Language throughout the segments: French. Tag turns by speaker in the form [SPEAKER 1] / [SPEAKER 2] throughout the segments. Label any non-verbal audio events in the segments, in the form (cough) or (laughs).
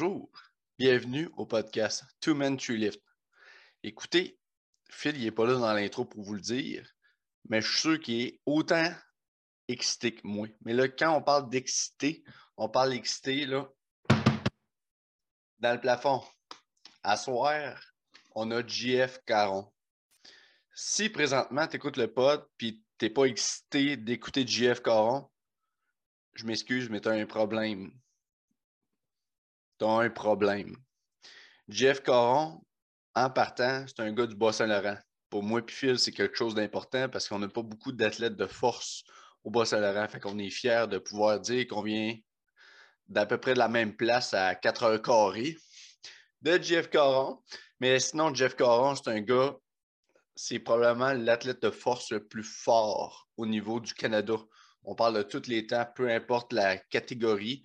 [SPEAKER 1] Bonjour, bienvenue au podcast Two Men Tree Lift. Écoutez, Phil, il n'est pas là dans l'intro pour vous le dire, mais je suis sûr qu'il est autant excité que moi. Mais là, quand on parle d'excité, on parle d'excité, là, dans le plafond. À soir, on a JF Caron. Si présentement, tu écoutes le pod puis tu n'es pas excité d'écouter JF Caron, je m'excuse, mais tu as un problème. Tu as un problème. Jeff Caron, en partant, c'est un gars du Bas-Saint-Laurent. Pour moi, puis Phil, c'est quelque chose d'important parce qu'on n'a pas beaucoup d'athlètes de force au Bas-Saint-Laurent. Fait qu'on est fiers de pouvoir dire qu'on vient d'à peu près de la même place à 4 heures carrées de Jeff Caron. Mais sinon, Jeff Caron, c'est un gars, c'est probablement l'athlète de force le plus fort au niveau du Canada. On parle de tous les temps, peu importe la catégorie.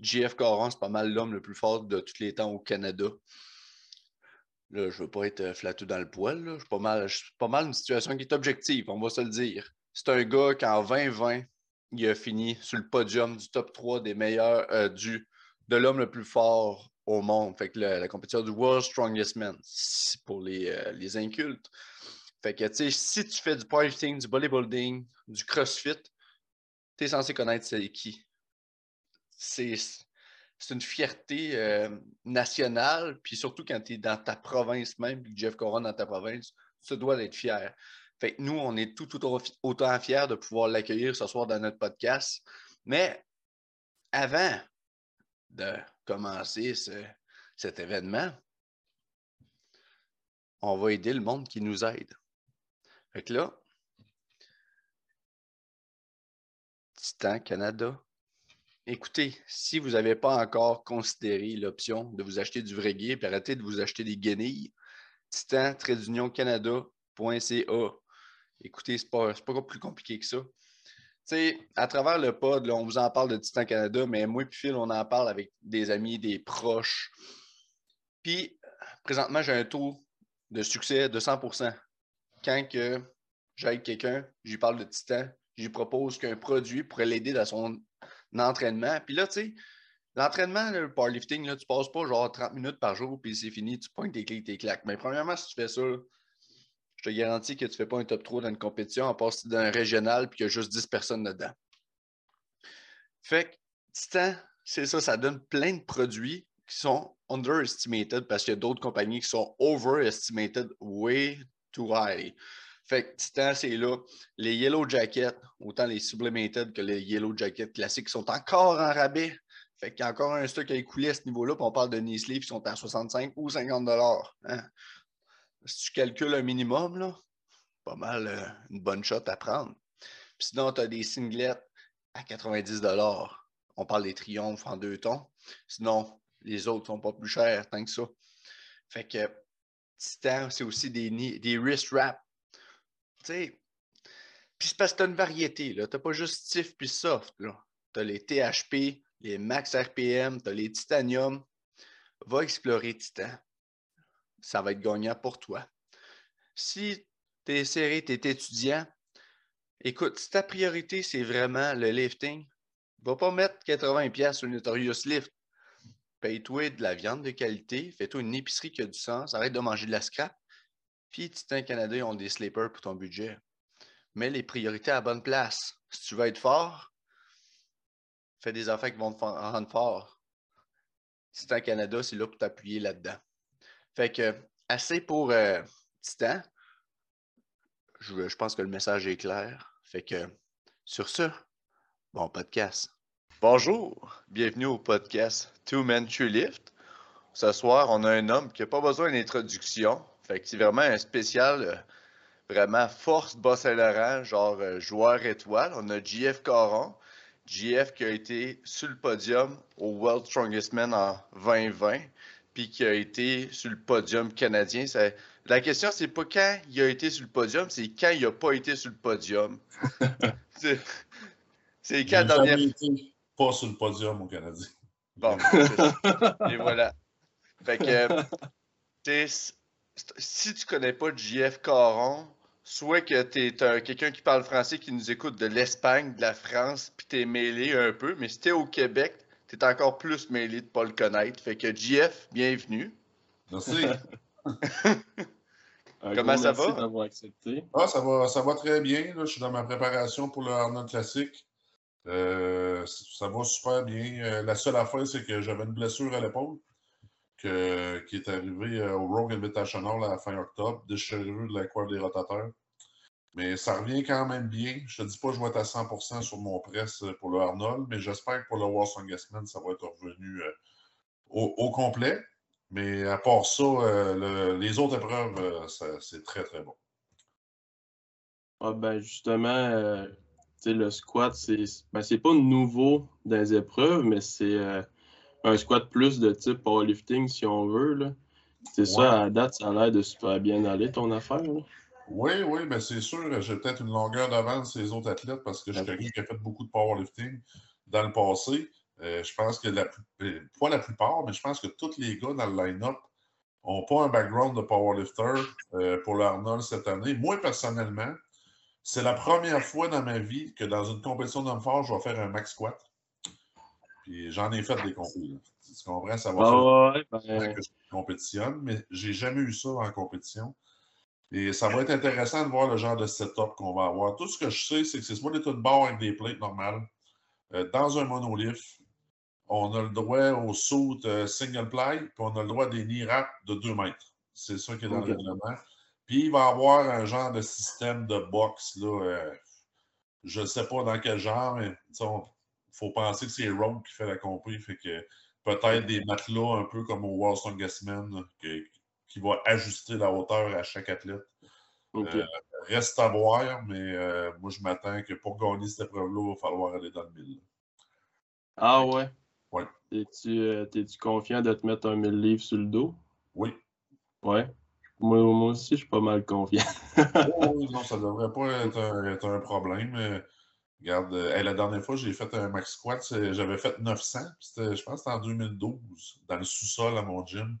[SPEAKER 1] Jeff Caron, c'est pas mal l'homme le plus fort de tous les temps au Canada. Là, je veux pas être flatté dans le poil. Là. Je suis pas mal, pas mal une situation qui est objective, on va se le dire. C'est un gars qui, en 2020, il a fini sur le podium du top 3 des meilleurs, euh, du, de l'homme le plus fort au monde. Fait que la, compétition du World Strongest Man, pour les, euh, les incultes. Fait que, tu sais, si tu fais du powerlifting, du bodybuilding, du crossfit, tu es censé connaître c'est qui. C'est une fierté euh, nationale, puis surtout quand tu es dans ta province même, puis Jeff Coron dans ta province, tu dois d'être fier. Fait que nous, on est tout, autant fiers de pouvoir l'accueillir ce soir dans notre podcast. Mais avant de commencer cet événement, on va aider le monde qui nous aide. Fait que là, Titan Canada. Écoutez, si vous n'avez pas encore considéré l'option de vous acheter du vrai et arrêter de vous acheter des guenilles, titan canada.ca Écoutez, ce n'est pas, pas plus compliqué que ça. sais, à travers le pod, on vous en parle de Titan Canada, mais moi et Phil, on en parle avec des amis, des proches. Puis, présentement, j'ai un taux de succès de 100% Quand que j'aide quelqu'un, j'y parle de Titan, j'y propose qu'un produit pourrait l'aider dans son entraînement. Puis là, tu sais, l'entraînement, le powerlifting, là, tu passes pas genre 30 minutes par jour, puis c'est fini, tu pointes tes clics, tes claques. Mais premièrement, si tu fais ça, je te garantis que tu ne fais pas un top 3 dans une compétition, à part si d'un régional puis qu'il y a juste 10 personnes dedans. Fait que, c'est ça, ça donne plein de produits qui sont underestimated parce qu'il y a d'autres compagnies qui sont overestimated way too high. Fait que Titan, c'est là. Les Yellow Jackets, autant les Sublimated que les Yellow Jackets classiques, sont encore en rabais. Fait qu'il y a encore un stock à écouler à ce niveau-là. Puis on parle de knee sleeves qui sont à 65 ou 50 dollars. Hein si tu calcules un minimum, là, pas mal euh, une bonne shot à prendre. Puis sinon, tu as des singlets à 90 On parle des triomphes en deux tons. Sinon, les autres sont pas plus chers tant que ça. Fait que Titan, c'est aussi des, des wrist wraps. Puis c'est parce que tu as une variété. Tu n'as pas juste stiff puis soft. Tu as les THP, les max RPM, tu as les titanium. Va explorer Titan ça va être gagnant pour toi. Si tu es serré, tu es étudiant, écoute, si ta priorité, c'est vraiment le lifting, va pas mettre 80$ sur le Notorious Lift. Paye-toi de la viande de qualité, fais-toi une épicerie qui a du sens, arrête de manger de la scrap. Puis Titan Canada, ils ont des sleepers pour ton budget. Mets les priorités à la bonne place. Si tu veux être fort, fais des affaires qui vont te rendre fort. Titan Canada, c'est là pour t'appuyer là-dedans. Fait que, assez pour euh, Titan. Je, pense que le message est clair. Fait que, sur ce, bon podcast. Bonjour, bienvenue au podcast Two Men True Lift. Ce soir, on a un homme qui n'a pas besoin d'introduction. Fait que c'est vraiment un spécial, euh, vraiment force Bas-Saint-Laurent, genre euh, joueur étoile. On a JF Caron. JF qui a été sur le podium au World Strongest Man en 2020 puis qui a été sur le podium canadien. La question, c'est pas quand il a été sur le podium, c'est quand il n'a pas été sur le podium. (laughs)
[SPEAKER 2] c'est quand dernière été pas sur le podium au Canadien.
[SPEAKER 1] Bon, Et voilà. Fait que, (laughs) si tu connais pas JF Caron, soit que tu es quelqu'un qui parle français qui nous écoute de l'Espagne, de la France, puis tu es mêlé un peu, mais si tu es au Québec, tu es encore plus mêlé de pas le connaître. Fait que JF, bienvenue.
[SPEAKER 2] Merci. (laughs)
[SPEAKER 1] Comment ça va?
[SPEAKER 3] d'avoir accepté.
[SPEAKER 2] Ah, ça va, ça va très bien. Là. Je suis dans ma préparation pour le Arnold Classique. Euh, ça va super bien. Euh, la seule affaire, c'est que j'avais une blessure à l'épaule qui est arrivée euh, au Rogue Invitational à la fin octobre, déchirure de la coiffe des rotateurs. Mais ça revient quand même bien. Je te dis pas que je vais être à 100% sur mon press pour le Arnold, mais j'espère que pour le Warsaw Gasman, ça va être revenu au, complet. Mais à part ça, les autres épreuves, c'est très, très bon.
[SPEAKER 3] Ah ben justement, le squat, c'est ben, pas nouveau dans les épreuves, mais c'est euh, un squat plus de type powerlifting, si on veut. C'est ça, à date, ça a l'air de super bien aller, ton affaire.
[SPEAKER 2] Oui, oui, mais c'est sûr, j'ai peut-être une longueur d'avance sur les autres athlètes parce que je suis quelqu'un qui a fait beaucoup de powerlifting dans le passé. Euh, je pense que la euh, pas la plupart, mais je pense que tous les gars dans le line-up n'ont pas un background de powerlifter pour l'Arnold cette année. Moi, personnellement, c'est la première fois dans ma vie que dans une compétition d'homme fort, je vais faire un max squat. Puis j'en ai fait des compétitions. Tu comprends? Ça va
[SPEAKER 3] ah
[SPEAKER 2] faire
[SPEAKER 3] ben...
[SPEAKER 2] que je compétitionne, mais j'ai jamais eu ça en compétition. Et ça va être intéressant de voir le genre de setup qu'on va avoir. Tout ce que je sais, c'est que c'est soit des de barre avec des plates normales. Euh, dans un monolift, on a le droit au saut euh, single ply, puis on a le droit des knee wraps de 2 mètres. C'est ça qui est dans le règlement. Puis il va avoir un genre de système de boxe, là. Euh, je ne sais pas dans quel genre, mais il faut penser que c'est Rogue qui fait la compris. Fait que peut-être des matelas un peu comme au World Strongest Man, qui va ajuster la hauteur à chaque athlète. Euh, reste à voir, mais euh, moi je m'attends que pour gagner cette épreuve-là, il va falloir aller dans le mille.
[SPEAKER 3] Ah ouais?
[SPEAKER 2] Oui.
[SPEAKER 3] Es-tu confiant de te mettre un 1000 livres sur le dos?
[SPEAKER 2] Oui.
[SPEAKER 3] Ouais. Moi, aussi, je suis pas mal confiant. (laughs)
[SPEAKER 2] non, ça (laughs) devrait pas être un, problème. Regarde, euh, la dernière fois, j'ai fait un max squat, j'avais fait 900, je pense que c'était en 2012, dans le sous-sol à mon gym.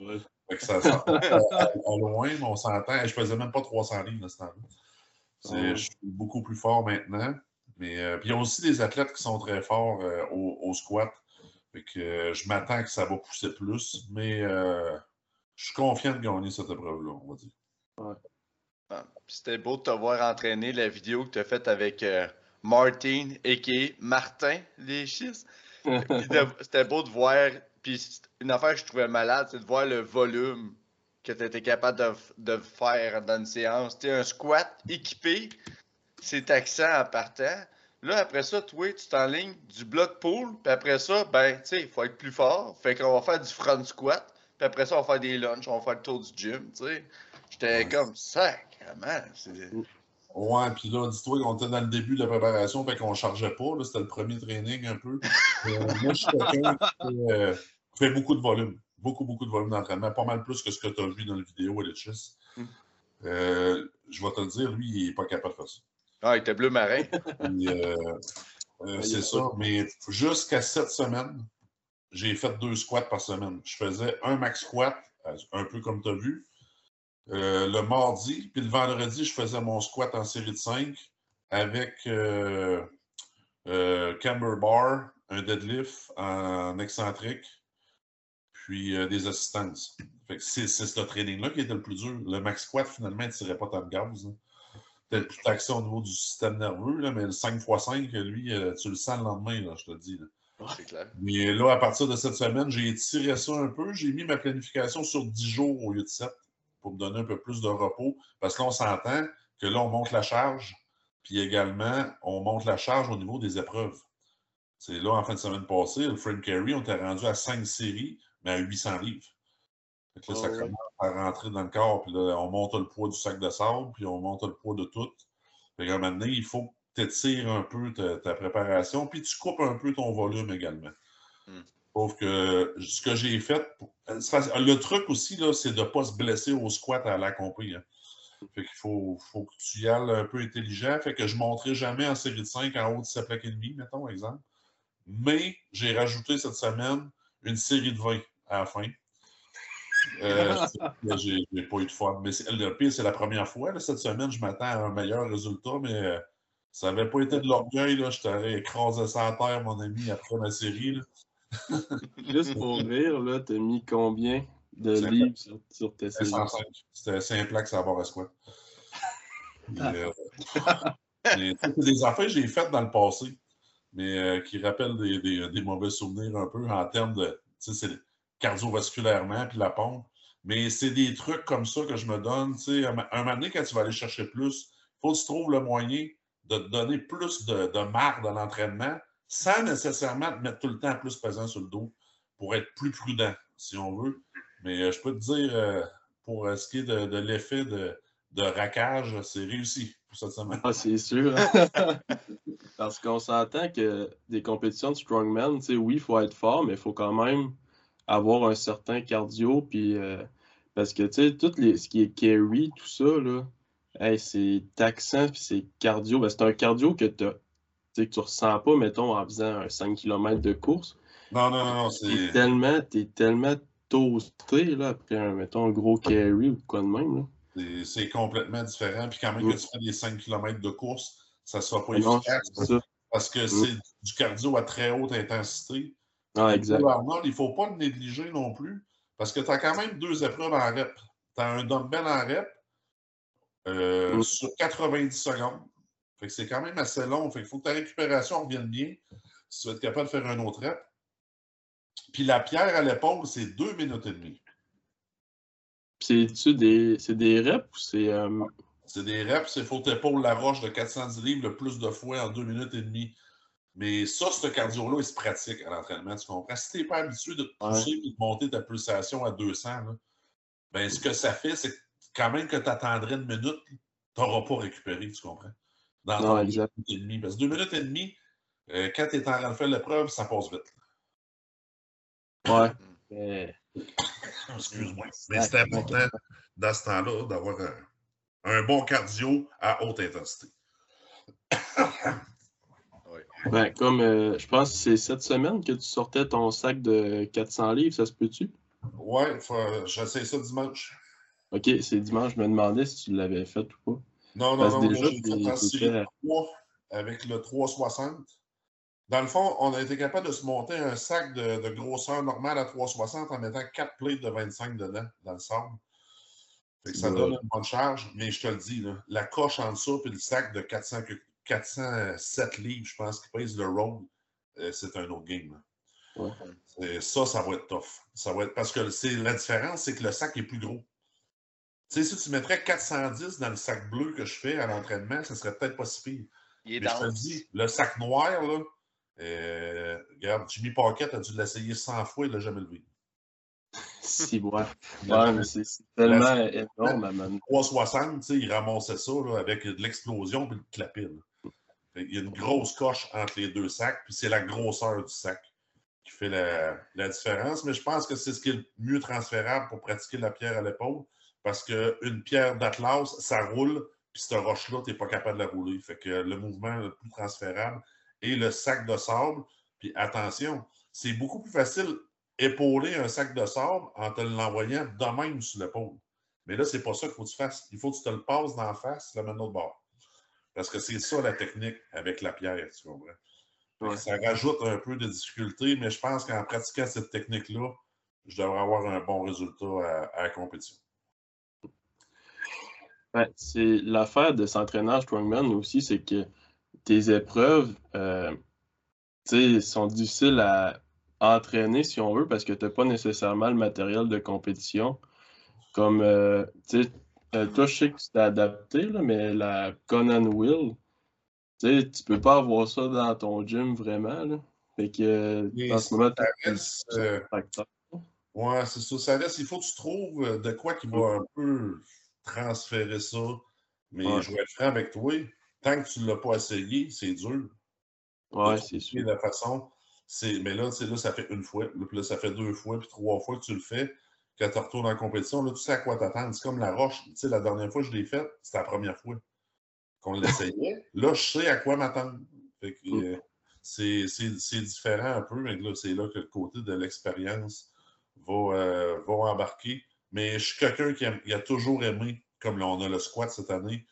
[SPEAKER 2] ça sortait (laughs) à, loin, mais on s'entend. Je faisais même pas 300 livres à ce temps-là. Je suis beaucoup plus fort maintenant. Mais euh, puis il y a aussi des athlètes qui sont très forts euh, au, squat. que, je m'attends que ça va pousser plus. Mais je suis confiant de gagner cette épreuve-là, on va dire.
[SPEAKER 1] Ah, c'était beau de te voir entraîner la vidéo que tu as faite avec Martin, a.k.a. Martin Léchis. (laughs) C'était beau de voir. Puis une affaire que je trouvais malade, c'est de voir le volume que tu étais capable de, de, faire dans une séance. Tu un squat équipé, c'est accent en partant. Là, après ça, toi, tu t'enlignes du bloc pull, puis après ça, ben, tu sais, il faut être plus fort. Fait qu'on va faire du front squat. Puis après ça, on va faire des lunchs, on va faire le tour du gym, tu sais. J'étais comme, sacrément.
[SPEAKER 2] Ouais, puis là, dis-toi qu'on était dans le début de la préparation, fait qu'on ne chargeait pas. C'était le premier training un peu. Euh, moi, je suis quelqu'un euh, qui, fait beaucoup de volume. Beaucoup, beaucoup de volume d'entraînement. Pas mal plus que ce que tu as vu dans la vidéo, Alexis. Mm. Euh, je vais te le dire, lui, il n'est pas capable de faire ça.
[SPEAKER 1] Ah, il était bleu marin. (laughs)
[SPEAKER 2] c'est ça. Mais jusqu'à cette semaine, j'ai fait deux squats par semaine. Je faisais un max squat, un peu comme tu as vu, euh, le mardi, puis le vendredi, je faisais mon squat en série de 5 avec euh, euh, camber bar, un deadlift en excentrique, puis des assistances. c'est ce training-là qui était le plus dur. Le max squat, finalement, il ne tirait pas tant de gaz. Hein. Peut-être plus taxé au niveau du système nerveux, là, mais le 5x5, lui, tu le sens le lendemain, là, je te le dis. Mais là, à partir de cette semaine, j'ai étiré ça un peu. J'ai mis ma planification sur 10 jours au lieu de 7 pour me donner un peu plus de repos. Parce que là, on s'entend que là, on monte la charge. Puis également, on monte la charge au niveau des épreuves. C'est là, en fin de semaine passée, le Frank Carey, on était rendu à 5 séries, mais à 800 livres. Fait là, ça commence à rentrer dans le corps. Puis là, on monte le poids du sac de sable, puis on monte le poids de tout. Fait que maintenant, il faut t'étires un peu ta, préparation, puis tu coupes un peu ton volume également. Hmm. Sauf que ce que j'ai fait, le truc aussi, là, c'est de ne pas se blesser au squat à l'accompli. Hein. Fait qu'il faut, faut, que tu y ailles un peu intelligent. Fait que je ne monterai jamais en série de 5 en haut de 7 plaques et demi, mettons, exemple. Mais j'ai rajouté cette semaine une série de 20 à la fin. Euh, (laughs) j'ai pas eu de fun. Mais le pire, c'est la première fois. cette semaine, je m'attends à un meilleur résultat, mais euh, ça n'avait pas été de l'orgueil, là. Je t'aurais écrasé ça à terre, mon ami, après ma série. (laughs)
[SPEAKER 3] Juste pour rire, là, t'as mis combien de livres sur, sur tes
[SPEAKER 2] C'était 105. C'était simple que ça va à squat. (laughs) Euh, c'est des affaires que j'ai faites dans le passé, mais euh, qui rappellent des, des, des, mauvais souvenirs un peu en termes de cardiovasculairement puis la pompe. Mais c'est des trucs comme ça que je me donne. Un, un moment donné, quand tu vas aller chercher plus, il faut que tu trouves le moyen de te donner plus de, de marre dans l'entraînement sans nécessairement te mettre tout le temps plus pesant sur le dos pour être plus prudent, si on veut. Mais euh, je peux te dire, euh, pour ce qui est de, l'effet de, de, raquage, c'est réussi pour cette semaine.
[SPEAKER 3] Ah, c'est sûr. (laughs) Parce qu'on s'entend que des compétitions de strongman, oui, il faut être fort, mais il faut quand même avoir un certain cardio. Puis, euh, parce que, tu sais, tout les, ce qui est carry, tout ça, là, c'est taxant, puis c'est cardio. Ben, c'est un cardio que, que tu ne ressens pas, mettons, en faisant un 5 km de course.
[SPEAKER 2] Non, non, non, c'est.
[SPEAKER 3] T'es tellement, es tellement toasté, là, après, un, mettons, un gros carry ou quoi de même, là.
[SPEAKER 2] C'est complètement différent. Puis quand même que tu fais des 5 km de course, ça ne sera pas non, efficace. Parce que c'est du cardio à très haute intensité.
[SPEAKER 3] Ah, exact.
[SPEAKER 2] il ne faut pas le négliger non plus. Parce que tu as quand même deux épreuves en rep. Tu as un dumbbell en rep euh, mm. sur 90 secondes. Fait que c'est quand même assez long. Fait qu'il faut que ta récupération revienne bien si tu vas être capable de faire un autre rep. Puis la pierre à l'épaule, c'est deux minutes et demie.
[SPEAKER 3] C'est-tu des, des reps ou c'est. Euh,
[SPEAKER 2] c'est des reps, c'est faut épaule la roche de 410 livres le plus de fois en deux minutes et demie. Mais ça, ce cardio-là, il se pratique à l'entraînement, tu comprends? Si tu n'es pas habitué de te pousser et de monter ta pulsation à 200, là, ben, ce que ça fait, c'est quand même que tu attendrais une minute, tu n'auras pas récupéré, tu comprends? Dans
[SPEAKER 3] non,
[SPEAKER 2] deux minutes et demie. Parce que deux minutes et demie, euh, quand tu es en train de faire l'épreuve, ça passe vite.
[SPEAKER 3] Ouais. Mais...
[SPEAKER 2] Excuse-moi. Mais c'est important dans ce temps-là d'avoir un, un, bon cardio à haute intensité. (coughs)
[SPEAKER 3] ben, comme euh, je pense que c'est cette semaine que tu sortais ton sac de 400 livres, ça se peut-tu?
[SPEAKER 2] Ouais, j'essaie ça dimanche.
[SPEAKER 3] Ok, c'est dimanche. Je me demandais si tu l'avais fait ou pas.
[SPEAKER 2] Non, non, non. J'ai fait avec le 360. Dans le fond, on a été capable de se monter un sac de, grosseur normale à 360 en mettant quatre plates de 25 dedans, dans le sable. Fait que ça donne une bonne charge, mais je te le dis, là, la coche en dessous puis le sac de 400, 407 livres, je pense, qui pèse le road, euh, c'est un autre game. Ça, ça va être tough. Ça va être... Parce que la différence, c'est que le sac est plus gros. Tu sais, si tu mettrais 410 dans le sac bleu que je fais à l'entraînement, ça serait peut-être pas si pire. Mais je te le dis, le sac noir, là, euh, regarde, Jimmy Pocket a dû l'essayer 100 fois, il l'a jamais levé.
[SPEAKER 3] Si, ouais. ouais mais c'est tellement énorme, man.
[SPEAKER 2] 360, tu sais, il ramassait ça là, avec de l'explosion puis le clapin. Il y a une grosse coche entre les deux sacs, puis c'est la grosseur du sac qui fait la, la, différence. Mais je pense que c'est ce qui est le mieux transférable pour pratiquer la pierre à l'épaule, parce qu'une pierre d'Atlas, ça roule, puis cette roche-là, tu n'es pas capable de la rouler. Fait que le mouvement le plus transférable, et le sac de sable. Puis attention, c'est beaucoup plus facile épauler un sac de sable en te l'envoyant de même sur l'épaule. Mais là, c'est pas ça qu'il faut que tu fasses. Il faut que tu te le passes d'en face, le mets de bord. Parce que c'est ça la technique avec la pierre, tu comprends? Ça rajoute un peu de difficulté, mais je pense qu'en pratiquant cette technique-là, je devrais avoir un bon résultat à, la compétition.
[SPEAKER 3] C'est l'affaire de s'entraîner en strongman aussi, c'est que tes épreuves euh, sont difficiles à entraîner, si on veut, parce que tu n'as pas nécessairement le matériel de compétition. Comme, euh, euh, toi, je sais que tu t'es adapté, là, mais la Conan Will, tu ne peux pas avoir ça dans ton gym vraiment. Là. Fait que, en ce moment, tu
[SPEAKER 2] euh, Ouais, c'est ça. Ça reste, il faut que tu trouves de quoi qui va un peu transférer ça. Mais je vais être franc avec toi tant que tu ne l'as pas essayé, c'est dur.
[SPEAKER 3] Ouais, c'est sûr.
[SPEAKER 2] La façon, mais là, là, ça fait une fois, puis là, ça fait deux fois, puis trois fois que tu le fais. Quand tu retournes en compétition, là, tu sais à quoi t'attendre. C'est comme la roche. Tu sais, la dernière fois que je l'ai faite, c'était la première fois qu'on (laughs) l'essayait. là, je sais à quoi m'attendre. Mm. Euh, c'est différent un peu, mais là, c'est là que le côté de l'expérience va, euh, va embarquer. Mais je suis quelqu'un qui, qui, a toujours aimé, comme là, on a le squat cette année,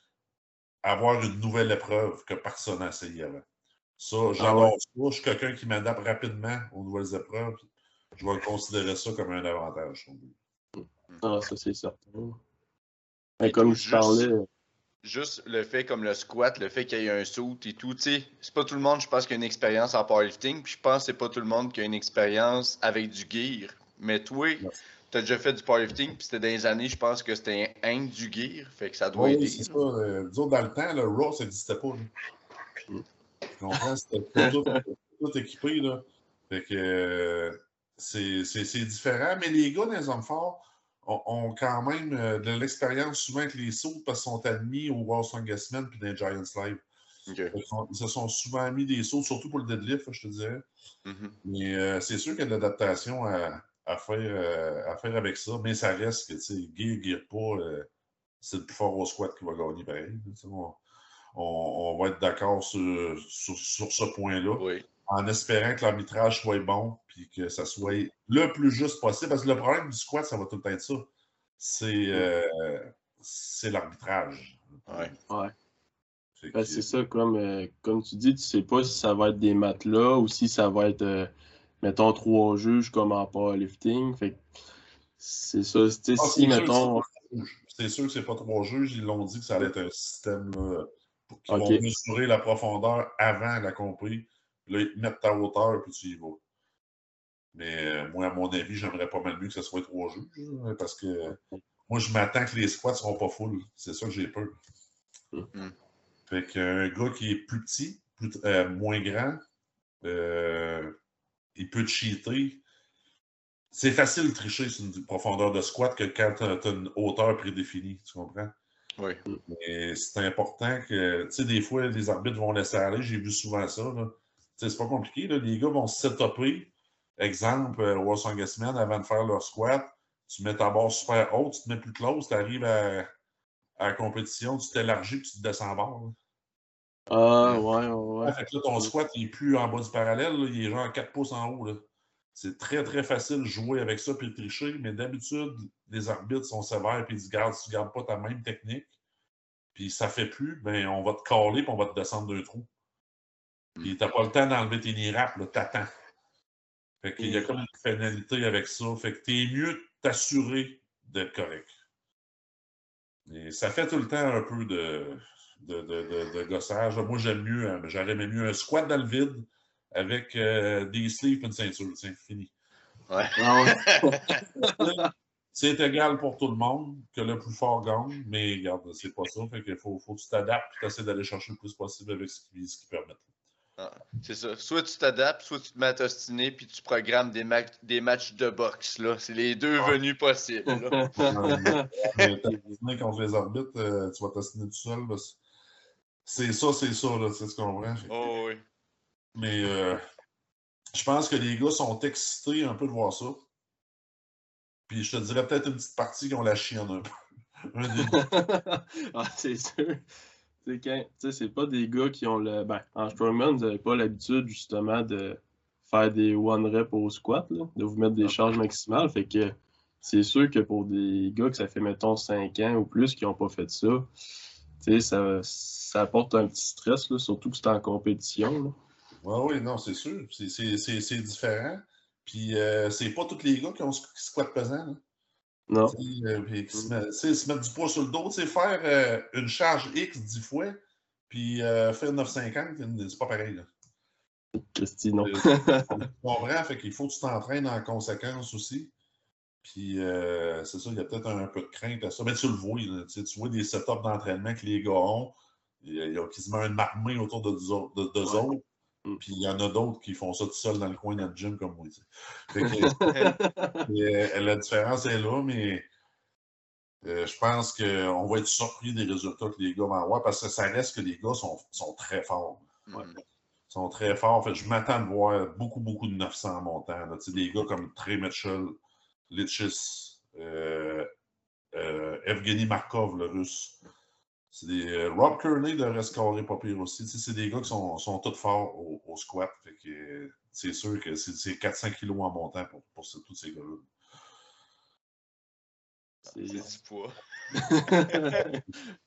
[SPEAKER 2] avoir une nouvelle épreuve que personne n'a essayé avant. Ça, j'adore ça. Je suis quelqu'un qui m'adapte rapidement aux nouvelles épreuves. Je vais considérer ça comme un avantage.
[SPEAKER 3] Ah, ça, c'est certain. Mais comme je parlais.
[SPEAKER 1] Juste le fait comme le squat, le fait qu'il y ait un saut et tout, tu sais, c'est pas tout le monde, je pense, qui a une expérience en powerlifting, puis je pense que c'est pas tout le monde qui a une expérience avec du gear. Mais toi, as déjà fait du powerlifting, puis c'était dans les années, je pense que c'était un du gear, fait que ça doit
[SPEAKER 2] oui,
[SPEAKER 1] aider.
[SPEAKER 2] c'est ça. Euh, disons, dans le temps, le Raw, ça n'existait pas. Tu comprends? C'était tout, tout, équipé, là. Fait que euh, c'est différent, mais les gars dans les hommes forts, ont, quand même euh, de l'expérience souvent avec les sauts parce qu'ils sont admis au World Strongest Men puis dans les Giants Live. Ils, se sont souvent mis des sauts, surtout pour le deadlift, je te dirais. Mm-hmm. Mais euh, c'est sûr qu'il y a de l'adaptation à, faire, euh, à faire avec ça, mais ça reste que, tu sais, gear, gear pas, c'est le plus fort au squat qui va gagner pareil. On, on, va être d'accord sur, sur, sur, ce point-là.
[SPEAKER 1] Oui
[SPEAKER 2] en espérant que l'arbitrage soit bon puis que ça soit le plus juste possible. Parce que le problème du squat, ça va tout le temps être ça. C'est euh, l'arbitrage.
[SPEAKER 1] Ouais.
[SPEAKER 3] ouais. Ben, c'est ça, comme, euh, comme tu dis, tu sais pas si ça va être des matelas ou si ça va être, euh, mettons, trois juges comme en powerlifting. Fait c'est ça. Ah, si, mettons.
[SPEAKER 2] C'est sûr que c'est pas trois juges. Ils l'ont dit que ça allait être un système qui va mesurer la profondeur avant la compris Là, ils te mettent ta hauteur, puis tu y vas. Mais euh, moi, à mon avis, j'aimerais pas mal mieux que ce soit trois juges, parce que moi, je m'attends que les squats ne seront pas full. C'est ça que j'ai peur. Mm. Fait qu'un gars qui est plus petit, euh, moins grand, euh, il peut cheater. C'est facile de tricher sur une profondeur de squat que quand tu as, une hauteur prédéfinie, tu comprends?
[SPEAKER 1] Oui.
[SPEAKER 2] Mais c'est important que, tu sais, des fois, les arbitres vont laisser aller. J'ai vu souvent ça. C'est pas compliqué. Là. Les gars vont se setuper. Exemple, euh, World Man, avant de faire leur squat, tu mets ta barre super haute, tu te mets plus close, tu arrives à, la compétition, tu t'élargis puis tu te descends en bas.
[SPEAKER 3] Ah, ouais, ouais.
[SPEAKER 2] fait que là, ton squat, il n'est plus en bas du parallèle, il est genre 4 pouces en haut. C'est très, très facile de jouer avec ça puis de tricher, mais d'habitude, les arbitres sont sévères et ils disent Garde, si tu ne gardes pas ta même technique, puis ça fait plus, ben on va te caler puis on va te descendre d'un trou. Puis t'as pas le temps d'enlever tes niraps, là, t'attends. Fait qu'il y a comme une pénalité avec ça. Fait que t'es mieux t'assurer d'être correct. Et ça fait tout le temps un peu de, de, de, de, gossage. Moi, j'aime mieux, hein, j'aurais mieux un squat dans le vide avec euh, des sleeves et une ceinture. C'est fini.
[SPEAKER 1] Ouais. Ah (laughs)
[SPEAKER 2] c'est égal pour tout le monde, que le plus fort gagne, mais regarde, c'est pas ça. Fait qu'il faut, faut que tu t'adaptes et tu essaies d'aller chercher le plus possible avec ce qui, ce qui permet.
[SPEAKER 1] Ah, c'est ça. Soit tu t'adaptes, soit tu te mets à t'ostiner, puis tu programmes des, des matchs de boxe. Là. C'est les deux ah. venus possibles. (laughs)
[SPEAKER 2] T'as contre les arbitres, euh, tu vas t'ostiner tout seul. C'est ça, c'est ça, là, tu sais ce qu'on comprends?
[SPEAKER 1] Oh oui.
[SPEAKER 2] Mais euh, je pense que les gars sont excités un peu de voir ça. Puis je te dirais peut-être une petite partie qui ont la chienne un
[SPEAKER 3] peu. (laughs) (laughs) ah, c'est sûr c'est pas des gars qui ont le. Ben, en strongman, vous n'avez pas l'habitude justement de faire des one rep au squat, de vous mettre des ah. charges maximales. Fait que c'est sûr que pour des gars que ça fait, mettons, 5 ans ou plus qui n'ont pas fait ça, ça, ça apporte un petit stress, là, surtout que c'est en compétition.
[SPEAKER 2] Oui, oui, non, c'est sûr. C'est différent. Puis euh, c'est pas tous les gars qui ont squat pesant.
[SPEAKER 3] Non.
[SPEAKER 2] Euh, se, mettre du poids sur le dos, faire euh, une charge X 10 fois, puis euh, faire 9,50, c'est pas pareil. Là.
[SPEAKER 3] Christy, non. (laughs)
[SPEAKER 2] comprends, fait qu'il faut que tu t'entraînes en conséquence aussi. Puis c'est ça, il y a peut-être un, peu de crainte à ça. Mais tu le vois, tu vois des setups d'entraînement que les gars ont. Il y a quasiment une armée autour de deux autres. Mm. Puis il y en a d'autres qui font ça tout seul dans le coin de notre gym comme moi. (laughs) Euh, la différence est là, mais euh, je pense qu'on va être surpris des résultats que les gars vont avoir parce que ça reste que les gars sont, sont très forts. Mm. Ils sont très forts. Fait, je m'attends de voir beaucoup, beaucoup de 900 montants. Là. Des gars comme Trey Mitchell, Litchis, euh, Evgeny Markov, le russe. C'est des, euh, Rob Kearney devrait scorer pas pire aussi. c'est des gars qui sont, sont tous forts au, squat. c'est sûr que c'est 400 kilos en montant pour, pour tous ces gars-là.
[SPEAKER 1] C'est du poids. (laughs)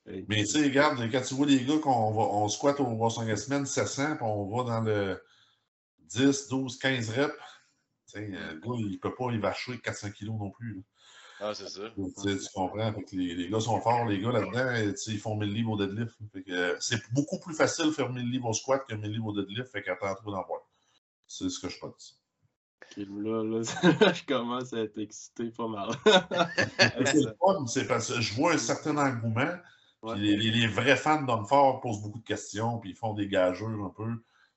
[SPEAKER 2] Mais tu sais, regarde, quand tu vois les gars qu'on va, on squatte au 5 semaines 700, puis on va dans le 10, 12, 15 reps, le gars, il peut pas y vacher 400 kilos non plus. là.
[SPEAKER 1] Ah, c'est ça.
[SPEAKER 2] Tu comprends? Fait que les, les gars sont forts, les gars là-dedans, tu sais, ils font 1000 livres au deadlift. Fait que, euh, c'est beaucoup plus facile de faire 1000 livres au squat que 1000 livres au deadlift, fait qu'attends-toi d'en voir. C'est ce que je pense.
[SPEAKER 3] Là, là, (laughs) je commence à être excité pas mal. (laughs)
[SPEAKER 2] C'est le fun, c'est parce que je vois un certain engouement.
[SPEAKER 3] Ouais.
[SPEAKER 2] les, les- les vrais fans d'hommes forts posent beaucoup de questions, puis ils font des gageurs un peu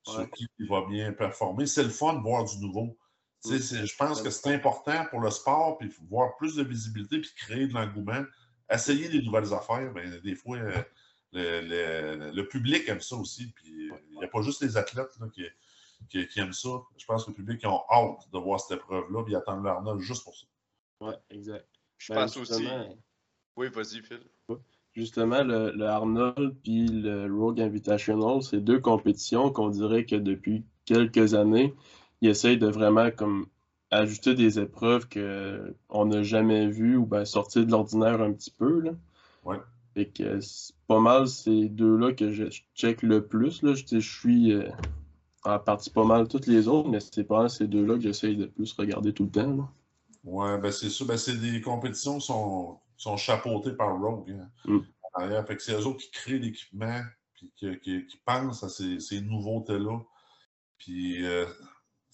[SPEAKER 2] sur
[SPEAKER 3] Ouais.
[SPEAKER 2] qui il va bien performer. C'est le fun de voir du nouveau. Je pense que c'est important pour le sport, puis voir plus de visibilité, puis créer de l'engouement. Essayer des nouvelles affaires, ben, des fois, euh, le, le- le public aime ça aussi. Puis il n'y a pas juste les athlètes là, qui, qui- qui aiment ça. Je pense que le public ils ont hâte de voir cette épreuve-là, puis ils attendent l'Arnold juste pour ça.
[SPEAKER 3] Ouais, exact.
[SPEAKER 1] Je
[SPEAKER 3] Ben,
[SPEAKER 1] pense aussi. Oui, vas-y, Phil.
[SPEAKER 3] Justement, le, le Arnold puis le Rogue Invitational, c'est deux compétitions qu'on dirait que depuis quelques années, ils essayent de vraiment comme ajouter des épreuves qu'on n'a jamais vues ou ben sortir de l'ordinaire un petit peu. Là.
[SPEAKER 2] Ouais.
[SPEAKER 3] Fait que c'est pas mal ces deux-là que je check le plus. Là. Je, je suis euh, en partie pas mal toutes les autres, mais c'est pas mal ces deux-là que j'essaye de plus regarder tout le temps. là.
[SPEAKER 2] Ouais, ben c'est sûr. Ben c'est des compétitions qui sont, sont chapeautées par Rogue. hein,
[SPEAKER 3] Mm.
[SPEAKER 2] Fait que c'est eux autres qui créent l'équipement, puis qui, qui- qui pensent à ces, ces nouveautés-là. Puis, euh,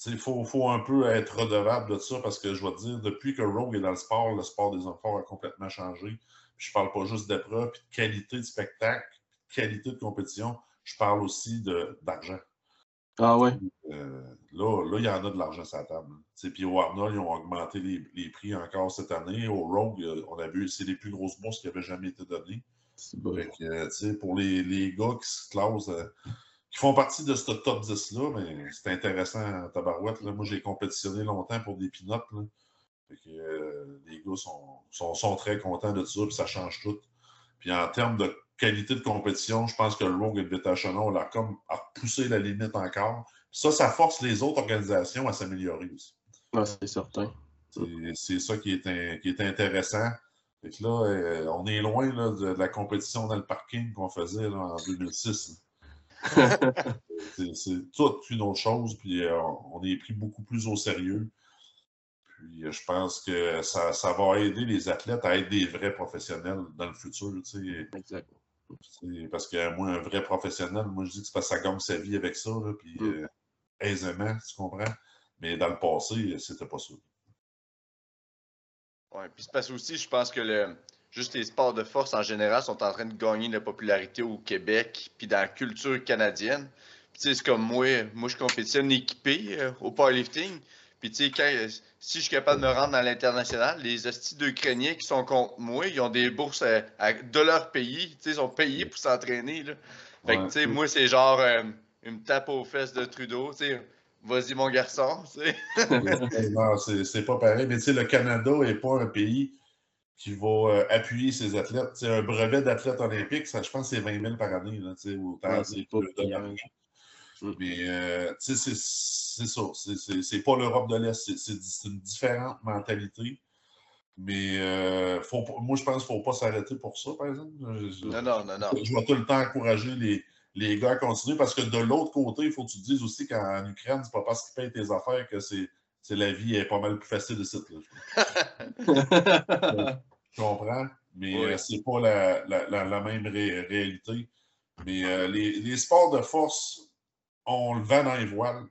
[SPEAKER 2] il faut, faut un peu être redevable de ça parce que je vais te dire, depuis que Rogue est dans le sport, le sport des forts a complètement changé. Puis je parle pas juste d'épreuves, puis de qualité de spectacle, puis de qualité de compétition. Je parle aussi d'argent.
[SPEAKER 3] Ah ouais.
[SPEAKER 2] Euh, là, là, il y en a de l'argent sur la table. hein. Tu sais, Puis au Arnold, ils ont augmenté les, les prix encore cette année. Au Rogue, euh, on a vu, c'est les plus grosses bourses qui avaient jamais été données.
[SPEAKER 3] C'est bon.
[SPEAKER 2] Fait que, euh, pour les, les gars qui se classent, euh, qui font partie de ce top 10-là, mais c'est intéressant tabarouette. Là. Moi, j'ai compétitionné longtemps pour des que, euh, les gars sont, sont, sont très contents de ça, puis ça change tout. Puis en termes de qualité de compétition, je pense que le Rogue Invitational a comme a poussé la limite encore. Ça, ça force les autres organisations à s'améliorer aussi.
[SPEAKER 3] C'est certain.
[SPEAKER 2] C'est- ça qui est, qui est intéressant. Que là, euh, on est loin là, de, de la compétition dans le parking qu'on faisait là, en 2006. (laughs) C'est- toute une autre chose, puis euh, on est pris beaucoup plus au sérieux. Puis euh, je pense que ça, ça va aider les athlètes à être des vrais professionnels dans le futur. tu sais. Parce que moi, un vrai professionnel, moi je dis que c'est parce que ça gagne sa vie avec ça, là, puis
[SPEAKER 3] Mm.
[SPEAKER 2] euh, aisément, tu comprends? Mais dans le passé, c'était pas ça.
[SPEAKER 1] Ouais, puis c'est parce aussi, je pense que le, juste les sports de force en général sont en train de gagner de la popularité au Québec, puis dans la culture canadienne. Puis tu sais, c'est comme moi, moi je compétitionne équipé euh, au powerlifting. Puis tu sais, quand, euh, si je suis capable de me rendre dans l'international, les hosties d'Ukrainiens qui sont contre moi, ils ont des bourses à- à- de leur pays. Tu sais, ils sont payés pour s'entraîner. là. Fait que
[SPEAKER 2] Ouais.
[SPEAKER 1] tu sais, moi, c'est genre euh, une tape aux fesses de Trudeau. Tu sais, vas-y mon garçon. Tu sais. (laughs)
[SPEAKER 2] non, c'est c'est pas pareil. Mais tu sais, le Canada n'est pas un pays qui va euh, appuyer ses athlètes. Tu sais, un brevet d'athlète olympique, ça, je pense que c'est 20 000 par année. Là, autant
[SPEAKER 3] Ouais,
[SPEAKER 2] c'est
[SPEAKER 3] pas
[SPEAKER 2] l'argent.
[SPEAKER 3] Mm.
[SPEAKER 2] Mais euh, tu sais, c'est c'est ça. C'est- C'est c'est pas l'Europe de l'Est. C'est- C'est c'est une différente mentalité. Mais euh, faut, moi, je pense qu'il ne faut pas s'arrêter pour ça, par exemple. Je- je-
[SPEAKER 1] Non, non, non, non.
[SPEAKER 2] je vais tout le temps encourager les, les gars à continuer parce que de l'autre côté, il faut que tu te dises aussi qu'en Ukraine, c'est pas parce qu'ils payent tes affaires que c'est c'est la vie est pas mal plus facile de site. (laughs) Je comprends, mais euh, c'est pas la, la- la- la même ré- réalité. Mais euh, les, les sports de force, on le vend dans les voiles.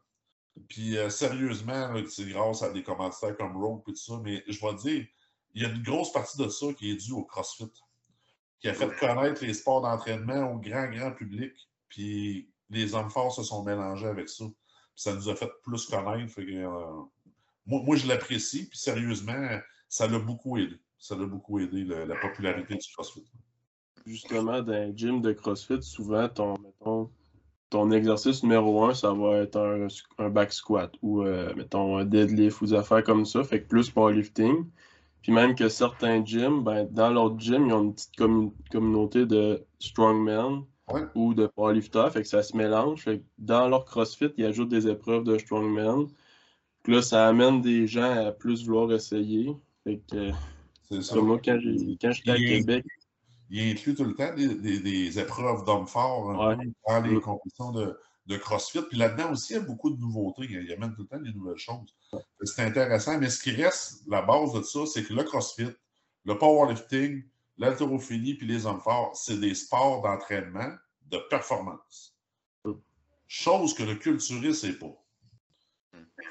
[SPEAKER 2] Puis euh, sérieusement, c'est grâce à des commanditaires comme Rogue et tout ça, mais je vais te dire, il y a une grosse partie de ça qui est due au CrossFit, qui a fait connaître les sports d'entraînement au grand, grand public. Puis les hommes forts se sont mélangés avec ça. Puis ça nous a fait plus connaître. Fait que, euh, moi, moi, je l'apprécie. Puis sérieusement, ça l'a beaucoup aidé. Ça l'a beaucoup aidé, le- la popularité du CrossFit.
[SPEAKER 3] Justement, dans un gym de CrossFit, souvent, ton, mettons, ton exercice numéro un, ça va être un, un back squat ou, euh, mettons, un deadlift ou des affaires comme ça. Fait que plus powerlifting. Puis même que certains gyms, ben, dans leur gym, ils ont une petite commu- communauté de strongmen
[SPEAKER 2] Ouais.
[SPEAKER 3] ou de powerlifters. Fait que ça se mélange. Fait que dans leur CrossFit, ils ajoutent des épreuves de strongman. Puis là, ça amène des gens à plus vouloir essayer. Fait que C'est ça. Moi, quand j'étais à Québec.
[SPEAKER 2] Il inclut tout le temps des, épreuves d'hommes forts hein, dans les compétitions de, de CrossFit. Puis là-dedans aussi, il y a beaucoup de nouveautés. Il y a même tout le temps des nouvelles choses. C'est intéressant. Mais ce qui reste, la base de ça, c'est que le CrossFit, le powerlifting, l'haltérophilie puis les hommes forts, c'est des sports d'entraînement de performance. Chose que le culturiste n'est pas.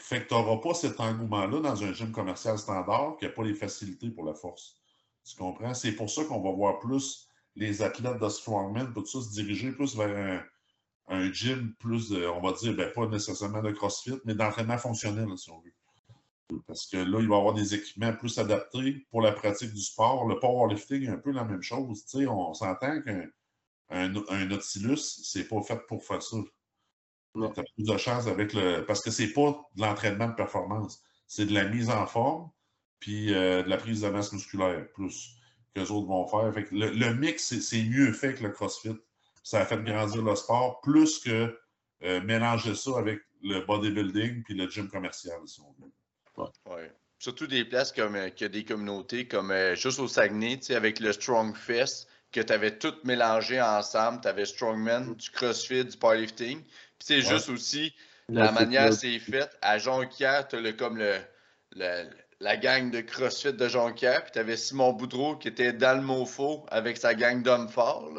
[SPEAKER 2] Fait que tu n'auras pas cet engouement-là dans un gym commercial standard qui n'a pas les facilités pour la force. Tu comprends? C'est pour ça qu'on va voir plus les athlètes de strongman, tout ça, se diriger plus vers un, gym plus, on va dire, ben, pas nécessairement de CrossFit, mais d'entraînement fonctionnel, si on veut. Parce que là, il va y avoir des équipements plus adaptés pour la pratique du sport. Le powerlifting est un peu la même chose. on s'entend qu'un un, un Nautilus, c'est pas fait pour faire ça. Tu as plus de chance avec le. Parce que c'est pas de l'entraînement de performance. C'est de la mise en forme, puis euh, de la prise de masse musculaire, plus que les autres vont faire. Fait le, le, mix, c'est mieux fait que le CrossFit ça a fait grandir le sport, plus que euh, mélanger ça avec le bodybuilding puis le gym commercial, si on
[SPEAKER 1] veut. Ouais. Surtout des places comme euh, a des communautés comme euh, juste au Saguenay, avec le Strong Fest, que tu avais tout mélangé ensemble. Tu avais Strongman, du CrossFit, du powerlifting. Puis c'est juste aussi la, manière c'est fait. À Jonquière, tu as le, comme le, la gang de CrossFit de Jonquière. Puis tu avais Simon Boudreau qui était dans le MoFo avec sa gang d'hommes forts.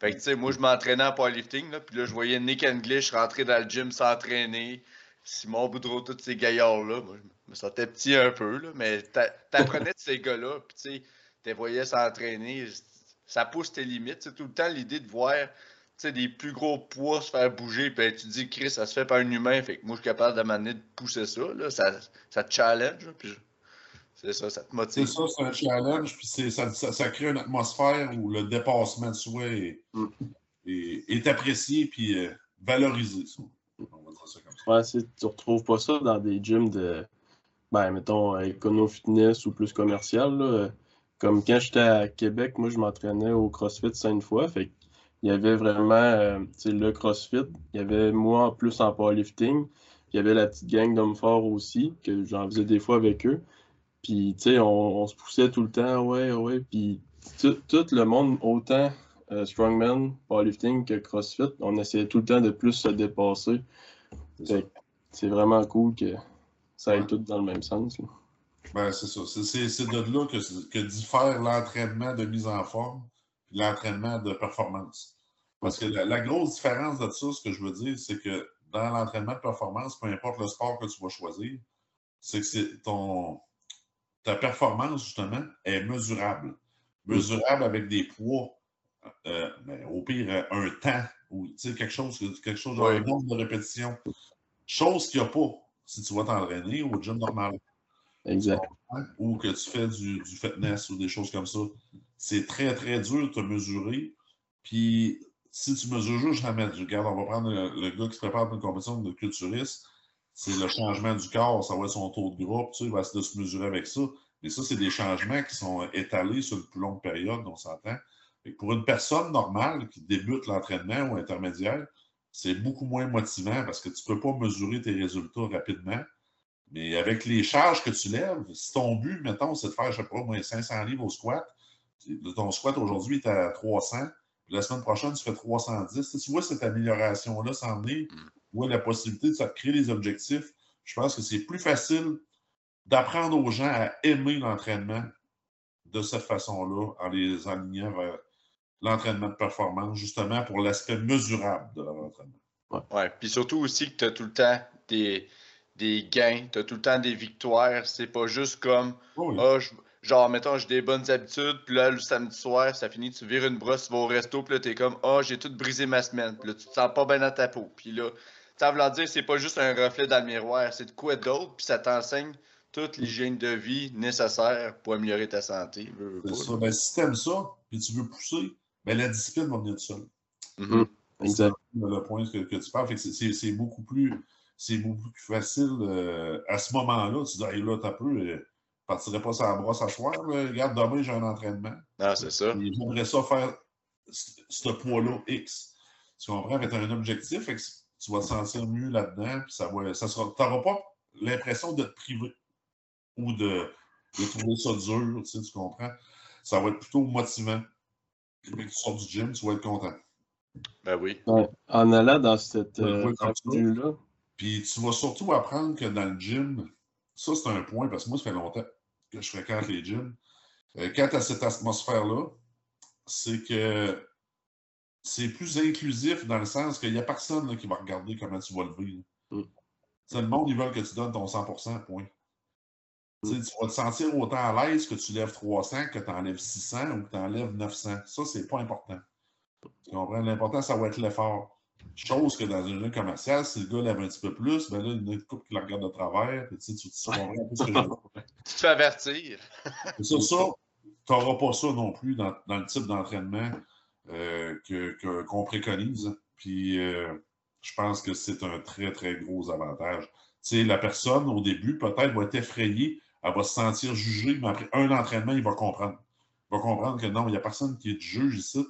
[SPEAKER 1] Fait que, tu sais, moi, je m'entraînais en powerlifting, là, puis là, je voyais Nick English rentrer dans le gym s'entraîner. Simon Boudreau, tous ces gaillards-là. Moi, je me sentais petit un peu, là, mais t'apprenais de ces gars-là, puis tu sais, tu voyais s'entraîner. Ça pousse tes limites. C'est tout le temps l'idée de voir des plus gros poids se faire bouger, puis tu te dis, Chris, ça se fait par un humain, fait que moi, je suis capable de de pousser ça, là, ça, ça te challenge, puis c'est ça, ça te motive.
[SPEAKER 2] C'est ça, c'est un challenge, puis ça, ça, crée une atmosphère où le dépassement de soi est, mm. est, apprécié puis euh, valorisé. On va
[SPEAKER 3] dire ça comme ça. Ouais, tu retrouves pas ça dans des gyms de, ben, mettons, écono-fitness ou plus commercial. Comme quand j'étais à Québec, moi, je m'entraînais au CrossFit cinq fois. Fait il y avait vraiment euh, le CrossFit. Il y avait moi en plus en powerlifting. Il y avait la petite gang d'hommes forts aussi, que j'en faisais des fois avec eux. Puis, tu sais, on, se poussait tout le temps, ouais, ouais. Puis, tout, le monde, autant euh, strongman, powerlifting que CrossFit, on essayait tout le temps de plus se dépasser. C'est vraiment cool que ça aille tout dans le même sens.
[SPEAKER 2] Ben, c'est ça. C'est de là que, que diffère l'entraînement de mise en forme l'entraînement de performance. Parce que la, la, grosse différence de ça, ce que je veux dire, c'est que dans l'entraînement de performance, peu importe le sport que tu vas choisir, c'est que ton, ta performance, justement, est mesurable. Mesurable avec des poids, euh, ben, au pire, un temps, ou quelque chose, quelque chose un nombre de répétitions. Chose qu'il n'y a pas si tu vas t'entraîner au gym normal.
[SPEAKER 3] Exact.
[SPEAKER 2] Ou que tu fais du, fitness ou des choses comme ça. C'est très, très dur de te mesurer. Puis, si tu mesures juste, je regarde, on va prendre le, gars qui se prépare pour une compétition de culturiste c'est le changement du corps, ça va être son taux de groupe, tu sais, il va essayer de se mesurer avec ça. Mais ça, c'est des changements qui sont étalés sur une plus longue période, on s'entend. Pour une personne normale qui débute l'entraînement ou intermédiaire, c'est beaucoup moins motivant parce que tu ne peux pas mesurer tes résultats rapidement. Mais avec les charges que tu lèves, si ton but, mettons, c'est de faire, je sais pas, moins 500 livres au squat, ton squat aujourd'hui est à 300, puis la semaine prochaine, tu fais 310. Si tu vois cette amélioration-là s'en est, ou la possibilité de créer des objectifs, je pense que c'est plus facile d'apprendre aux gens à aimer l'entraînement de cette façon-là, en les alignant vers l'entraînement de performance, justement pour l'aspect mesurable de leur entraînement.
[SPEAKER 1] Oui, puis surtout aussi que tu as tout le temps des, des gains, tu as tout le temps des victoires. C'est pas juste comme oh ah, genre, mettons, j'ai des bonnes habitudes, puis là, le samedi soir, ça finit, tu vires une brosse, tu vas au resto, puis là, t'es comme Ah, oh, j'ai tout brisé ma semaine, puis là, tu te sens pas bien dans ta peau. Puis là, ça veut dire c'est pas juste un reflet dans le miroir, c'est de quoi d'autre, puis ça t'enseigne toute l'hygiène de vie nécessaire pour améliorer ta santé.
[SPEAKER 2] C'est ça. Ben, si t'aimes ça, puis tu veux pousser, ben, la discipline va venir de seul.
[SPEAKER 3] Mm-hmm.
[SPEAKER 2] Exact. le point que, que tu parles. C'est beaucoup plus c'est beaucoup plus facile euh, à ce moment-là. Tu dis, hey, là, t'as peu, je partirais pas sa brosse à soir. Regarde, demain, j'ai un entraînement.
[SPEAKER 1] Ah, c'est ça.
[SPEAKER 2] J'aimerais ça faire ce poids-là X. Tu comprends? Avec un objectif, tu vas te sentir mieux là-dedans, puis ça va, ça sera, t'auras pas l'impression de te priver ou de, de trouver ça dur, tu, sais, tu comprends? Ça va être plutôt motivant. Puis, que tu sors du gym, tu vas être content.
[SPEAKER 1] Ben oui.
[SPEAKER 3] Ouais. En allant dans cette euh, avenue-là,
[SPEAKER 2] Puis tu vas surtout apprendre que dans le gym, ça c'est un point, parce que moi, ça fait longtemps que je fréquente les gyms. Euh, quand tu as cette atmosphère-là, c'est que c'est plus inclusif dans le sens qu'il n'y a personne là, qui va regarder comment tu vas le vivre.
[SPEAKER 3] Mm.
[SPEAKER 2] C'est le monde, ils veulent que tu donnes ton 100%, point.
[SPEAKER 3] Mm.
[SPEAKER 2] Tu vas te sentir autant à l'aise que tu lèves 300 que tu enlèves 600 ou que tu enlèves 900. Ça, c'est pas important. Tu comprends? L'important, ça va être l'effort. Chose que dans un jeu commercial, si le gars lève un petit peu plus, ben là, il y en a une couple qui le regarde de travers. Puis, tu, sais, tu, tu comprends un peu ce que je veux.
[SPEAKER 1] Tu te avertir.
[SPEAKER 2] Et ça, tu n'auras pas ça non plus dans, le type d'entraînement euh, que- qu'on préconise. Puis euh, je pense que c'est un très, très gros avantage. Tu sais, la personne, au début, peut-être va être effrayée, elle va se sentir jugée, mais après un entraînement, il va comprendre. Il va comprendre que non, il n'y a personne qui te juge ici.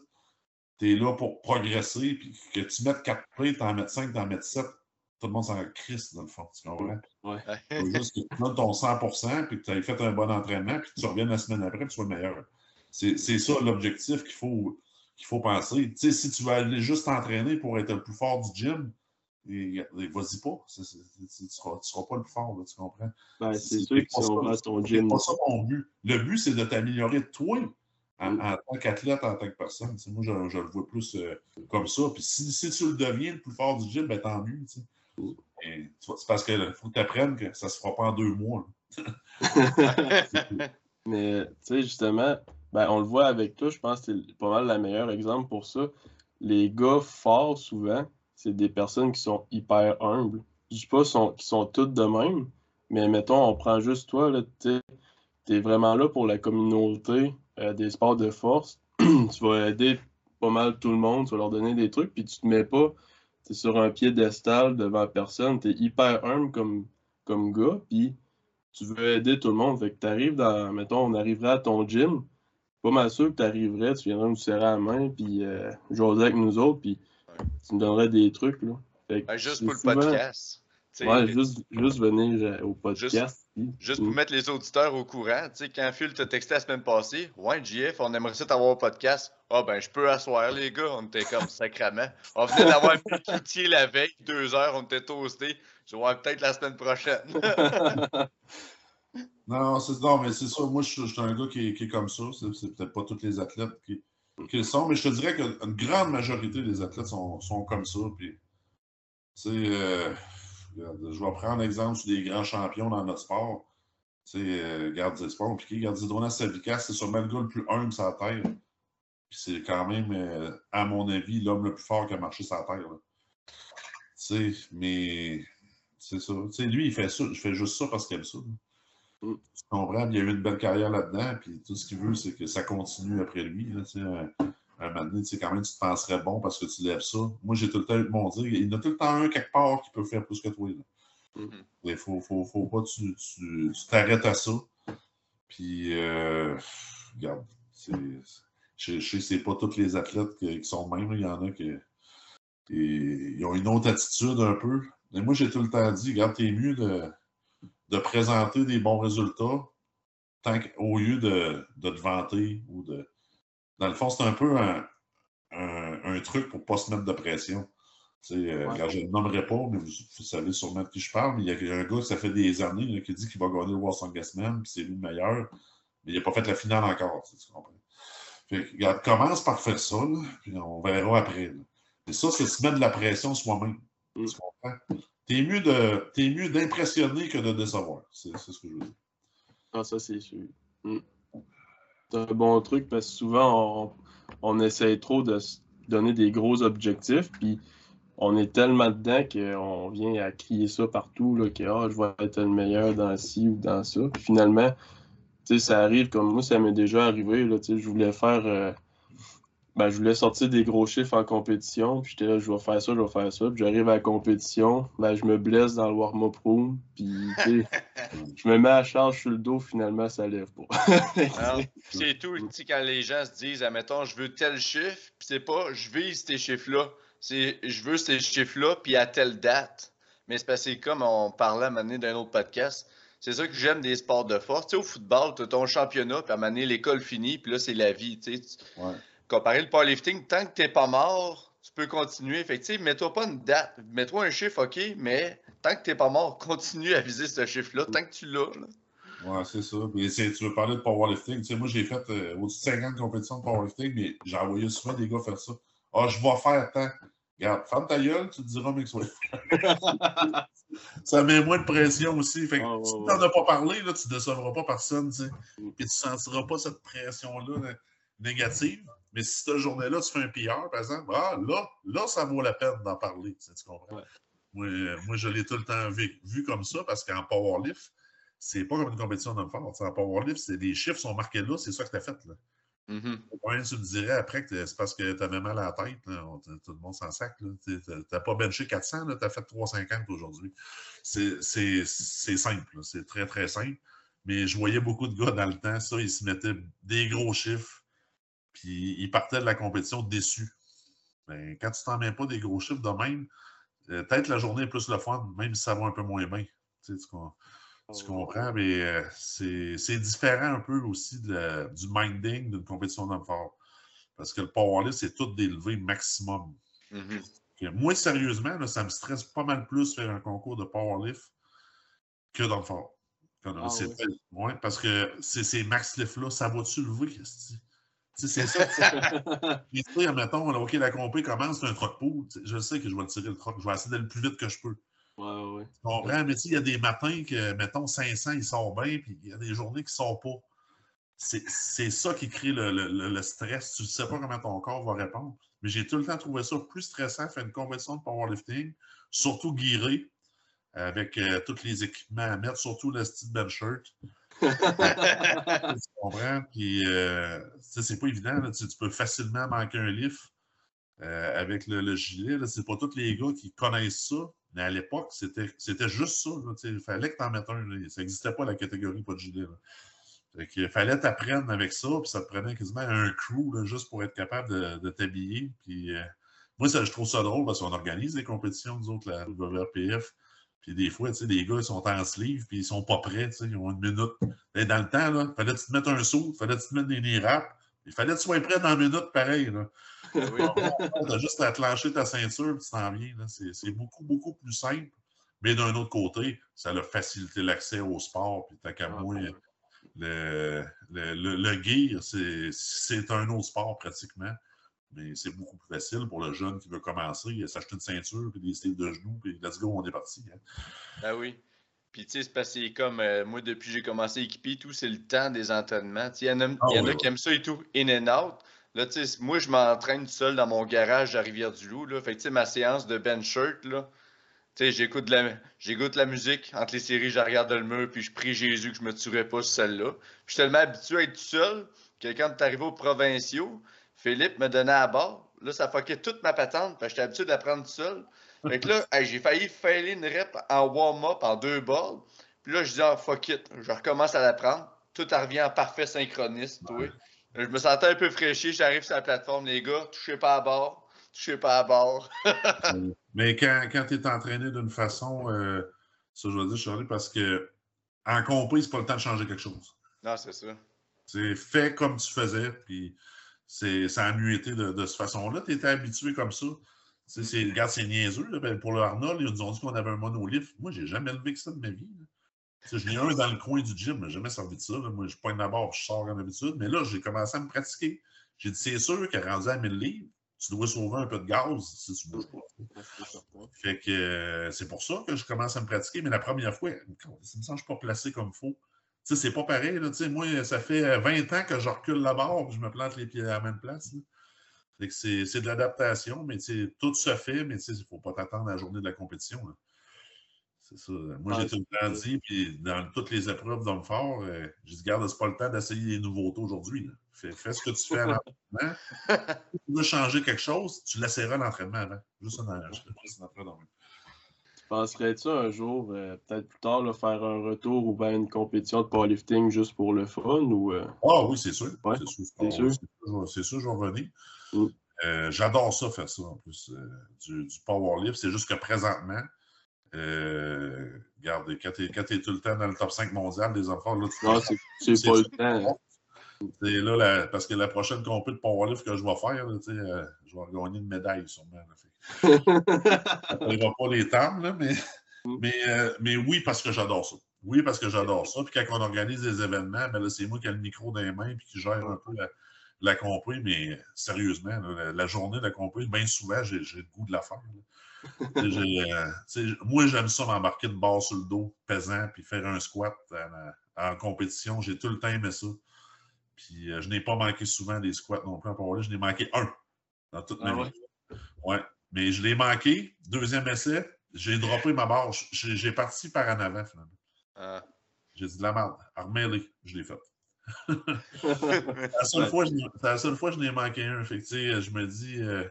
[SPEAKER 2] Tu es là pour progresser, puis que tu mettes 4 plays, t'en mettes 5, t'en mettes 7, tout le monde s'en crisse, dans le fond. Tu comprends? Il faut juste que tu donnes ton 100% puis que tu aies fait un bon entraînement, puis que tu reviennes la semaine après, puis tu sois le meilleur. C'est c'est ça l'objectif qu'il faut, qu'il faut penser. Tu sais, si tu vas aller juste t'entraîner pour être le plus fort du gym, et- et vas-y pas. Tu ne seras, tu seras pas le plus fort, là, tu comprends?
[SPEAKER 3] ben,
[SPEAKER 2] C'est-
[SPEAKER 3] sûr que
[SPEAKER 2] pas
[SPEAKER 3] si on va ton
[SPEAKER 2] C'est
[SPEAKER 3] gym,
[SPEAKER 2] pas ça mon but. Le but, c'est de t'améliorer toi en,
[SPEAKER 3] Mm.
[SPEAKER 2] en tant qu'athlète, en tant que personne. Moi, je, je le vois plus euh, comme ça. Puis si, si tu le deviens le plus fort du gym, ben tant mieux. tu C'est parce qu'il faut que tu apprennes que ça se fera pas en deux mois. (laughs)
[SPEAKER 3] Mais, tu sais, justement, ben, on le voit avec toi, je pense que c'est pas mal le meilleur exemple pour ça. Les gars forts, souvent, c'est des personnes qui sont hyper humbles. Je dis pas sont, qu'ils sont toutes de même, mais mettons, on prend juste toi, tu es vraiment là pour la communauté euh, des sports de force. (clears throat) tu vas aider pas mal tout le monde, tu vas leur donner des trucs, puis tu te mets pas t'es sur un piédestal devant personne, tu es hyper humble comme, comme gars, puis tu veux aider tout le monde. Fait que tu arrives dans, mettons, on arriverait à ton gym, pas mal sûr que tu arriverais, tu viendrais nous serrer la main, puis euh, jaser avec nous autres, puis tu me donnerais des trucs. Là. Fait que
[SPEAKER 1] Ben, juste pour le podcast.
[SPEAKER 3] Ouais, juste, juste venir euh, au podcast.
[SPEAKER 1] Juste pour mettre les auditeurs au courant, tu sais, quand Phil t'a texté la semaine passée, ouais, JF, on aimerait ça t'avoir au podcast. Ah, ben, je peux asseoir, les gars. On était comme sacrament. On venait d'avoir un la veille, deux heures, on était toastés. Je vais voir peut-être la semaine prochaine. (laughs)
[SPEAKER 2] Non, c'est, non, mais c'est ça. Moi, je, suis- je suis un gars qui, est- qui est comme ça. C'est, c'est peut-être pas tous les athlètes qui, qui le sont, mais je te dirais qu'une grande majorité des athlètes sont, sont comme ça. Puis, tu sais, euh, je vais prendre l'exemple sur des grands champions dans notre sport. Tu sais, euh, regarde, c'est pas compliqué. Regarde, Zidronas Savikas, c'est sûrement le gars le plus humble sur la terre. Puis c'est quand même, euh, à mon avis, l'homme le plus fort qui a marché sur la terre. là. Tu sais, mais c'est ça. Tu sais, lui, il fait ça, il fait juste ça parce qu'il aime ça.
[SPEAKER 3] Mm.
[SPEAKER 2] Tu comprends? Il a eu une belle carrière là-dedans, puis tout ce qu'il veut, c'est que ça continue après lui. Là, tu sais, un, un moment donné, tu sais, quand même, tu te penserais bon parce que tu lèves ça. Moi, j'ai tout le temps eu mon dire, il y en a tout le temps un quelque part qui peut faire plus que toi.
[SPEAKER 1] Mhm.
[SPEAKER 2] Il faut, faut, faut pas que tu t'arrêtes à ça. Puis, euh, regarde, je, je sais pas tous les athlètes qui, qui sont de même. Il y en a qui ils ont une autre attitude un peu. Mais moi, j'ai tout le temps dit, regarde, t'es mieux de, de présenter des bons résultats tant au lieu de, de te vanter ou de. Dans le fond, c'est un peu un, un- un truc pour pas se mettre de pression. Euh,
[SPEAKER 3] Ouais.
[SPEAKER 2] je ne nommerai pas, mais vous, vous savez sûrement de qui je parle. Mais il y a un gars, ça fait des années, là, qui dit qu'il va gagner le World Strongest Man, puis c'est lui le meilleur. Mais il n'a pas fait la finale encore, tu comprends? Fait regarde, commence par faire ça, là, puis on verra après. là. Mais ça, c'est se mettre de la pression soi-même.
[SPEAKER 3] Mm.
[SPEAKER 2] Tu comprends? T'es mieux de- t'es mieux d'impressionner que de décevoir. C'est c'est ce que je veux dire.
[SPEAKER 3] Ah, ça, c'est sûr. Mm. Un bon truc parce que souvent, on, on essaye trop de se donner des gros objectifs, puis on est tellement dedans qu'on vient à crier ça partout, là, que ah, je vais être le meilleur dans ci ou dans ça. Puis finalement, ça arrive comme moi, ça m'est déjà arrivé. Là, je voulais faire. euh, ben, je voulais sortir des gros chiffres en compétition. Puis j'étais là, je vais faire ça, je vais faire ça. Puis j'arrive à la compétition, ben, je me blesse dans le warm-up room. Puis, (laughs) je me mets à charge sur le dos, finalement, ça lève pas. (laughs)
[SPEAKER 1] C'est tout. Tu sais, quand les gens se disent, admettons, je veux tel chiffre, puis c'est pas, je vise ces chiffres-là. C'est, je veux ces chiffres-là, puis à telle date. Mais c'est parce que c'est comme on parlait à un moment donné d'un autre podcast. c'est ça que j'aime des sports de force. Tu sais, au football, tu as ton championnat, puis à un moment donné, l'école finit, puis là, c'est la vie. Tu sais.
[SPEAKER 2] Ouais.
[SPEAKER 1] Comparer le powerlifting, tant que tu n'es pas mort, tu peux continuer. Fait que, tu sais, mets-toi pas une date. Mets-toi un chiffre, OK, mais tant que tu n'es pas mort, (laughs) continue à viser ce chiffre-là, tant que tu l'as. là.
[SPEAKER 2] Ouais, c'est ça. Mais c'est- tu veux parler de powerlifting. Tu sais, moi, j'ai fait euh, au-dessus de 50 compétitions de powerlifting, mais j'ai envoyé souvent des gars faire ça. Ah, je vais faire tant. Regarde, ferme ta gueule, tu te diras, mec, soit. (laughs) ça met moins de pression aussi. Fait que
[SPEAKER 3] Ah,
[SPEAKER 2] si tu n'en as pas parlé, là, tu ne décevras pas personne, tu sais. Puis tu ne sentiras pas cette pression-là né- négative. Mais si cette journée-là, tu fais un PR, par exemple, ah, là, là, ça vaut la peine d'en parler. Tu, sais, tu comprends?
[SPEAKER 3] Ouais.
[SPEAKER 2] Moi, moi, je l'ai tout le temps vu, vu comme ça parce qu'en powerlift, c'est pas comme une compétition d'homme fort. En powerlift, c'est les chiffres sont marqués là, c'est ça que tu as fait. Là.
[SPEAKER 1] Mhm.
[SPEAKER 2] Ouais, tu me dirais après que c'est parce que tu avais mal à la tête. là. Tout le monde s'en sac. Tu n'as pas benché 400, tu as fait 350 aujourd'hui. C'est simple. C'est très, très simple. Mais je voyais beaucoup de gars dans le temps, ça, ils se mettaient des gros chiffres, puis ils partaient de la compétition déçus. Ben, quand tu t'en mets pas des gros chiffres de même, euh, peut-être la journée est plus le fun, même si ça va un peu moins bien. Tu, sais, tu com- tu comprends, mais euh, c'est différent un peu aussi de du minding d'une compétition d'homme fort. Parce que le powerlift, c'est tout d'élever maximum. Que moi, sérieusement, là, ça me stresse pas mal plus faire un concours de powerlift que d'homme fort.
[SPEAKER 3] Ah ouais.
[SPEAKER 2] parce que c'est ces max lifts-là, ça va-tu lever? esti? C'est ça. (laughs) tu sais, mettons, OK, la compé commence, c'est un troc pool. Je sais que je vais le tirer le troc. Je vais essayer d'aller le plus vite que je peux.
[SPEAKER 3] Ouais, ouais.
[SPEAKER 2] Tu comprends? Mais tu sais, il y a des matins que, mettons, 500, il sort bien, puis il y a des journées qui ne sortent pas. C'est ça qui crée le, le- le- stress. Tu ne sais pas comment ton corps va répondre. Mais j'ai tout le temps trouvé ça plus stressant, faire une compétition de powerlifting, surtout guiré, avec euh, tous les équipements à mettre, surtout le style bench shirt. Tu comprends? Puis, euh, c'est pas évident. Tu, peux facilement manquer un lift euh, avec le, le gilet. C'est pas tous les gars qui connaissent ça. Mais à l'époque, c'était juste ça. Il fallait que tu en mettes un. Ça n'existait pas la catégorie pas de gilet. Il fallait t'apprendre avec ça, puis ça te prenait quasiment un crew juste pour être capable de, de t'habiller. Puis, euh, moi, ça, je trouve ça drôle parce qu'on organise des compétitions, nous autres, la WRPF. Puis des fois, tu sais, les gars, ils sont en sleeve, puis ils sont pas prêts, tu sais, ils ont une minute. Et dans le temps, là, fallait que tu te mettes un saut, fallait que tu te mettes des wraps. Il fallait que tu sois prêt dans une minute, pareil. Là.
[SPEAKER 1] Ben (laughs) oui.
[SPEAKER 2] Tu as juste à te lâcher ta ceinture, puis tu t'en viens. là. C'est beaucoup, beaucoup plus simple. Mais d'un autre côté, ça a facilité l'accès au sport, puis tant qu'à
[SPEAKER 3] Ah,
[SPEAKER 2] moi,
[SPEAKER 3] ouais.
[SPEAKER 2] le, le, le, le gear, c'est un autre sport pratiquement. Mais c'est beaucoup plus facile pour le jeune qui veut commencer. Il s'acheter une ceinture, puis des styles de genoux, puis let's go, on est parti. hein.
[SPEAKER 1] Ben oui. Puis tu sais, c'est parce que c'est comme euh, moi, depuis que j'ai commencé à équiper tout, c'est le temps des entraînements. Tu sais, Il y en a,
[SPEAKER 2] Ah
[SPEAKER 1] y en a
[SPEAKER 2] oui,
[SPEAKER 1] qui aiment ça et tout, in and out. Là, tu sais, moi, je m'entraîne tout seul dans mon garage à Rivière-du-Loup. Là. Fait que tu sais, ma séance de bench shirt, là, tu sais, j'écoute de la, j'écoute la musique. Entre les séries, je regarde le mur, puis je prie Jésus que je me tuerais pas sur celle-là. Je suis tellement habitué à être tout seul que quand tu arrivé aux provinciaux, Philippe me donnait à bord. Là, ça fuckait toute ma patente, parce que j'étais habitué de la prendre tout seul. Fait que là, (laughs) j'ai failli failer une rep en warm-up en deux balles. Puis là, je dis, ah, fuck it, je recommence à la prendre. Tout revient en parfait synchronisme. Je me sentais un peu fraîchi, j'arrive sur la plateforme, les gars, touchez pas à bord, touchez pas à bord. (laughs)
[SPEAKER 2] Mais quand, quand tu es entraîné d'une façon, euh, ça je veux dire, Charlie, parce que en compris, c'est pas le temps de changer quelque chose.
[SPEAKER 1] Non, c'est ça.
[SPEAKER 2] C'est fait comme tu faisais, puis ça a mieux été de, de cette façon-là. Tu étais habitué comme ça. C'est, regarde, c'est niaiseux. là. Ben, pour le Arnold, ils nous ont dit qu'on avait un monolift. Moi, j'ai jamais levé que ça de ma vie. là. Tu sais, J'en ai un dans le coin du gym, mais jamais servi de ça. là. Moi, je pointe barre, je sors comme d'habitude. Mais là, j'ai commencé à me pratiquer. J'ai dit, c'est sûr qu'à rendu à 1000 livres, tu dois sauver un peu de gaz si tu bouges pas. Fait que euh, c'est pour ça que je commence à me pratiquer. Mais la première fois, ça me semble que je suis pas placé comme. Tu sais, c'est pas pareil. Là, moi, ça fait euh, 20 ans que je recule la barre et je me plante les pieds à la même place. c'est de l'adaptation, mais tout se fait, mais tu sais, il ne faut pas t'attendre à la journée de la compétition. C'est ça. Moi, j'ai tout le temps dit, puis dans toutes les épreuves d'homme fort, euh, j'ai dit, garde, c'est pas le temps d'essayer des nouveautés aujourd'hui. Fais, fais ce que tu fais à l'entraînement. (laughs) si tu veux changer quelque chose, tu l'essaieras à l'entraînement avant. Juste un, juste un entraînement.
[SPEAKER 3] Penserais-tu un jour, euh, peut-être plus tard, là, faire un retour ou bien une compétition de powerlifting juste pour le fun ou euh,
[SPEAKER 2] Ah oui, c'est sûr.
[SPEAKER 3] Ouais,
[SPEAKER 2] c'est sûr.
[SPEAKER 3] c'est sûr.
[SPEAKER 2] je vais revenir.
[SPEAKER 3] Mm.
[SPEAKER 2] Euh, J'adore ça, faire ça, en plus, du, du powerlift. C'est juste que présentement, regarde, quand tu es, tout le temps dans le top 5 mondial des enfants, là,
[SPEAKER 3] tu Non, c'est pas le temps.
[SPEAKER 2] C'est là, parce que la prochaine compétition de powerlift que je vais faire, là, je vais gagner une médaille sûrement. Ça ne pas les termes, mais, mm. mais, euh, mais oui, parce que j'adore ça. Oui, parce que j'adore ça. Puis quand on organise des événements, ben c'est moi qui ai le micro dans les mains et qui gère un peu la, la mais sérieusement, la, journée de la compris, bien souvent, j'ai le goût de la faire. Euh, moi, j'aime ça m'embarquer de bord sur le dos, pesant, puis faire un squat en, compétition. J'ai tout le temps aimé ça. Puis euh, je n'ai pas manqué souvent des squats non plus en Je n'ai manqué un dans toute ma ah vie. Ouais. Mais je l'ai manqué. Deuxième essai, j'ai droppé ma barre. J'ai parti par en avant, finalement. Ah. J'ai dit de la merde. Armez-les. Je l'ai fait. c'est (laughs) la seule fois que je n'ai manqué un. Fait je me dis, euh,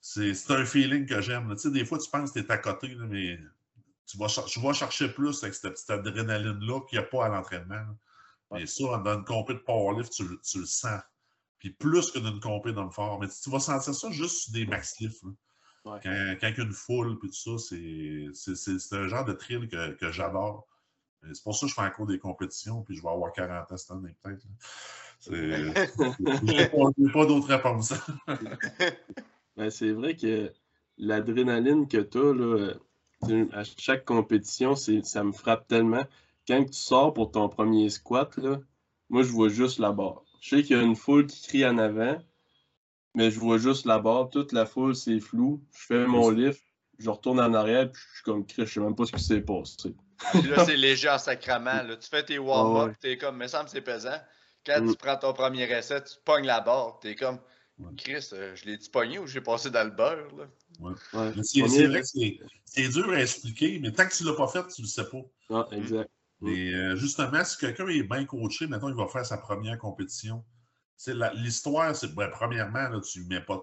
[SPEAKER 2] c'est un feeling que j'aime. Des fois, tu penses que tu es à côté, mais tu vas, chercher plus avec cette petite adrénaline-là qu'il n'y a pas à l'entraînement. Mais ça, dans une compé de powerlift, tu, tu le sens. Puis plus que dans une compé d'homme fort. Mais tu vas sentir ça juste sur des max lifts. Quand, il y a une foule, puis tout ça, c'est un genre de thrill que, que j'adore. C'est pour ça que je fais encore des compétitions, puis je vais avoir 40 ans cette année, peut-être. (laughs) Je n'ai pas, d'autre réponse. (laughs)
[SPEAKER 3] ben, c'est vrai que l'adrénaline que tu as à chaque compétition, ça me frappe tellement. Quand tu sors pour ton premier squat, là, moi, je vois juste la barre. Je sais qu'il y a une foule qui crie en avant, mais je vois juste la barre. Toute la foule, c'est flou. Je fais mon lift, je retourne en arrière, puis je suis comme, je sais même pas ce qui s'est passé
[SPEAKER 1] là, c'est léger en sacrament. Là. Tu fais tes warm-up, tu es comme, mais ça me c'est pesant. Quand tu mm. prends ton premier essai, tu pognes la barre, es comme, Chris, euh, je l'ai-tu pogné ou j'ai passé dans le beurre? Là?
[SPEAKER 2] Ouais. C'est vrai que c'est dur à expliquer, mais tant que tu ne l'as pas fait, tu ne le sais pas.
[SPEAKER 3] Ah, exact.
[SPEAKER 2] Et euh, justement, si quelqu'un est bien coaché, maintenant il va faire sa première compétition. L'histoire, c'est ben, premièrement, là, tu ne mets, pas,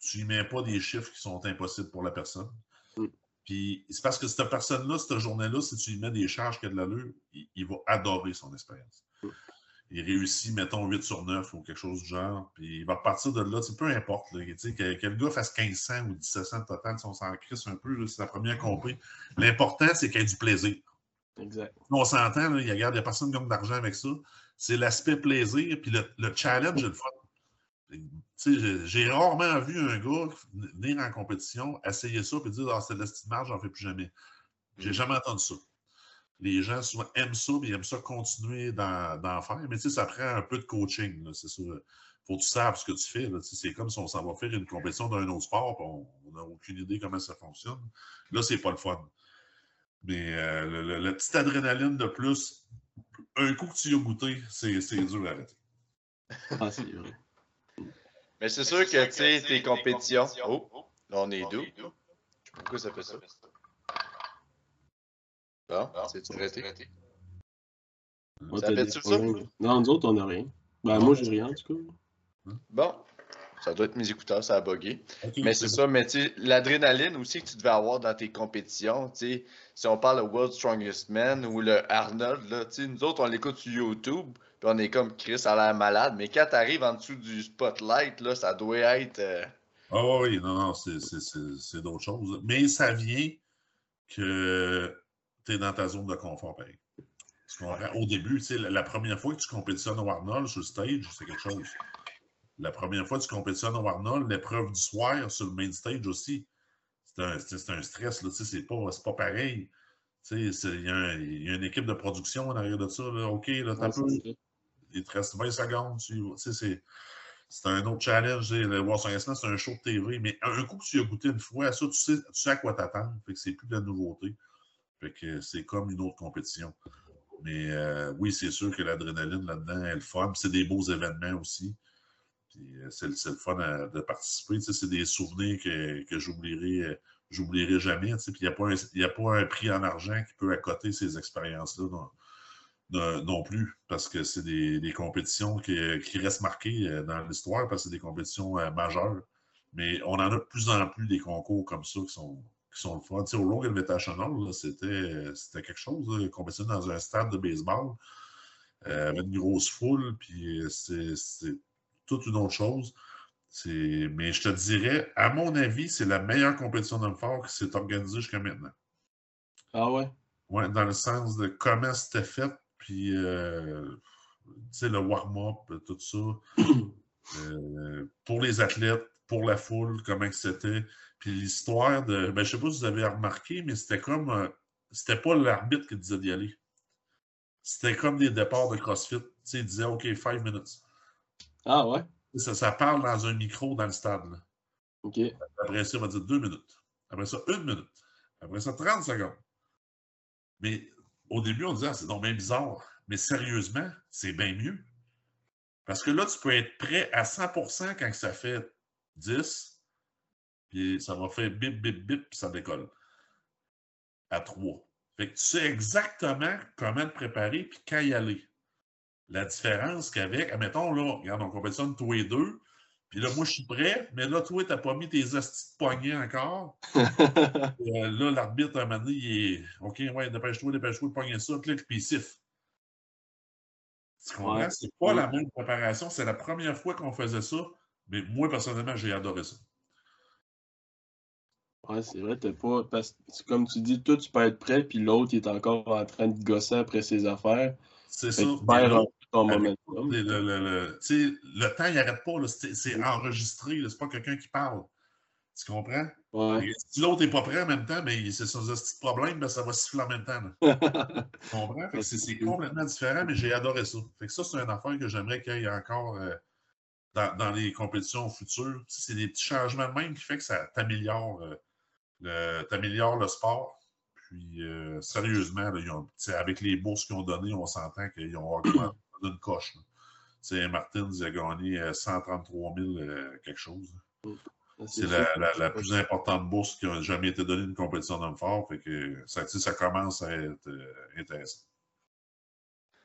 [SPEAKER 2] tu mets pas des chiffres qui sont impossibles pour la personne. Mm. Puis c'est parce que cette personne-là, cette journée-là, si tu lui mets des charges qui ont de l'allure, il, va adorer son expérience. Il réussit, mettons, 8 sur 9 ou quelque chose du genre, puis il va partir de là, peu importe. Là, que, que, le gars fasse 1500 ou 1700 total, si on s'en crisse un peu, c'est la première compris. L'important, c'est qu'il y ait du plaisir. On s'entend, il y a, personne qui gagne d'argent avec ça. C'est l'aspect plaisir, puis le, le challenge, le fun. J'ai rarement vu un gars venir en compétition, essayer ça, et dire Ah, c'est de marge, j'en fais plus jamais. J'ai jamais entendu ça. Les gens souvent aiment ça, mais ils aiment ça continuer d'en faire. Mais ça prend un peu de coaching. C'est ça. Faut que tu saches ce que tu fais. C'est comme si on s'en va faire une compétition d'un autre sport, on n'a aucune idée comment ça fonctionne. Là, c'est pas le fun. Mais euh, la petite adrénaline de plus, un coup que tu y as goûté, c'est dur à arrêter.
[SPEAKER 3] Ah, c'est vrai.
[SPEAKER 1] Mais c'est sûr que, tu sais, tes compétitions. Oh, là, on est doux. Pourquoi ça fait ça? Bon, c'est arrêté.
[SPEAKER 3] Ça fait ça? Non, nous autres, on n'a rien. Ben, moi, j'ai rien, en tout cas.
[SPEAKER 1] Bon. Ça doit être mes écouteurs, ça a bugué. mais c'est ça, mais tu sais, l'adrénaline aussi que tu devais avoir dans tes compétitions, tu sais, si on parle de World Strongest Man ou le Arnold, là, tu sais, nous autres, on l'écoute sur YouTube, puis on est comme Chris a l'air malade, mais quand tu arrives en dessous du spotlight, là, ça doit être. Euh,
[SPEAKER 2] ah oui, non, non, c'est d'autres choses. Mais ça vient que tu es dans ta zone de confort, pareil. Au début, tu sais, la première fois que tu compétitionnes au Arnold sur le stage, c'est quelque chose. La première fois que tu compétitionnes au Arnold, l'épreuve du soir sur le main stage aussi, c'est un, un, stress, là, c'est pas, pas pareil. Il y, y, a une équipe de production en arrière de ça. Là. OK, là, t'as peu il te reste 20 secondes. c'est un autre challenge. Le War c'est un show de TV. Mais un coup que tu as goûté une fois, ça, tu sais, tu sais à quoi t'attendre. Fait que c'est plus de la nouveauté. Fait que c'est comme une autre compétition. Mais euh, oui, c'est sûr que l'adrénaline là-dedans est le fun. C'est des beaux événements aussi. Euh, c'est le fun de participer. c'est des souvenirs que, que j'oublierai euh, jamais. Puis il n'y a, a, pas un prix en argent qui peut accoter ces expériences-là non plus, parce que c'est des, compétitions qui, restent marquées euh, dans l'histoire, parce que c'est des compétitions euh, majeures. Mais on en a de plus en plus des concours comme ça qui sont, qui sont le fun. Tu sais, au Rogue Invitational, c'était quelque chose, là, compétitionner dans un stade de baseball euh, avec une grosse foule, puis c'est toute une autre chose. Mais je te dirais, à mon avis, c'est la meilleure compétition d'homme fort qui s'est organisée jusqu'à maintenant.
[SPEAKER 3] Ah ouais?
[SPEAKER 2] Ouais, dans le sens de comment c'était fait, puis euh, tu sais, le warm-up, tout ça. (coughs) Euh, pour les athlètes, pour la foule, comment c'était. Puis l'histoire de. Ben, je sais pas si vous avez remarqué, mais c'était comme. euh, c'était pas l'arbitre qui disait d'y aller. C'était comme des départs de CrossFit. Tu sais, il disait OK, five minutes.
[SPEAKER 3] Ah ouais?
[SPEAKER 2] Ça, ça parle dans un micro dans le stade. là.
[SPEAKER 3] OK.
[SPEAKER 2] Après ça, il va dire deux minutes. Après ça, une minute. Après ça, 30 secondes. Mais au début, on disait, ah, c'est donc bien bizarre. Mais sérieusement, c'est bien mieux. Parce que là, tu peux être prêt à 100 quand ça fait 10, puis ça va faire bip, bip, bip, puis ça décolle. À 3. Fait que tu sais exactement comment te préparer, puis quand y aller. La différence qu'avec, admettons, là, regarde, on compétitionne tous les deux, puis là, moi, je suis prêt, mais là, toi, tu n'as pas mis tes hosties de poignets encore. (laughs) Euh, là, l'arbitre, à un moment donné, il est OK, ouais, dépêche-toi, dépêche-toi, pogne ça, clic, puis il siffle. Tu comprends?
[SPEAKER 3] Ouais.
[SPEAKER 2] C'est pas la même préparation. C'est la première fois qu'on faisait ça, mais moi, personnellement, j'ai adoré ça.
[SPEAKER 3] Ouais, c'est vrai, t'as pas. Parce que, comme tu dis, toi, tu peux être prêt, puis l'autre, il est encore en train de gosser après ses affaires.
[SPEAKER 2] C'est ça.
[SPEAKER 3] tu perds ton
[SPEAKER 2] avec
[SPEAKER 3] momentum.
[SPEAKER 2] le, le- le- le- tu sais, le temps, il n'arrête pas. C'est enregistré. C'est pas quelqu'un qui parle. Tu comprends?
[SPEAKER 3] Ouais.
[SPEAKER 2] Si l'autre n'est pas prêt en même temps, mais c'est son petit problème, ben, ça va siffler en même temps. (laughs) Tu comprends? C'est complètement différent, mais j'ai adoré ça. Fait que ça, c'est une affaire que j'aimerais qu'il y ait encore euh, dans, dans les compétitions futures. C'est des petits changements de même qui fait que ça t'améliore euh, le, sport. Puis, euh, sérieusement, là, ont- avec les bourses qu'ils ont données, on s'entend qu'ils ont augmenté d'une coche. sais, Martins a gagné euh, 133 000 euh, quelque chose. C'est la, la- la plus importante bourse qui a jamais été donnée d'une compétition d'homme fort. Fait que ça, ça commence à être euh, intéressant.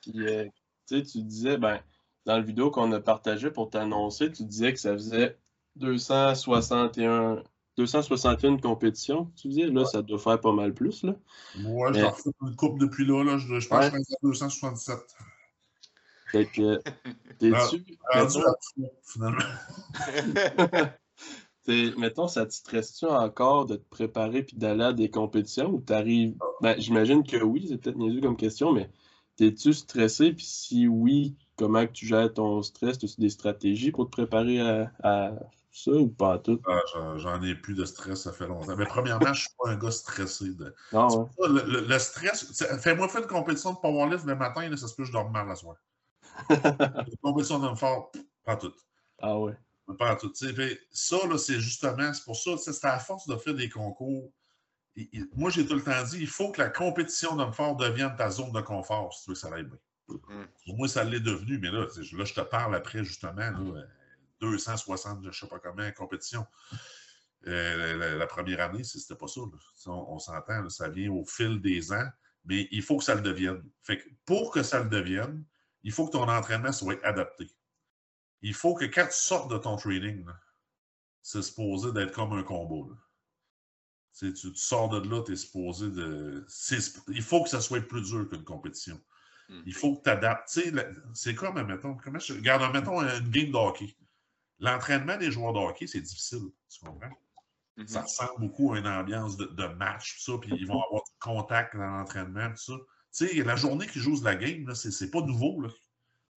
[SPEAKER 3] Puis, euh, tu sais, tu disais, ben, dans la vidéo qu'on a partagée pour t'annoncer, tu disais que ça faisait 261, 261 compétitions. Tu disais, là, ça doit faire pas mal plus, là.
[SPEAKER 2] Moi,
[SPEAKER 3] Mais-
[SPEAKER 2] j'en refais une coupe depuis là. là je, je pense
[SPEAKER 3] Ouais.
[SPEAKER 2] que je suis à 277.
[SPEAKER 3] Fait que, t'es-tu,
[SPEAKER 2] Rendu
[SPEAKER 3] mettons, (laughs) mettons, ça te stresse-tu encore de te préparer puis d'aller à des compétitions ou t'arrives, ben, j'imagine que oui, c'est peut-être niaiseux comme question, mais t'es-tu stressé puis si oui, comment que tu gères ton stress? As-tu des stratégies pour te préparer à, à ça ou pas à tout?
[SPEAKER 2] Ah, j'en- ai plus de stress, ça fait longtemps. Mais premièrement, je ne suis pas un gars stressé. de-
[SPEAKER 3] Ah ouais.
[SPEAKER 2] Ça, Le, le- le stress, fais-moi faire une compétition de powerlift le matin, là, ça se peut que je dorme mal la soirée. Une compétition d'homme fort, pas tout.
[SPEAKER 3] Ah ouais.
[SPEAKER 2] Pas tout. Fait, ça, là, c'est justement, c'est pour ça, c'est à force de faire des concours. Moi, j'ai tout le temps dit, il faut que la compétition d'homme fort devienne ta zone de confort si tu veux que ça aille bien.
[SPEAKER 1] Mm.
[SPEAKER 2] Pour moi, ça l'est devenu, mais là, là, je te parle après, justement, là, euh, 260, je ne sais pas combien, compétition. Euh, la, la première année, c'était pas ça. On, on s'entend, ça vient au fil des ans, mais il faut que ça le devienne. Fait que pour que ça le devienne, il faut que ton entraînement soit adapté. Il faut que quand tu sortes de ton training, c'est supposé d'être comme un combo. là. Tu, sors de là, tu es supposé de. Il faut que ça soit plus dur qu'une compétition.
[SPEAKER 1] Mm.
[SPEAKER 2] Il faut que tu adaptes. C'est comme, mettons, comment je... Regarde, mettons une game de hockey. L'entraînement des joueurs de hockey, c'est difficile. Tu comprends?
[SPEAKER 1] Mhm.
[SPEAKER 2] Ça ressemble beaucoup à une ambiance de, de match, tout ça, puis ils vont avoir du contact dans l'entraînement, tout ça. Tu sais, la journée qu'ils jouent de la game, c'est pas nouveau. Là.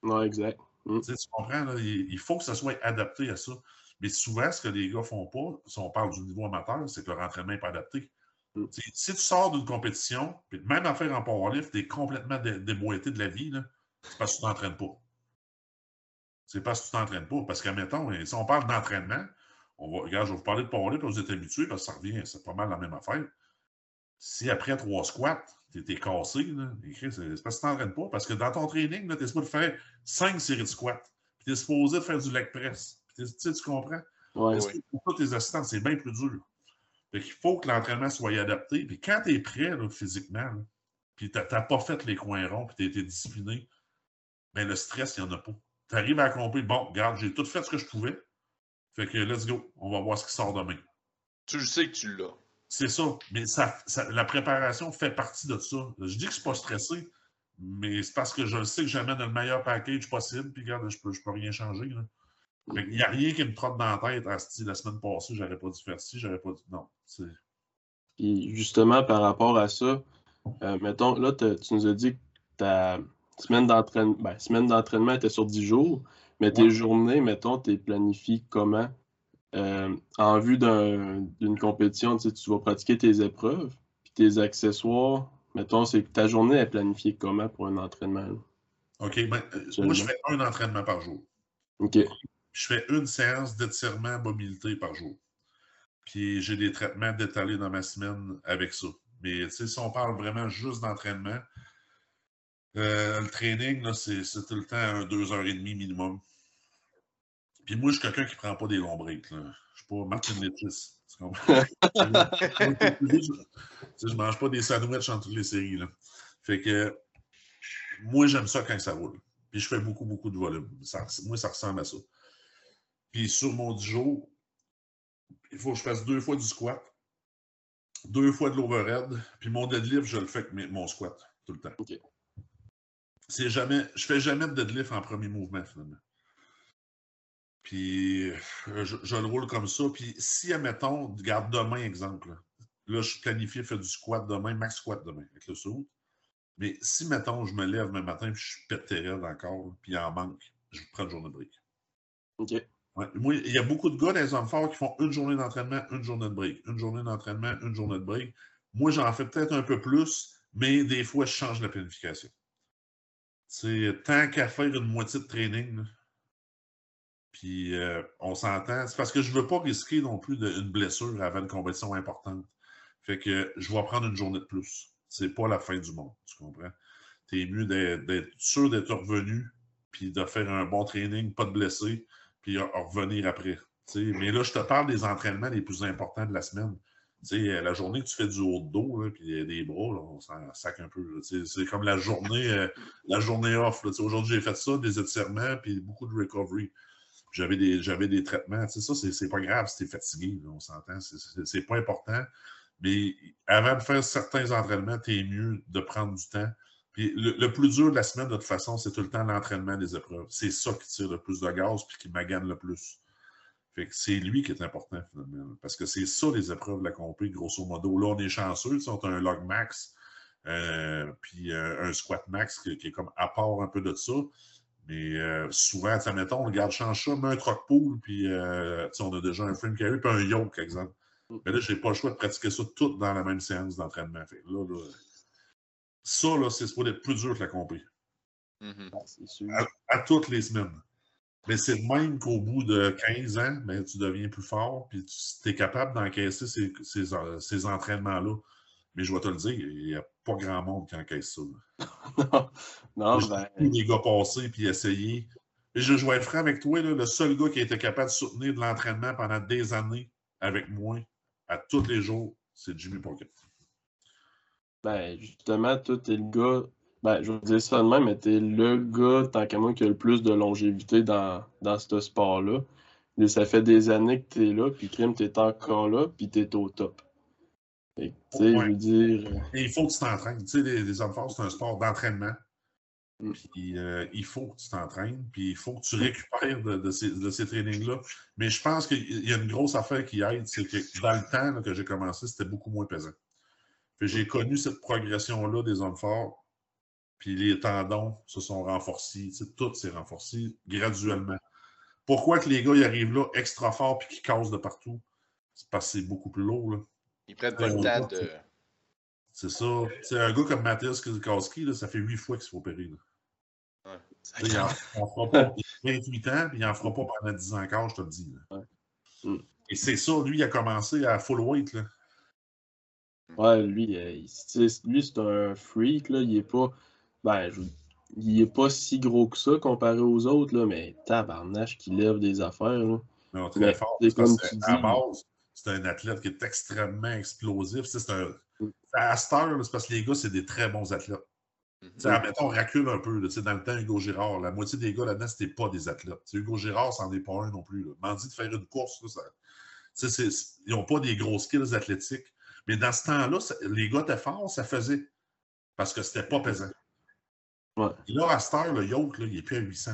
[SPEAKER 3] Ouais, exact.
[SPEAKER 2] Tu sais, tu comprends? là, il, il faut que ça soit adapté à ça. Mais souvent, ce que les gars font pas, si on parle du niveau amateur, c'est que leur entraînement n'est pas adapté.
[SPEAKER 3] Mm.
[SPEAKER 2] Si tu sors d'une compétition, puis même à faire en powerlift, tu es complètement dé- déboîté de la vie, c'est parce que tu t'entraînes pas. C'est parce que tu t'entraînes pas. Parce que, mettons, si on parle d'entraînement, on va, regarde, je vais vous parler de powerlift, vous êtes habitués, parce que ça revient, c'est pas mal la même affaire. Si après trois squats, tu es, cassé, là, écrit, c'est parce que tu t'entraînes pas. Parce que dans ton training, tu es supposé faire cinq séries de squats. Puis tu es supposé de faire du leg press. Puis t'es- tu sais, tu comprends?
[SPEAKER 3] Ouais.
[SPEAKER 2] Parce que pour tous tes assistants, c'est bien plus dur. Fait qu'il faut que l'entraînement soit adapté. Puis quand tu es prêt là, physiquement, là, puis tu n'as pas fait les coins ronds, puis tu as été discipliné, ben le stress, il n'y en a pas. Tu arrives à accomplir, bon, regarde, j'ai tout fait ce que je pouvais. Fait que let's go, on va voir ce qui sort demain.
[SPEAKER 1] Tu sais que tu l'as.
[SPEAKER 2] C'est ça. Mais ça, ça- la préparation fait partie de ça. Je dis que je suis pas stressé, mais c'est parce que je le sais que j'amène le meilleur package possible, puis regarde, je peux, je peux rien changer. Là. Qu'il n'y a rien qui me trotte dans la tête. Ah, la semaine passée, j'aurais pas dû faire ci, j'aurais pas dû. Non. c'est-
[SPEAKER 3] Puis justement, par rapport à ça, Euh, mettons, là, tu nous as dit que ta semaine d'entraînement ben, semaine d'entraînement était sur 10 jours, mais tes journées, mettons, tu planifies comment? Euh, en vue d'une compétition, tu, vas pratiquer tes épreuves, puis tes accessoires, mettons, c'est ta journée est planifiée comment pour un entraînement?
[SPEAKER 2] OK, ben, euh, moi, je fais un entraînement par jour.
[SPEAKER 3] OK.
[SPEAKER 2] Je fais une séance d'étirement mobilité par jour. Puis j'ai des traitements détalés dans ma semaine avec ça. Mais si on parle vraiment juste d'entraînement, euh, le training, c'est tout le temps un deux heures et demie minimum. Puis moi, je suis quelqu'un qui ne prend pas des longs breaks. Là. Je ne suis pas Martin Lettis. (laughs) je ne mange pas des sandwichs en toutes les séries. Là. Fait que moi, j'aime ça quand ça roule. Puis je fais beaucoup, beaucoup de volume. moi, ça ressemble à ça. Puis sur mon 10 jours, il faut que je fasse deux fois du squat, deux fois de l'overhead, puis mon deadlift, je le fais avec mon squat tout le temps. C'est jamais, je fais jamais de deadlift en premier mouvement, finalement. Puis euh, je, le roule comme ça. Puis si, admettons, garde demain, exemple, là, je planifie faire du squat demain, max squat demain, avec le saut. Mais si, mettons, je me lève le matin puis je suis pété encore, puis il en manque, je prends une journée de break.
[SPEAKER 3] OK.
[SPEAKER 2] Moi, il y a beaucoup de gars les hommes forts qui font une journée d'entraînement, une journée de break. Une journée d'entraînement, une journée de break. Moi, j'en fais peut-être un peu plus, mais des fois, je change la planification. C'est tant qu'à faire une moitié de training, puis euh, on s'entend. C'est parce que je ne veux pas risquer non plus une blessure avant une compétition importante. Fait que je vais prendre une journée de plus. C'est pas la fin du monde, tu comprends? Tu es mieux d'être sûr d'être revenu, puis de faire un bon training, pas de blessé, puis revenir après. Mais là, je te parle des entraînements les plus importants de la semaine. sais, la journée que tu fais du haut de dos, puis des bras, on s'en sac un peu. C'est comme la journée, euh, la journée off. Aujourd'hui, j'ai fait ça, des étirements, puis beaucoup de recovery. J'avais des, des traitements. Ça, c'est pas grave si tu es fatigué, on s'entend. C'est pas important. Mais avant de faire certains entraînements, tu es mieux de prendre du temps. Puis le, plus dur de la semaine, de toute façon, c'est tout le temps l'entraînement des épreuves. C'est ça qui tire le plus de gaz puis qui magane le plus. Fait que c'est lui qui est important, finalement. Parce que c'est ça, les épreuves de la compé, grosso modo. Là, on est chanceux. On a un log max, euh, puis euh, un squat max qui, est comme à part un peu de ça. Mais euh, souvent, mettons, on regarde change ça, met un troc pool, puis on a déjà un frame carry, puis un yoke, par exemple. Mais là, je n'ai pas le choix de pratiquer ça tout dans la même séance d'entraînement. Là, là, ça, là, c'est pour être plus dur que la compé.
[SPEAKER 3] Mm-hmm.
[SPEAKER 2] à, toutes les semaines. Mais c'est même qu'au bout de 15 ans, ben, tu deviens plus fort, puis tu es capable d'encaisser ces, ces, euh, ces entraînements-là. Mais je vais te le dire, il n'y a pas grand monde qui encaisse ça. (laughs)
[SPEAKER 3] non, non ben...
[SPEAKER 2] les gars passer puis essayer. Et je, je vais être franc avec toi, là, le seul gars qui a été capable de soutenir de l'entraînement pendant des années avec moi, à tous les jours, c'est Jimmy Pocket.
[SPEAKER 3] Ben, justement, toi, t'es le gars. Ben, je vais dire ça de même, mais t'es le gars, tant qu'à moi, qui a le plus de longévité dans, dans ce sport-là. Ça fait des années que t'es là, puis Crime, t'es encore là, puis t'es au top. Tu sais, je veux dire.
[SPEAKER 2] Et il faut que tu t'entraînes. Tu sais, les, les hommes forts, c'est un sport d'entraînement. Mm. Puis euh, il faut que tu t'entraînes, puis il faut que tu récupères de, ces, de ces trainings-là. Mais je pense qu'il y a une grosse affaire qui aide, c'est que dans le temps que j'ai commencé, c'était beaucoup moins pesant. J'ai connu cette progression-là des hommes forts, puis les tendons se sont renforcés, tout s'est renforcé graduellement. Pourquoi que les gars y arrivent là extra fort puis qu'ils cassent de partout? C'est parce que c'est beaucoup plus lourd. Là.
[SPEAKER 1] Ils prennent pas le temps de.
[SPEAKER 2] C'est ça. C'est un gars comme Mathias Kaski, ça fait huit fois qu'il se fait opérer. Ouais. Il en, fera pas. Il a 28 ans, puis il n'en fera pas pendant 10 ans encore, je te le dis. Et c'est ça, lui, il a commencé à full weight. Là.
[SPEAKER 3] Ouais, lui, euh, lui c'est un freak, là. Il est pas. Ben, il est pas si gros que ça comparé aux autres, là, mais tabarnache qui lève des affaires. Là.
[SPEAKER 2] Non, très fort. C'est comme tu dis. À base, c'est un athlète qui est extrêmement explosif. C'est un. Mm. À Star, c'est parce que les gars, c'est des très bons athlètes. Mm Admettons, on recule un peu. Là, dans le temps, Hugo Girard, la moitié des gars là-dedans, c'était pas des athlètes. T'sais, Hugo Girard, c'en est pas un non plus. M'en dit de faire une course, là, ça, ils n'ont pas des gros skills athlétiques. Mais dans ce temps-là, les gars étaient forts, ça faisait. Parce que c'était pas pesant.
[SPEAKER 3] Ouais.
[SPEAKER 2] Et là, à cette heure, le yacht, là, il n'est plus à 800.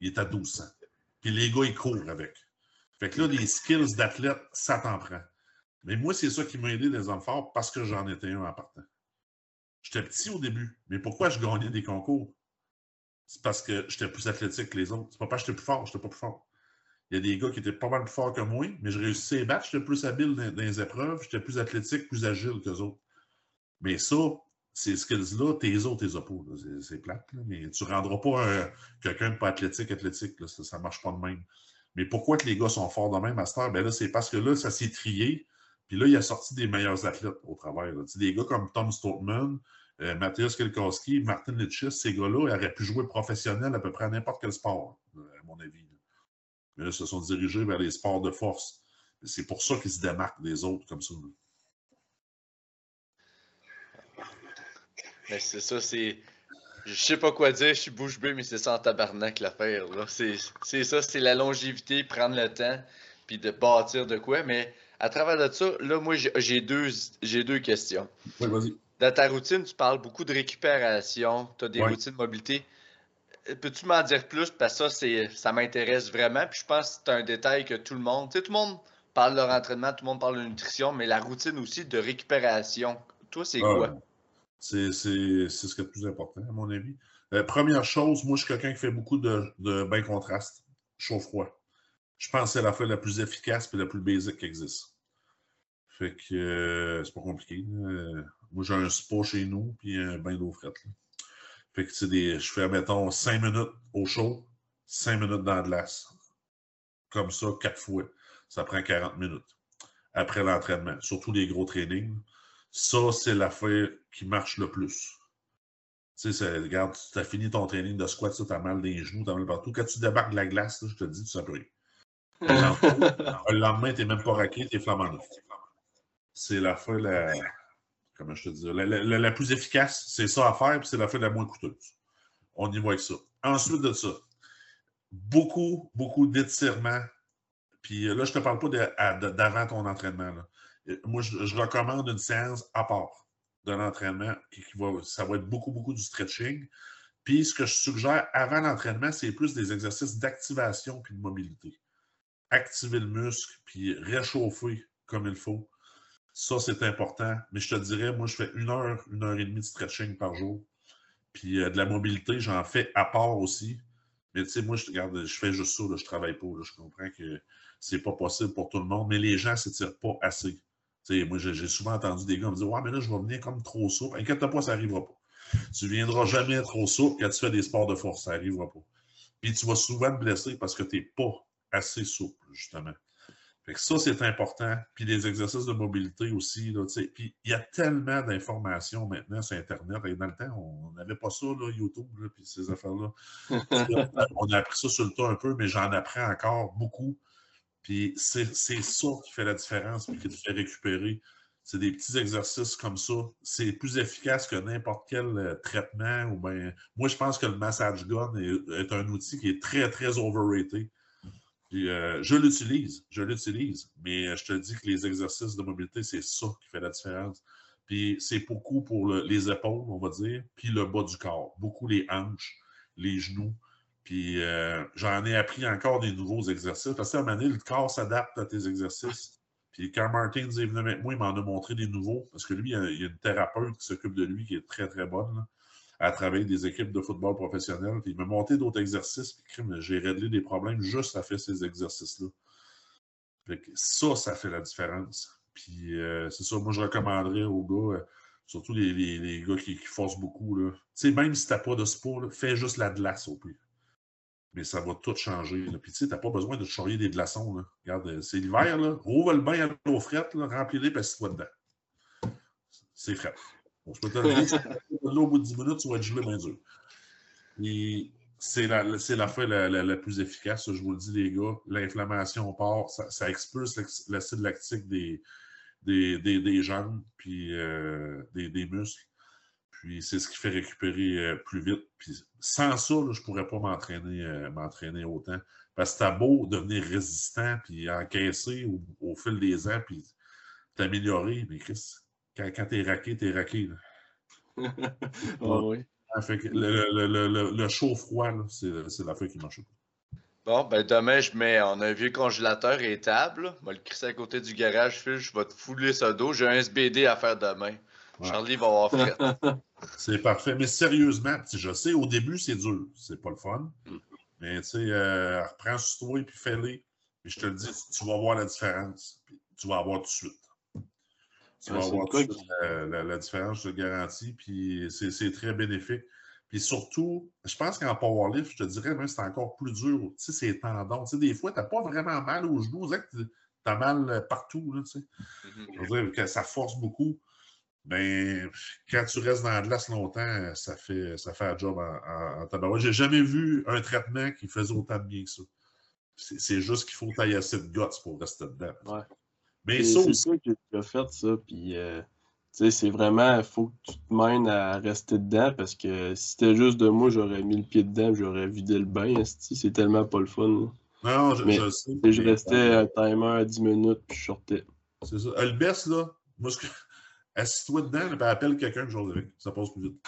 [SPEAKER 2] Il est à 1200. Puis les gars, ils courent avec. Fait que là, les skills d'athlète, ça t'en prend. Mais moi, c'est ça qui m'a aidé des hommes forts parce que j'en étais un en partant. J'étais petit au début. Mais pourquoi je gagnais des concours? C'est parce que j'étais plus athlétique que les autres. C'est pas parce que j'étais plus fort, j'étais pas plus fort. Il y a des gars qui étaient pas mal plus forts que moi, mais je réussissais à battre, j'étais plus habile dans, les épreuves, j'étais plus athlétique, plus agile qu'eux autres. Mais ça, ces skills-là, tes autres, tes oppos, c'est plate, mais tu ne rendras pas quelqu'un de pas athlétique athlétique, ça ne marche pas de même. Mais pourquoi que les gars sont forts de même cette Ben là, c'est parce que là, ça s'est trié, puis là, il a sorti des meilleurs athlètes au travers. Des gars comme Tom Stoltman, euh, Mathias Kelkowski, Martin Litchis, ces gars-là auraient pu jouer professionnel à peu près à n'importe quel sport, à mon avis. Mais là, ils se sont dirigés vers les sports de force. C'est pour ça qu'ils se démarquent des autres comme ça.
[SPEAKER 1] C'est ça, c'est. Je sais pas quoi dire, je suis bouche bée, mais c'est ça en tabarnak l'affaire. C'est ça, c'est la longévité, prendre le temps, puis de bâtir de quoi. Mais à travers de ça, là, moi, j'ai deux, deux questions.
[SPEAKER 2] Oui, vas-y.
[SPEAKER 1] Dans ta routine, tu parles beaucoup de récupération, tu as des routines de mobilité. Peux-tu m'en dire plus? Parce que ça, ça m'intéresse vraiment. Puis je pense que c'est un détail que tout le monde, tu sais, tout le monde parle de leur entraînement, tout le monde parle de nutrition, mais la routine aussi de récupération. Toi, c'est ah, quoi?
[SPEAKER 2] C'est ce qui est le plus important, à mon avis. Euh, première chose, moi, je suis quelqu'un qui fait beaucoup de, de bain contraste, chaud-froid. Je pense que c'est la fois la plus efficace et la plus basique qui existe. Fait que euh, c'est pas compliqué. moi, j'ai un spa chez nous puis un bain d'eau frette. Fait que c'est des. Je fais, mettons, 5 minutes au chaud, 5 minutes dans la glace. Comme ça, quatre fois. Ça prend 40 minutes. Après l'entraînement. Surtout les gros trainings. Ça, c'est l'affaire qui marche le plus. Tu sais, regarde, tu as fini ton training de squat, tu as mal des genoux, tu as mal partout. Quand tu débarques de la glace, je te dis, tu sais plus (laughs) le lendemain, tu n'es même pas raqué, tu es flamant neuf. C'est l'affaire la, comment je te dis, la, plus efficace. C'est ça à faire, puis c'est l'affaire la moins coûteuse. On y va avec ça. Ensuite de ça, beaucoup, beaucoup d'étirements. Puis là, je ne te parle pas d'avant ton entraînement. Là moi, je, recommande une séance à part de l'entraînement. Qui, va, ça va être beaucoup, beaucoup du stretching. Puis, ce que je suggère avant l'entraînement, c'est plus des exercices d'activation puis de mobilité. Activer le muscle, puis réchauffer comme il faut. Ça, c'est important. Mais je te dirais, moi, je fais une heure, une heure et demie de stretching par jour. Puis euh, de la mobilité, j'en fais à part aussi. Mais tu sais, moi, je, regarde, je fais juste ça, là, je travaille pas. je comprends que c'est pas possible pour tout le monde, mais les gens ne s'étirent pas assez moi, j'ai souvent entendu des gars me dire Ouais, mais là, je vais venir comme trop souple. Inquiète-toi pas, ça n'arrivera pas. Tu ne viendras jamais trop souple quand tu fais des sports de force. Ça n'arrivera pas. Puis tu vas souvent te blesser parce que tu n'es pas assez souple, justement. Fait que ça, c'est important. Puis les exercices de mobilité aussi. Là, puis il y a tellement d'informations maintenant sur Internet. Et dans le temps, on n'avait pas ça, là, YouTube, là, puis ces affaires-là. (laughs) on a appris ça sur le tas un peu, mais j'en apprends encore beaucoup. Puis c'est ça qui fait la différence et qui te fait récupérer. C'est des petits exercices comme ça. C'est plus efficace que n'importe quel euh, traitement. Ou moi, je pense que le massage gun est, un outil qui est très, très overrated. Puis, euh, je l'utilise, je l'utilise, mais euh, je te dis que les exercices de mobilité, c'est ça qui fait la différence. Puis c'est beaucoup pour les épaules, on va dire, puis le bas du corps. Beaucoup les hanches, les genoux. Puis euh, j'en ai appris encore des nouveaux exercices. Parce que à un moment donné, le corps s'adapte à tes exercices. Puis quand Martin est venu avec moi, il m'en a montré des nouveaux. Parce que lui, il y a une thérapeute qui s'occupe de lui qui est très, très bonne. à travailler des équipes de football professionnelles. Puis il m'a monté d'autres exercices. Puis j'ai réglé des problèmes juste à faire ces exercices-là. ça, ça fait la différence. Puis euh, c'est ça, moi je recommanderais aux gars, euh, surtout les, gars qui, forcent beaucoup. Là. Même si tu n'as pas de sport, fais juste la glace au pire mais ça va tout changer. Puis tu sais, t'as pas besoin de charrier des glaçons. Regarde, euh, c'est l'hiver, là. Rouvre le bain à l'eau frette, remplis-les, puis toi dedans. C'est frais. On se peut te au bout de 10 minutes, tu vas être gelé bien dur. C'est la, la la, la, plus efficace, je vous le dis, les gars. L'inflammation part, ça, ça expulse l'acide lactique des, des, des, des jambes, puis euh, des, des muscles. Puis c'est ce qui fait récupérer euh, plus vite. Puis sans ça, je ne pourrais pas m'entraîner euh, m'entraîner autant. Parce que t'as beau devenir résistant, puis encaisser au, fil des ans, puis t'améliorer, mais Chris, quand, quand t'es raqué, t'es raqué. (laughs)
[SPEAKER 3] oh, oui.
[SPEAKER 2] le, le, le, chaud-froid, c'est la fin qui marche pas.
[SPEAKER 1] Bon, ben demain, je mets en un vieux congélateur et table. Je vais le crisser à côté du garage, je vais te fouler ce dos. J'ai un SBD à faire demain. Charlie va avoir fait. (laughs)
[SPEAKER 2] c'est parfait. Mais sérieusement, je sais, au début, c'est dur. C'est pas le fun. Mm. Mais tu sais, euh, reprends sur toi et puis fais-les. Et je te le dis, tu vas voir la différence. tu vas avoir tout de suite. Tu vas voir tout de suite la, différence, je te garantis. Puis c'est très bénéfique. Puis surtout, je pense qu'en powerlift, je te dirais même c'est encore plus dur. Tu sais, c'est tendons. Tu sais, des fois, tu n'as pas vraiment mal aux genoux. Tu as mal partout. Là, tu sais. Mm-hmm. Je veux dire que ça force beaucoup. Mais quand tu restes dans la glace longtemps, ça fait, ça fait un job en, en, tabac. J'ai jamais vu un traitement qui faisait autant de bien que ça. C'est juste qu'il faut tailler assez de guts pour rester dedans.
[SPEAKER 3] Ouais. Mais c'est ça que tu as fait, ça. Puis, euh, c'est vraiment, il faut que tu te mènes à rester dedans parce que si c'était juste de moi, j'aurais mis le pied dedans, j'aurais vidé le bain. C'est tellement pas le fun.
[SPEAKER 2] Non, je, je sais.
[SPEAKER 3] Je restais un timer à 10 minutes, puis je sortais.
[SPEAKER 2] C'est ça. Elle baisse, là. Moi, ce que assis-toi dedans appelle quelqu'un que j'ose avec. Ça passe plus vite.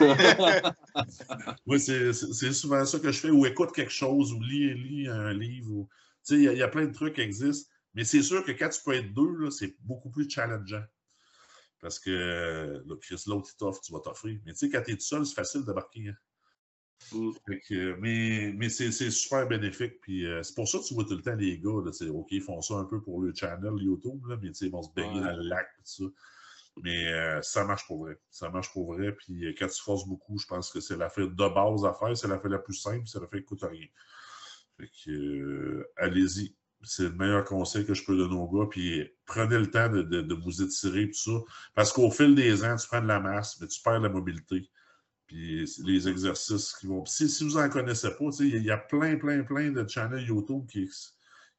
[SPEAKER 2] (laughs) oui, c'est souvent ça que je fais. Ou écoute quelque chose, ou lis, un livre. Il y, a plein de trucs qui existent. Mais c'est sûr que quand tu peux être deux, c'est beaucoup plus challengeant. Parce que l'autre, il t'offre, tu vas t'offrir. Mais tu sais, quand tu es tout seul, c'est facile de marquer. Hein. Mm. mais mais c'est super bénéfique. Puis euh, c'est pour ça que tu vois tout le temps les gars, là, OK, ils font ça un peu pour le channel YouTube, là, mais ils vont se baigner dans le lac. Tout ça. Mais euh, ça marche pour vrai. Ça marche pour vrai. Puis euh, quand tu forces beaucoup, je pense que c'est la fait de base à faire. C'est la fait la plus simple. C'est la fait qui coûte rien. Fait que, euh, allez-y. C'est le meilleur conseil que je peux donner aux gars. Puis prenez le temps de, vous étirer, tout ça. Parce qu'au fil des ans, tu prends de la masse, mais tu perds la mobilité. Puis les exercices qui vont. Si, si vous n'en connaissez pas, il y a plein, plein, plein de channels YouTube qui,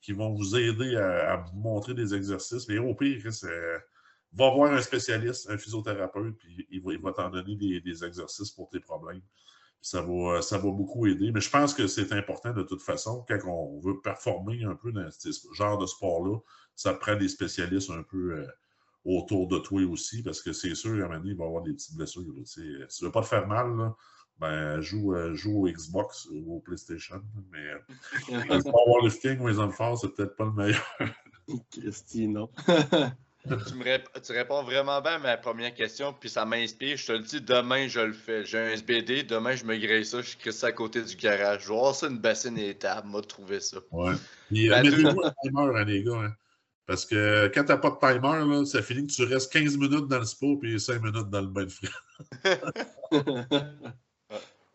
[SPEAKER 2] qui vont vous aider à vous montrer des exercices. Mais au pire, c'est va voir un spécialiste, un physiothérapeute, puis il va, t'en donner des, exercices pour tes problèmes. Ça va, ça va beaucoup aider. Mais je pense que c'est important de toute façon, quand on veut performer un peu dans ce genre de sport-là, ça prend des spécialistes un peu euh, autour de toi aussi, parce que c'est sûr, à un moment donné, il va y avoir des petites blessures. Si tu ne veux pas te faire mal, ben, joue, euh, joue au Xbox ou au PlayStation. Mais euh, (laughs) le powerlifting ou les forts, c'est peut-être pas le meilleur.
[SPEAKER 3] Christy, non. (laughs)
[SPEAKER 1] tu, réponds vraiment bien à ma première question, puis ça m'inspire. Je te le dis, demain, je le fais. J'ai un SBD, demain, je me grille ça, je crée ça à côté du garage. Je vais voir ça une bassine et table, moi, trouver ça.
[SPEAKER 2] Ouais. Puis, euh, mettez-vous un timer, hein, les gars. Hein. Parce que quand t'as pas de timer, là, ça finit que tu restes 15 minutes dans le spa puis 5 minutes dans le bain de frais.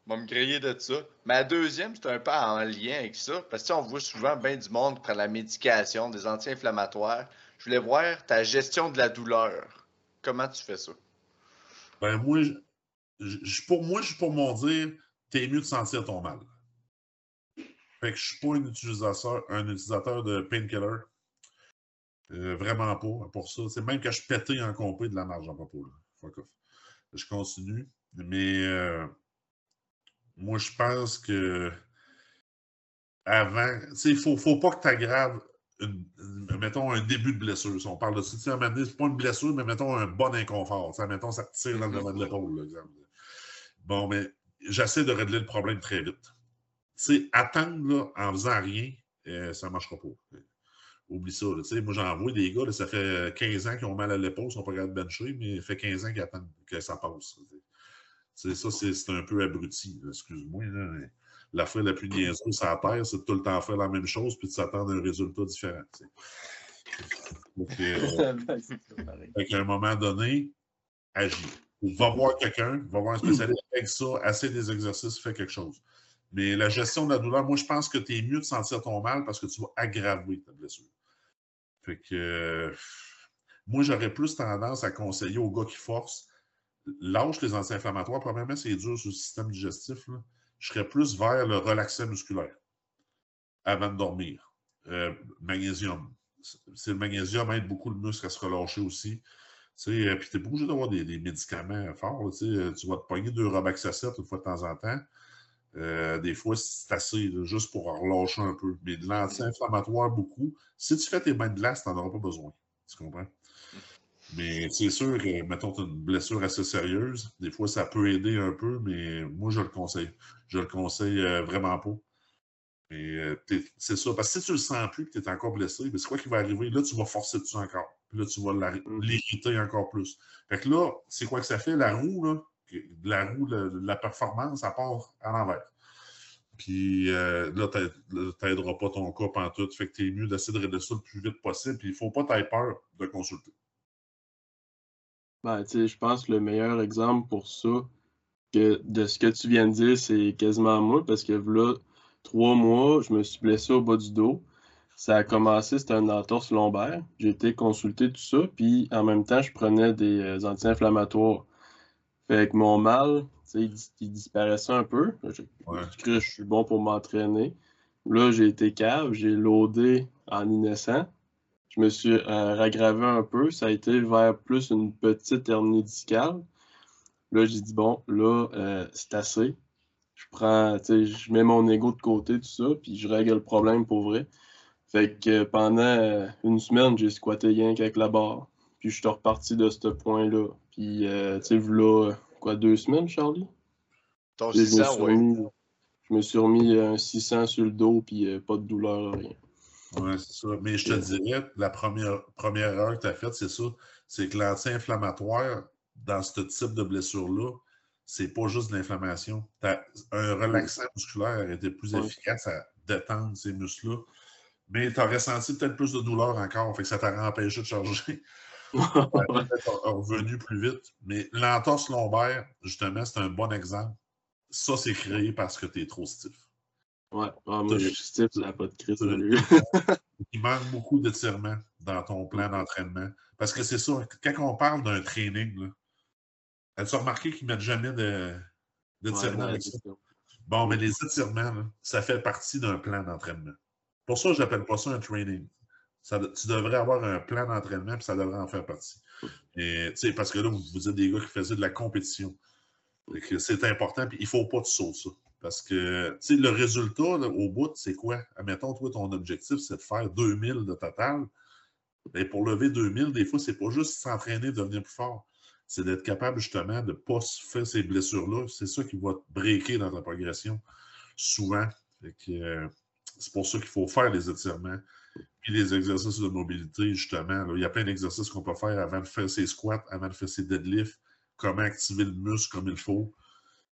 [SPEAKER 1] On va me griller de ça. Ma deuxième, c'est un peu en lien avec ça. Parce que on voit souvent bien du monde prendre la médication, des anti-inflammatoires. Je voulais voir ta gestion de la douleur. Comment tu fais ça?
[SPEAKER 2] Ben, moi, je, pour moi, je suis pour mon dire, t'es mieux de sentir ton mal. Fait que je suis pas un utilisateur, de painkiller. Euh, vraiment pas pour ça. C'est même que je pétais en compé de la marge en propos. Fuck off. Je continue. Mais euh, moi, je pense que avant, il ne faut, faut pas que tu aggraves mettons, un début de blessure. Si on parle de ça, c'est pas une blessure, mais mettons un bon inconfort. Mettons, ça tire dans le de l'épaule, Bon, mais j'essaie de régler le problème très vite. sais, attendre en faisant rien, euh, ça ne marchera pas. Oublie ça. moi, j'en vois des gars, ça fait 15 ans qu'ils ont mal à l'épaule, ils ne sont pas capables de bencher, mais ça fait 15 ans qu'ils attendent que ça passe. Ça, c'est un peu abruti, excuse-moi. Mais la fois la plus niaiseuse sur la Terre, c'est de tout le temps faire la même chose puis de s'attendre à un résultat différent. Donc, euh, (laughs) à un moment donné, agis. Va voir quelqu'un, va voir un spécialiste (laughs) avec ça, assez des exercices, fais quelque chose. Mais la gestion de la douleur, moi, je pense que tu es mieux de sentir ton mal parce que tu vas aggraver ta blessure. Fait que moi, j'aurais plus tendance à conseiller aux gars qui forcent. Lâche les anti-inflammatoires. Premièrement, c'est dur sur le système digestif. Là je serais plus vers le relaxant musculaire avant de dormir. Euh, magnésium. C'est le magnésium aide beaucoup le muscle à se relâcher aussi. Euh, puis tu n'es pas obligé d'avoir des, médicaments forts. Euh, tu vas te pogner deux Robaxacet une fois de temps en temps. des fois, c'est assez, juste pour relâcher un peu. Mais de l'anti-inflammatoire, beaucoup. Si tu fais tes mains de glace, tu n'en auras pas besoin. Tu comprends? Mais c'est sûr que, mettons, tu as une blessure assez sérieuse, des fois, ça peut aider un peu, mais moi, je le conseille. Je le conseille euh, vraiment pas. Euh, c'est ça. Parce que si tu le sens plus et que tu es encore blessé, c'est quoi qui va arriver? Là, tu vas forcer dessus encore. Puis là, tu vas mm. l'irriter encore plus. Fait que là, c'est quoi que ça fait? La roue, là, la roue, la performance, ça part à l'envers. Puis euh, là, tu n'aideras pas ton cas en tout. Fait que tu es mieux d'essayer de régler ça le plus vite possible. Puis il ne faut pas t'avoir peur de consulter.
[SPEAKER 3] Ben, je pense que le meilleur exemple pour ça, que de ce que tu viens de dire, c'est quasiment moi, parce que là, trois mois, je me suis blessé au bas du dos. Ça a commencé, c'était un entorse lombaire. J'ai été consulté tout ça, puis en même temps, je prenais des euh, anti-inflammatoires. Fait que mon mal, il, il, disparaissait un peu. Je, je suis bon pour m'entraîner. Là, j'ai été cave, j'ai loadé en inessant. Je me suis euh, raggravé un peu. Ça a été vers plus une petite hernie discale. Là, j'ai dit, bon, là, euh, c'est assez je prends, je mets mon ego de côté, tout ça, puis je règle le problème pour vrai. Fait que pendant euh, une semaine, j'ai squatté rien qu'avec la barre. Puis je suis reparti de ce point-là. Puis, euh, tu sais, là, quoi, deux semaines, Charlie?
[SPEAKER 1] Ton 600,
[SPEAKER 3] oui. Je me suis remis un 600 sur le dos, puis euh, pas de douleur, rien.
[SPEAKER 2] Oui, c'est ça. Mais je te dirais, la première, première erreur que tu as faite, c'est ça. C'est que l'anti-inflammatoire, dans ce type de blessure-là, c'est pas juste de l'inflammation. Un relaxant musculaire était plus efficace à détendre ces muscles-là. Mais tu as ressenti peut-être plus de douleur encore, fait que ça t'a empêché de charger. (laughs) revenu plus vite. Mais l'entorse lombaire, justement, c'est un bon exemple. Ça, c'est créé parce que tu es trop stiff.
[SPEAKER 3] Ouais, moi je suis ça pas de crise. (laughs)
[SPEAKER 2] Il manque beaucoup d'étirement dans ton plan d'entraînement. Parce que c'est ça, quand on parle d'un training, As-tu remarqué qu'ils ne mettent jamais d'étirement avec ça? Bon, mais les étirements, ça fait partie d'un plan d'entraînement. Pour ça, je n'appelle pas ça un training. tu devrais avoir un plan d'entraînement, puis ça devrait en faire partie. Et, parce que là, vous, êtes des gars qui faisaient de la compétition. C'est important, puis il ne faut pas te sauter ça. Parce que le résultat au bout, c'est quoi? Admettons, toi, ton objectif, c'est de faire 2000 de total. Et pour lever 2000, des fois, c'est pas juste s'entraîner, devenir plus fort c'est d'être capable justement de ne pas se faire ces blessures-là. C'est ça qui va te breaker dans ta progression, souvent. Euh, c'est pour ça qu'il faut faire les étirements. Puis les exercices de mobilité, justement. il y a plein d'exercices qu'on peut faire avant de faire ses squats, avant de faire ses deadlifts, comment activer le muscle comme il faut,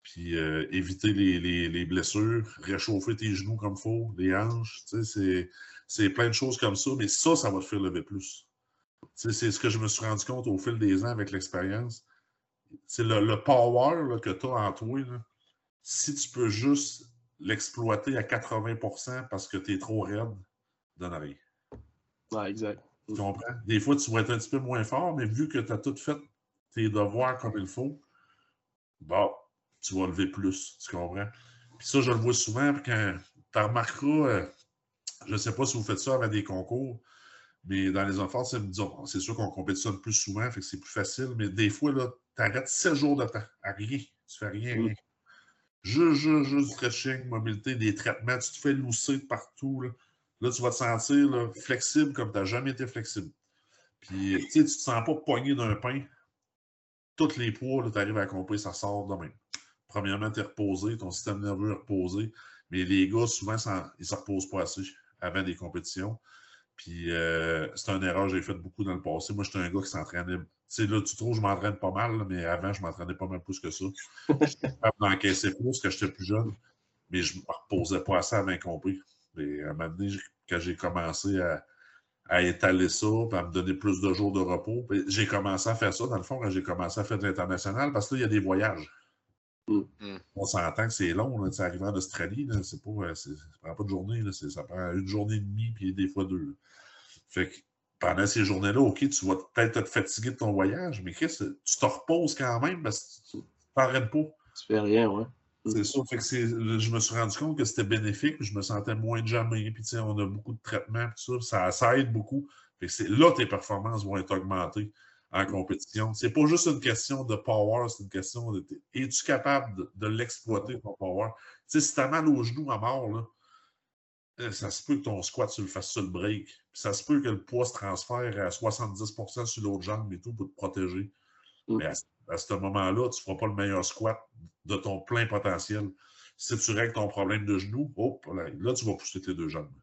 [SPEAKER 2] puis euh, éviter les, blessures, réchauffer tes genoux comme il faut, les hanches. C'est plein de choses comme ça, mais ça, ça va te faire lever plus. C'est ce que je me suis rendu compte au fil des ans avec l'expérience. C'est le, power que tu as en toi. si tu peux juste l'exploiter à 80% parce que tu es trop raide, donne rien.
[SPEAKER 3] Ouais, exact.
[SPEAKER 2] Tu comprends? Des fois, tu vas être un petit peu moins fort, mais vu que tu as tout fait tes devoirs comme il faut, bon, tu vas lever plus. Tu comprends? Puis ça, je le vois souvent quand tu remarqueras, euh, je ne sais pas si vous faites ça avec des concours, mais dans les enfants, c'est sûr qu'on compétitionne plus souvent, fait que c'est plus facile. Mais des fois, tu arrêtes 7 jours de temps à rien. Tu fais rien, rien. Juste, juste, juste du stretching, mobilité, des traitements. Tu te fais lousser partout. Là, tu vas te sentir flexible comme tu n'as jamais été flexible. Puis, tu sais, tu te sens pas poigné d'un pain. Tous les poids, tu arrives à accomplir, ça sort de même. Premièrement, tu es reposé, ton système nerveux est reposé. Mais les gars, souvent, ils ne se reposent pas assez avant des compétitions. Puis euh, c'est une erreur que j'ai faite beaucoup dans le passé. Moi, j'étais un gars qui s'entraînait. Tu sais, là, tu trouves, je m'entraîne pas mal, mais avant, je m'entraînais pas mal plus que ça. (laughs) J'étais capable d'encaisser plus quand j'étais plus jeune, mais je ne me reposais pas assez avant compris. Et à un moment donné, quand j'ai commencé à, étaler ça, puis à me donner plus de jours de repos, ben, j'ai commencé à faire ça, dans le fond, quand j'ai commencé à faire de l'international, parce que là, il y a des voyages. Mm. On s'entend que c'est long, là, arriver en Australie, c'est pas, euh, ça prend pas de journée, là, ça prend une journée et demie, puis des fois deux. Fait que pendant ces journées-là, OK, tu vas peut-être te fatiguer de ton voyage, mais tu te reposes quand même parce que tu t'arrêtes pas.
[SPEAKER 3] Tu fais rien, ouais.
[SPEAKER 2] C'est ça. Fait que je me suis rendu compte que c'était bénéfique, je me sentais moins de jamais. Puis, on a beaucoup de traitements, ça, ça, aide beaucoup. Fait là, tes performances vont être augmentées en compétition. C'est pas juste une question de power, c'est une question de es-tu capable de, l'exploiter, ton power? sais, si tu as mal aux genoux à mort, là, euh, ça se peut que ton squat, tu le fasses sur le break. Puis ça se peut que le poids se transfère à 70% sur l'autre jambe et tout pour te protéger. Mm. Mais à, ce moment-là, tu ne feras pas le meilleur squat de ton plein potentiel. Si tu règles ton problème de genou, hop, là, tu vas pousser tes deux jambes.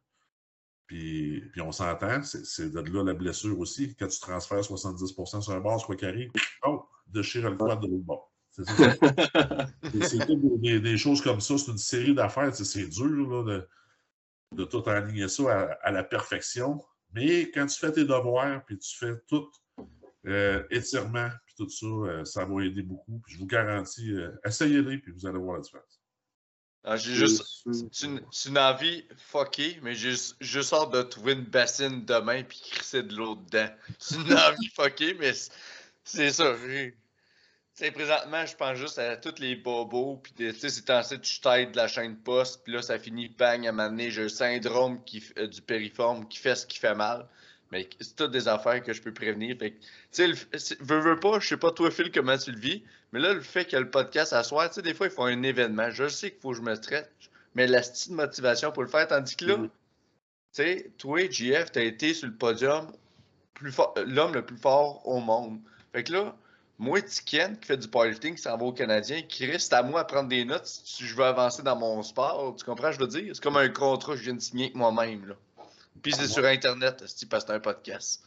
[SPEAKER 2] Puis, puis on s'entend, c'est de là la blessure aussi. Quand tu transfères 70 sur un bord, quoi qu'il arrive, oh, déchire le quad de l'autre bord. C'est (laughs) des, des, choses comme ça. C'est une série d'affaires. C'est dur là, de, de, tout aligner ça à, la perfection. Mais quand tu fais tes devoirs, puis tu fais tout euh, étirement, puis tout ça, euh, ça va aider beaucoup. Puis je vous garantis, euh, essayez-les, puis vous allez voir la différence.
[SPEAKER 1] Ah, j'ai juste. C'est une, envie fuckée, mais j'ai juste hâte de trouver une bassine demain puis crisser de l'eau dedans. (laughs) C'est une envie fuckée, mais c'est ça. présentement, je pense juste à tous les bobos, puis tu sais, c'est ainsi tu t'aides de la chaîne poste, puis là, ça finit, bang, à m'amener, j'ai un syndrome qui, euh, du périforme qui fait ce qui fait mal. Mais c'est toutes des affaires que je peux prévenir. Fait tu sais, veux, veux pas, je sais pas toi, Phil, comment tu le vis, mais là, le fait qu'il y a le podcast à soir, tu sais, des fois, ils font un événement. Je sais qu'il faut que je me traite, mais la petite motivation pour le faire, tandis que là, mm-hmm. tu sais, toi, JF, t'as été sur le podium, l'homme le plus fort au monde. Fait que là, moi, Tiken, qui fait du powerlifting, qui s'en va au Canadien, qui reste à moi à prendre des notes si je veux avancer dans mon sport. Tu comprends, je veux dire? C'est comme un contrat que je viens de signer avec moi-même. Là. Puis c'est sur Internet, parce que c'est un podcast.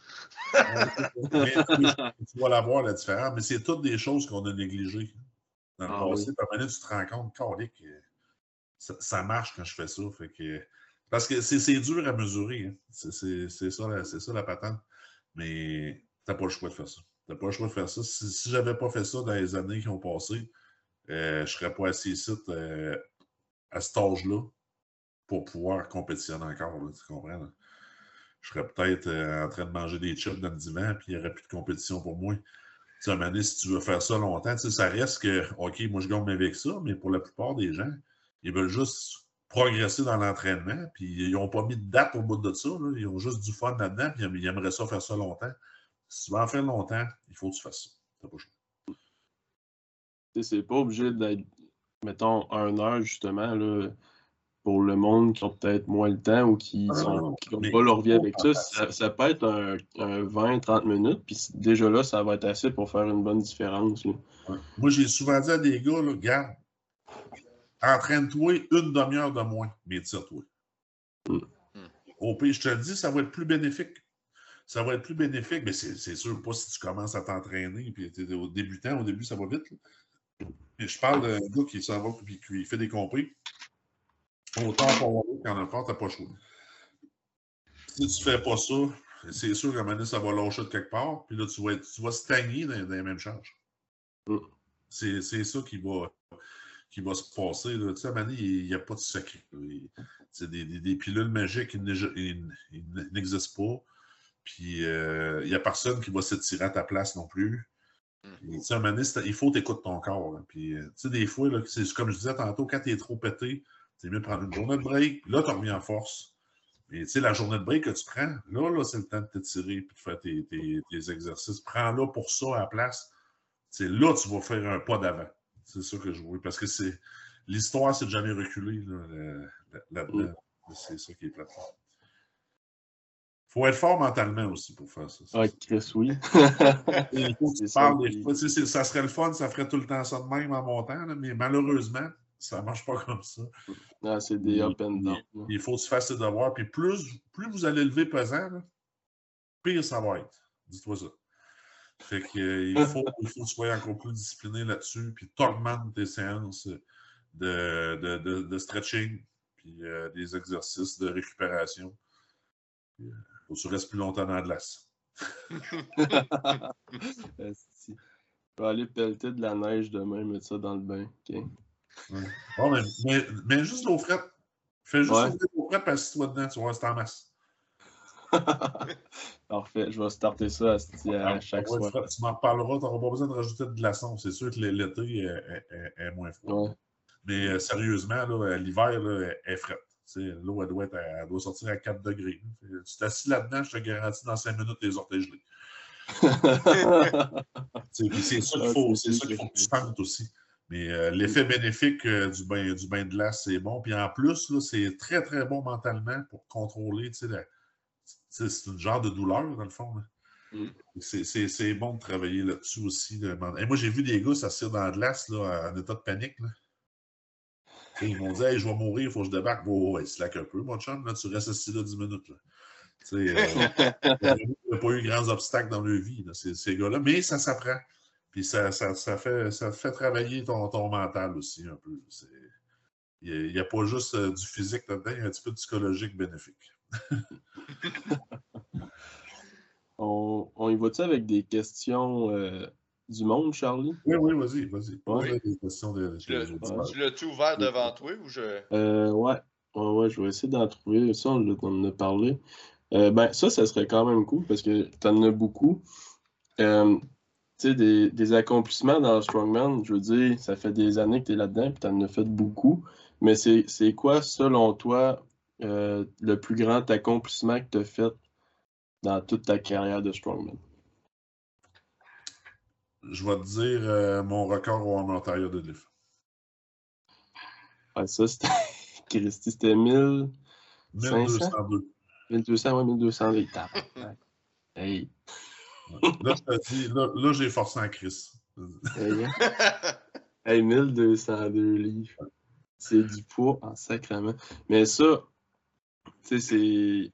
[SPEAKER 2] tu vas la voir, la différence. Mais c'est toutes des choses qu'on a négligées dans le ah, passé. Oui. tu te rends compte, que ça, ça, marche quand je fais ça. Fait que, parce que c'est dur à mesurer. Hein. C'est ça, ça, la patente. Mais tu n'as pas le choix de faire ça. Tu n'as pas le choix de faire ça. Si, si je n'avais pas fait ça dans les années qui ont passé, euh, je ne serais pas assis ici euh, à cet âge-là pour pouvoir compétitionner encore. tu comprends? Je serais peut-être euh, en train de manger des chips dans le divan, puis il n'y aurait plus de compétition pour moi. Tu sais, si tu veux faire ça longtemps, ça reste que, OK, moi je gagne avec ça, mais pour la plupart des gens, ils veulent juste progresser dans l'entraînement, puis ils n'ont pas mis de date au bout de ça. Ils ont juste du fun là-dedans, puis ils aimeraient ça faire ça longtemps. Si tu veux en faire longtemps, il faut que tu fasses ça. Pas
[SPEAKER 3] C'est pas obligé d'être, mettons, un heure justement, là, pour le monde qui ont peut-être moins le temps ou qui n'ont pas leur vie avec ça, ça, peut être un, 20-30 minutes, puis déjà là, ça va être assez pour faire une bonne différence.
[SPEAKER 2] Moi, j'ai souvent dit à des gars, là, regarde, entraîne-toi une demi-heure de moins, mais tire-toi. Mm. Au pire, je te le dis, ça va être plus bénéfique ça va être plus bénéfique, mais c'est sûr pas si tu commences à t'entraîner, puis tu es au débutant, au début, ça va vite. Et je parle d'un gars qui s'en va puis qui fait des compris. Autant pour quand on a fort, tu n'as pas choix. Si tu ne fais pas ça, c'est sûr qu'à un moment donné, ça va lâcher de quelque part, puis là, tu vas, tu vas stagner dans, les mêmes charges. Mm. C'est ça qui va, qui va se passer. Là. Tu sais, à un moment donné, il n'y a pas de secret. C'est des, des, des, pilules magiques qui n'existent pas. Puis, euh, il n'y a personne qui va s'étirer à ta place non plus. Mm. sais, un il faut t'écouter ton corps. Puis, euh, tu sais, des fois, c'est comme je disais tantôt, quand tu es trop pété, c'est mieux de prendre une journée de break. Là, tu reviens en force. Mais tu sais, la journée de break que tu prends, là, là c'est le temps de t'étirer et de faire tes, tes, exercices. Prends-la pour ça à la place. C'est là, tu vas faire un pas d'avant. C'est ça que je vois. Parce que c'est l'histoire, c'est de jamais reculer là-dedans. Mm. C'est ça qui est plate faut être fort mentalement aussi pour faire ça.
[SPEAKER 3] Ah, Chris, oui. (laughs)
[SPEAKER 2] Fois. Ça serait le fun, ça ferait tout le temps ça de même en montant, mais malheureusement, ça marche pas comme ça.
[SPEAKER 3] Ah, c'est des up and down.
[SPEAKER 2] Il faut se faire ses devoirs. Puis plus, plus vous allez lever pesant, pire ça va être. Dis-toi ça. Fait qu'il euh, faut, il faut que tu sois encore plus discipliné là-dessus, puis tormente tes séances de, de, de, stretching, puis euh, des exercices de récupération. Euh, faut que tu restes plus longtemps dans la glace. (laughs)
[SPEAKER 3] Je vais aller pelleter de la neige demain, mettre ça dans le bain.
[SPEAKER 2] Bon, mais, mais, juste l'eau frette. Fais juste l'eau frette, passe toi dedans, tu vas rester en masse. (laughs)
[SPEAKER 3] Parfait, je vais starter ça à, chaque soir.
[SPEAKER 2] Tu m'en reparleras, tu n'auras pas besoin de rajouter de glaçons. C'est sûr que l'été est, est, moins froid. Mais euh, sérieusement, l'hiver est frette. L'eau, elle doit, elle doit sortir à 4 degrés. Tu t'assis là-dedans, je te garantis, dans 5 minutes, les orteils gelés. (laughs) c'est ça qu'il faut, c'est ça qu'il faut que tu sentes aussi. Mais euh, l'effet bénéfique euh, du, bain, du bain de glace, c'est bon. Puis en plus, c'est très, très bon mentalement pour contrôler. C'est un genre de douleur, dans le fond. Mm. C'est bon de travailler là-dessus aussi. Et moi, j'ai vu des gars s'asseoir dans la glace là, en état de panique. Là. ils m'ont dit hey, je vais mourir, il faut que je débarque. Oh, ouais, slack un peu, mon chum, là, tu restes assis là 10 minutes. Là. Euh, (laughs) il n'y a pas eu grands obstacles dans leur vie, là, ces, ces gars-là, mais ça s'apprend. Puis ça, ça, ça, fait, ça fait travailler ton, ton mental aussi un peu. Il n'y a, a, pas juste euh, du physique là-dedans, il y a un petit peu de psychologique bénéfique. (laughs)
[SPEAKER 3] on, on y va-tu avec des questions euh, du monde, Charlie?
[SPEAKER 2] Oui, oui, vas-y, vas-y.
[SPEAKER 1] Oui. Des questions de, tu l'as-tu ouvert devant toi ou je?
[SPEAKER 3] Euh, ouais. ouais. ouais, je vais essayer d'en trouver. Ça, on en a parlé. Euh, ben, ça, ça serait quand même cool parce que tu en as beaucoup. Tu sais, des, des, accomplissements dans le Strongman, je veux dire, ça fait des années que tu es là-dedans et tu en as fait beaucoup. Mais c'est quoi, selon toi, euh, le plus grand accomplissement que tu as fait dans toute ta carrière de Strongman?
[SPEAKER 2] Je vais te dire euh, mon record au Ontario de Lift.
[SPEAKER 3] Ah, ça, c'était. (laughs) Christy, c'était 1000.
[SPEAKER 2] 1202.
[SPEAKER 3] 1200, ouais, 1200 litres. (laughs)
[SPEAKER 2] hey. Là, je te dis, là, là j'ai forcé en Chris. (laughs)
[SPEAKER 3] hey, hey, 1202 livres. C'est du poids en sacrement. Mais ça, tu sais, c'est.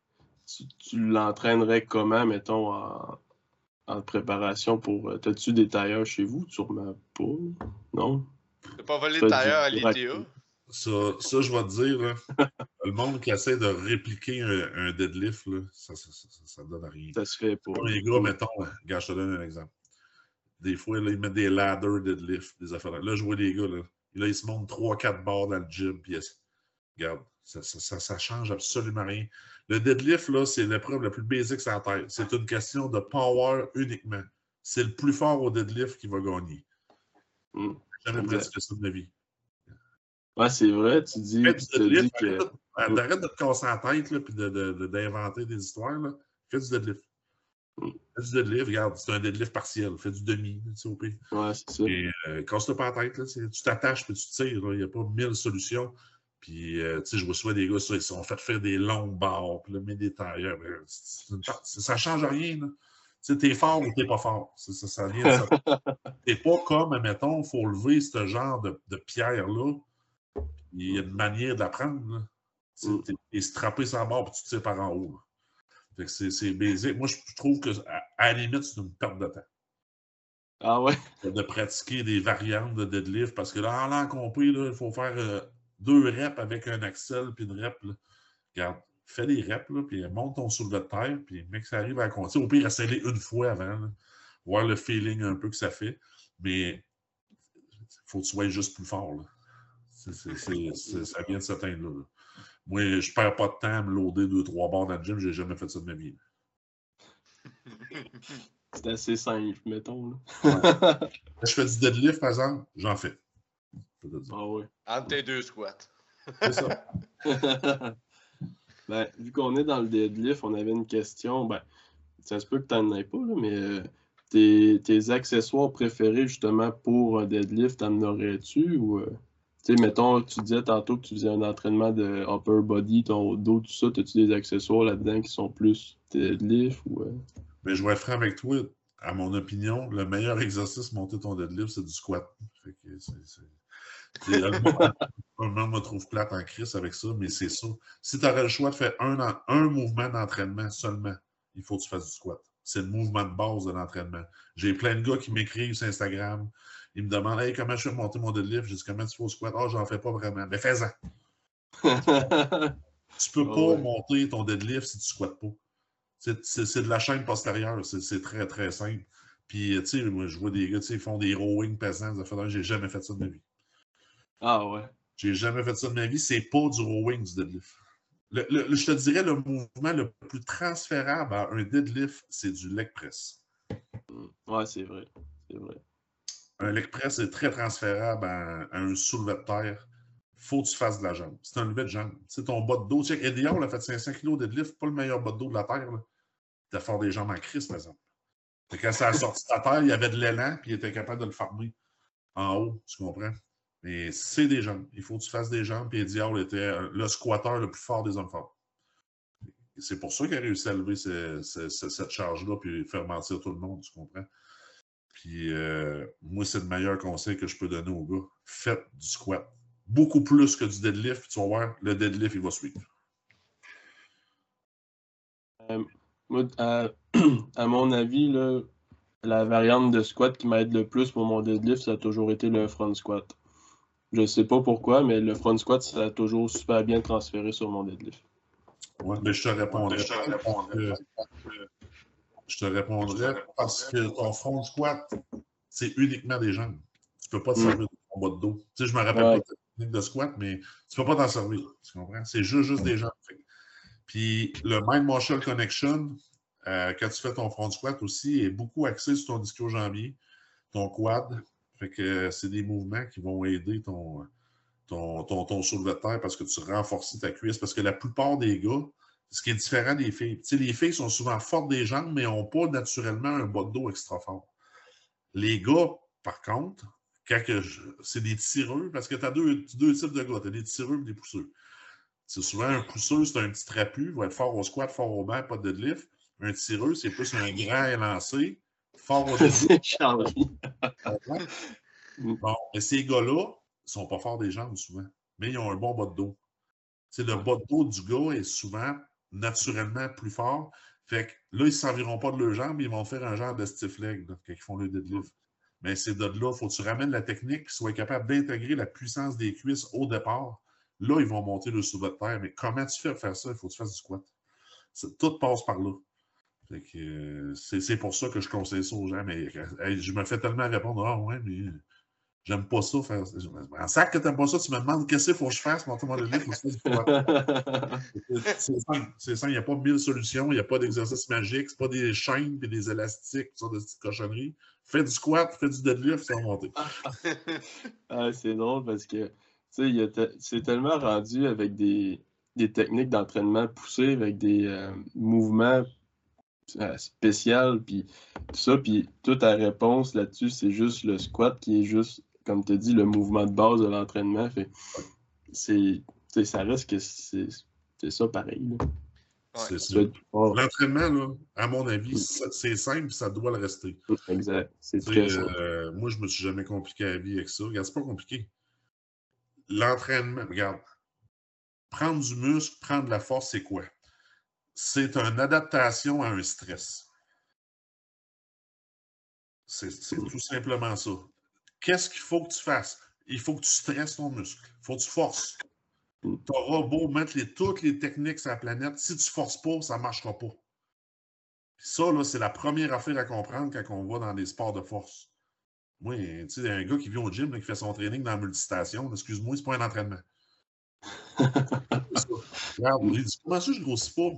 [SPEAKER 3] Tu, l'entraînerais comment, mettons, en, en préparation pour. Euh, t'as-tu des tailleurs chez vous? Sûrement pas. Non?
[SPEAKER 1] T'as pas volé de tailleurs à l'ITA?
[SPEAKER 2] Ça, ça, je vais te dire, là, (laughs) le monde qui essaie de répliquer un, un deadlift, là, ça, ça, ça, ça, donne rien.
[SPEAKER 3] Ça se fait pas.
[SPEAKER 2] Les gars, mettons, gars, je te donne un exemple. Des fois, là, ils mettent des ladders deadlift, des affaires. Là, je vois les gars, là, là ils se montent 3-4 barres dans le gym, puis regarde, ça, ça, ça, change absolument rien. Le deadlift, là, c'est l'épreuve la plus basique sur la Terre. C'est une question de power uniquement. C'est le plus fort au deadlift qui va gagner. Mmh. Jamais pratiqué ça de ma vie.
[SPEAKER 3] Ouais, c'est vrai, tu dis, tu te dis que...
[SPEAKER 2] Arrête de te casser la tête et d'inventer de, de, des histoires. Là. Fais du deadlift. Mm. Fais du deadlift, regarde, c'est un deadlift partiel. Fais du demi, tu
[SPEAKER 3] au pire. Ouais, c'est ça.
[SPEAKER 2] Et euh, casse-toi pas la tête. Là, tu t'attaches puis tu tires. Il n'y a pas mille solutions. Puis, euh, tu sais, je souvent des gars, ça, ils sont fait faire des longues barres, puis là, mettre des tailleurs. Ça change rien. Là. Tu sais, t'es fort ou t'es pas fort. Ça, ça, ça vient de ça. (laughs) T'es pas comme, mettons, il faut lever ce genre de, de pierre-là il y a une manière d'apprendre. Mm. Tu es strappé sans barre puis tu tires par en haut. c'est basique. Moi, je trouve que à, la limite, c'est une perte de temps.
[SPEAKER 3] Ah ouais?
[SPEAKER 2] De pratiquer des variantes de deadlift parce que là, en l'an compris, il faut faire euh, deux reps avec un axel puis une rep. Là. Regarde, fais des reps, là, puis monte ton soulevé de terre, puis mec, ça arrive à compter. Au pire, essayer une fois avant, voir le feeling un peu que ça fait. Mais il faut que tu sois juste plus fort. Là ça vient de s'atteindre là. Moi, je perds pas de temps à me loader deux, trois barres dans le gym. J'ai jamais fait ça de ma vie. (laughs)
[SPEAKER 3] C'est assez simple, mettons.
[SPEAKER 2] je fais du deadlift, par exemple, j'en fais.
[SPEAKER 3] Ah oui.
[SPEAKER 1] Entre tes deux squats.
[SPEAKER 2] C'est ça. (laughs)
[SPEAKER 3] ben, vu qu'on est dans le deadlift, on avait une question. Ben, ça se peut que tu n'en aies pas, là, mais euh, tes, tes, accessoires préférés justement pour un deadlift, t'en aurais-tu ou. Euh? Tu sais, mettons, tu disais tantôt que tu faisais un entraînement de upper body, ton dos, tout ça. As-tu des accessoires là-dedans qui sont plus deadlift ou. Euh?
[SPEAKER 2] Mais je vais être franc avec toi. À mon opinion, le meilleur exercice monter ton deadlift, c'est du squat. Fait (laughs) me trouve plate en crise avec ça, mais c'est ça. Si tu aurais le choix de faire un, un mouvement d'entraînement seulement, il faut que tu fasses du squat. C'est le mouvement de base de l'entraînement. J'ai plein de gars qui m'écrivent sur Instagram. Il me demande hey, comment je fais monter mon deadlift? Je dis comment tu fais au squat? Ah, oh, j'en fais pas vraiment. Mais fais-en. (laughs) tu peux ah pas monter ton deadlift si tu squattes pas. C'est de la chaîne postérieure. C'est très, très simple. Puis, tu sais, moi, je vois des gars, ils font des rowing pesants. J'ai jamais fait ça de ma vie.
[SPEAKER 3] Ah ouais.
[SPEAKER 2] J'ai jamais fait ça de ma vie. C'est pas du rowing, du deadlift. Le, je te dirais, le mouvement le plus transférable à un deadlift, c'est du leg press.
[SPEAKER 3] Ouais, c'est vrai. C'est vrai.
[SPEAKER 2] Un leg press est très transférable à, un soulevé de terre. faut que tu fasses de la jambe. C'est un levé de jambe. C'est ton bas de dos. Check, Eddie a fait 500 kg de lift, pas le meilleur bas de dos de la terre. Il a fort des jambes en crise, par exemple. quand ça a sorti de la terre, il y avait de l'élan, puis il était capable de le farmer en haut, tu comprends? Mais c'est des jambes. Il faut que tu fasses des jambes, puis Eddie était le squatteur le plus fort des hommes forts. C'est pour ça qu'il a réussi à lever cette charge-là, puis faire mentir tout le monde, tu comprends? Puis euh, moi, c'est le meilleur conseil que je peux donner aux gars. Faites du squat. beaucoup plus que du deadlift. Tu vas voir, le deadlift, il va suivre.
[SPEAKER 3] Euh, (clears throat) à, mon avis, la variante de squat qui m'aide le plus pour mon deadlift, ça a toujours été le front squat. Je ne sais pas pourquoi, mais le front squat, ça a toujours super bien transféré sur mon deadlift.
[SPEAKER 2] Oui, mais je te répondrai. Je te répondrai, je te répondrai parce que ton front squat, c'est uniquement des jambes. Tu ne peux pas te servir de ton bas de dos. Tu sais, je me rappelle pas de technique de squat, mais tu ne peux pas t'en servir. Tu comprends? C'est juste, juste des jambes. Puis le Mind Marshall Connection, euh, quand tu fais ton front squat aussi, est beaucoup axé sur ton ischio-jambier, ton quad. Fait que c'est des mouvements qui vont aider ton, ton, ton, ton soulevé de terre parce que tu renforces ta cuisse. Parce que la plupart des gars, ce qui est différent des filles, les filles sont souvent fortes des jambes, mais n'ont pas naturellement un bas de dos extra fort. Les gars, par contre, c'est des tireux, parce que tu as deux, deux, types de gars, tu as des tireux et des pousseux. C'est souvent un pousseux, c'est un petit trapu, il va être fort au squat, fort au banc, pas de deadlift. Un tireux, c'est plus un grand élancé, fort au (laughs) deadlift. bon, mais ces gars-là, ne sont pas forts des jambes souvent, mais ils ont un bon bas de dos. C'est le bas de dos du gars est souvent naturellement plus fort. Fait que là, ils ne serviront pas de leurs jambes, ils vont faire un genre de stiff leg quand ils font le deadlift. Mais c'est de là, il faut que tu ramènes la technique et sois capable d'intégrer la puissance des cuisses au départ. Là, ils vont monter le sous de terre. Mais comment tu fais pour faire ça? Il faut que tu fasses du squat. Tout passe par là. Euh, c'est pour ça que je conseille ça aux gens. Mais je me fais tellement répondre Ah ouais, mais J'aime pas ça faire. En sac que t'aimes pas ça, tu me demandes qu'est-ce qu'il faut que je fasse pour le livre. C'est simple. C'est simple. Il n'y a pas mille solutions. Il n'y a pas d'exercice magique. C'est pas des chaînes et des élastiques, ça, de petites cochonneries. Fais du squat, fais du deadlift, ça va monter. (laughs)
[SPEAKER 3] ah, c'est drôle parce que c'est tellement rendu avec des, des techniques d'entraînement poussées, avec des euh, mouvements euh, spéciaux, puis tout ça, puis toute ta réponse là-dessus, c'est juste le squat qui est juste comme tu as dit, le mouvement de base de l'entraînement. C'est, ça reste que c'est, ça pareil.
[SPEAKER 2] L'entraînement, à mon avis, c'est simple, ça doit le rester.
[SPEAKER 3] Exact. C'est très
[SPEAKER 2] euh, moi, je me suis jamais compliqué la vie avec ça. Regarde, c'est pas compliqué. L'entraînement, regarde, prendre du muscle, prendre de la force, c'est quoi? C'est une adaptation à un stress. C'est tout simplement ça. Qu'est-ce qu'il faut que tu fasses? Il faut que tu stresses ton muscle. Il faut que tu forces. Tu auras beau mettre toutes les techniques sur la planète. Si tu ne forces pas, ça ne marchera pas. ça, c'est la première affaire à comprendre quand on va dans des sports de force. Moi, tu sais, un gars qui vient au gym, qui fait son training dans la multistation, excuse-moi, c'est pas un entraînement. (laughs) Regarde, il dit Comment ça, je grossis pas?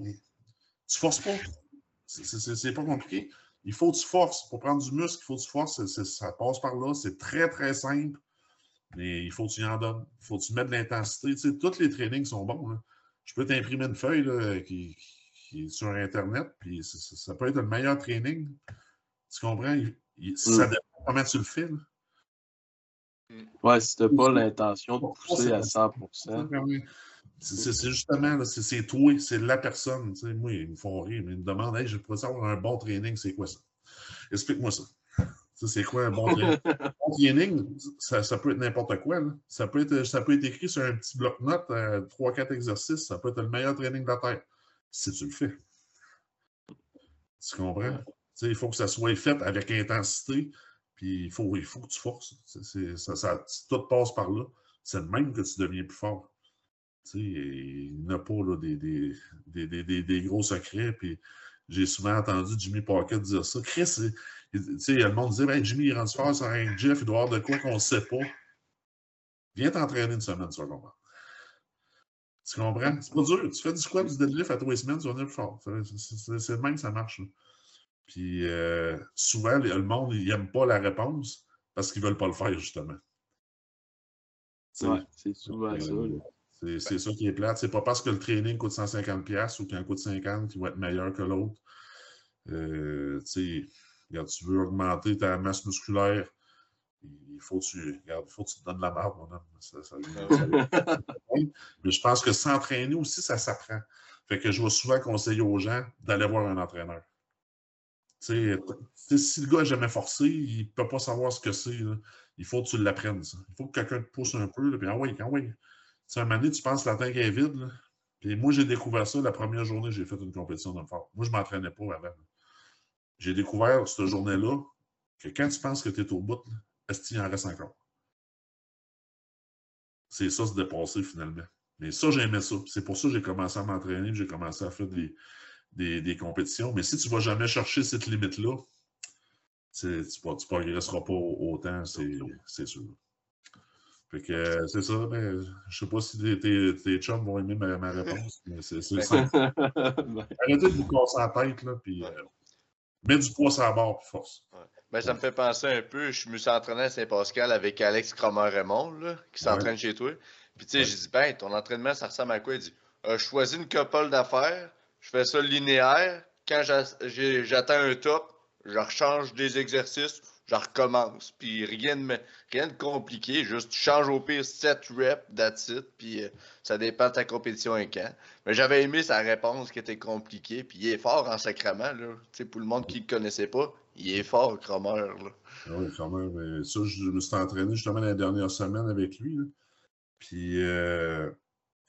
[SPEAKER 2] Tu forces pas. C'est pas compliqué. Il faut que tu forces. Pour prendre du muscle, il faut que tu forces. ça passe par là. C'est très, très simple. Mais il faut que tu y en donnes. Il faut que tu mettes de l'intensité. Tu sais, tous les trainings sont bons. Je peux t'imprimer une feuille qui, est sur Internet, puis ça, peut être le meilleur training. Tu comprends? Ça mm. dépend comment tu le fais.
[SPEAKER 3] Ouais, si tu n'as pas l'intention de pousser à 100
[SPEAKER 2] c'est justement, c'est toi, c'est la personne. moi, ils me font rire, mais ils me demandent hey, je pourrais savoir un bon training, c'est quoi ça? Explique-moi ça. C'est quoi un bon training? un (laughs) bon training, ça, ça peut être n'importe quoi. Ça, peut être, ça peut être écrit sur un petit bloc-notes, euh, trois, quatre exercices. Ça peut être le meilleur training de la Terre. Si tu le fais. Tu comprends? il faut que ça soit fait avec intensité, puis il faut, il faut que tu forces. ça, ça, tout passe par là. C'est le même que tu deviens plus fort il n'a pas là, des, des, des, des, gros secrets. Puis j'ai souvent entendu Jimmy Pocket dire ça. Chris, le monde disait ben, Jimmy, il rentre fort sans rien Jeff, il doit avoir de quoi qu'on ne sait pas. Viens t'entraîner une semaine, tu vas comprendre. Tu comprends? C'est pas dur. Tu fais du squat, du deadlift à trois semaines, tu vas venir plus fort. C'est le même que ça marche. Puis euh, souvent, le monde, il n'aime pas la réponse parce qu'ils ne veulent pas le faire, justement.
[SPEAKER 3] Ouais, c'est souvent ça.
[SPEAKER 2] C'est ça qui est plate. C'est pas parce que le training coûte 150$ ou qu'il en coûte 50 qu'il va être meilleur que l'autre. Euh, tu veux augmenter ta masse musculaire, il faut que tu, faut que tu te donnes la marde, mon homme. Mais je pense que s'entraîner aussi, ça s'apprend. Fait que je vais souvent conseiller aux gens d'aller voir un entraîneur. Si le gars n'a jamais forcé, il ne peut pas savoir ce que c'est. Il faut que tu l'apprennes. Il faut que quelqu'un te pousse un peu, là, puis ah oui, ah oui. Tu un moment donné, tu penses que la tank est vide, là. Puis moi, j'ai découvert ça la première journée j'ai fait une compétition de fort. Moi, je ne m'entraînais pas avant. J'ai découvert cette journée-là que quand tu penses que tu es au bout, est-ce qu'il en reste encore? C'est ça, se dépasser finalement. Mais ça, j'aimais ça. C'est pour ça que j'ai commencé à m'entraîner, j'ai commencé à faire des, des, compétitions. Mais si tu ne vas jamais chercher cette limite-là, tu ne progresseras pas autant, c'est sûr. Fait que c'est ça, ben, je sais pas si tes, tes, chums vont aimer ma, ma réponse, mais c'est ça. (laughs) Arrêtez de vous casser la tête, là, puis euh, mets du poids sur la barre, puis force.
[SPEAKER 1] Ben, ça me fait penser un peu, je me suis entraîné à Saint-Pascal avec Alex Cromer-Raymond, qui s'entraîne chez toi. Puis tu sais, j'ai dit, ben, ton entraînement, ça ressemble à quoi? Il dit, euh, je choisis une couple d'affaires, je fais ça linéaire. Quand j'atteins un top, je rechange des exercices, je recommence. Puis rien de, rien de compliqué, juste tu changes au pire 7 reps, that's it, puis euh, ça dépend de ta compétition et quand. Mais j'avais aimé sa réponse qui était compliquée, puis il est fort en là. Sais, pour le monde qui ne le connaissait pas, il est fort, Cromer, là.
[SPEAKER 2] Ah oui, Cromer, mais ça, je me suis entraîné justement la dernière semaine avec lui, Puis, euh,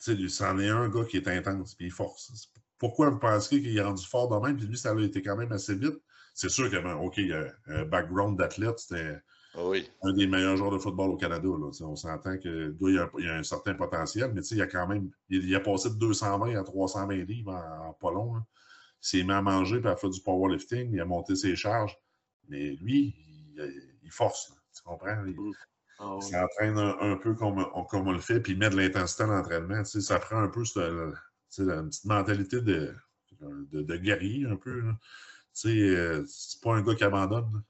[SPEAKER 2] tu sais, c'en est un gars qui est intense, puis il force. Pourquoi vous pensez qu'il est rendu fort de même? Puis lui, ça a été quand même assez vite. C'est sûr que, ben, OK, il a un background d'athlète, c'était
[SPEAKER 1] ah oui.
[SPEAKER 2] un des meilleurs joueurs de football au Canada. Là. On s'entend que le gars, il a, a, un certain potentiel, mais il a quand même. Il, a passé de 220 à 320 livres en, pas long. Il s'est mis à manger puis à faire du powerlifting, il a monté ses charges. Mais lui, il, force. tu comprends? Il, mm. ah s'entraîne un, peu comme, comme, on le fait, puis il met de l'intensité à l'entraînement. Ça prend un peu cette, une petite mentalité de, de, de guerrier, un peu. Euh, c'est pas un gars qui abandonne.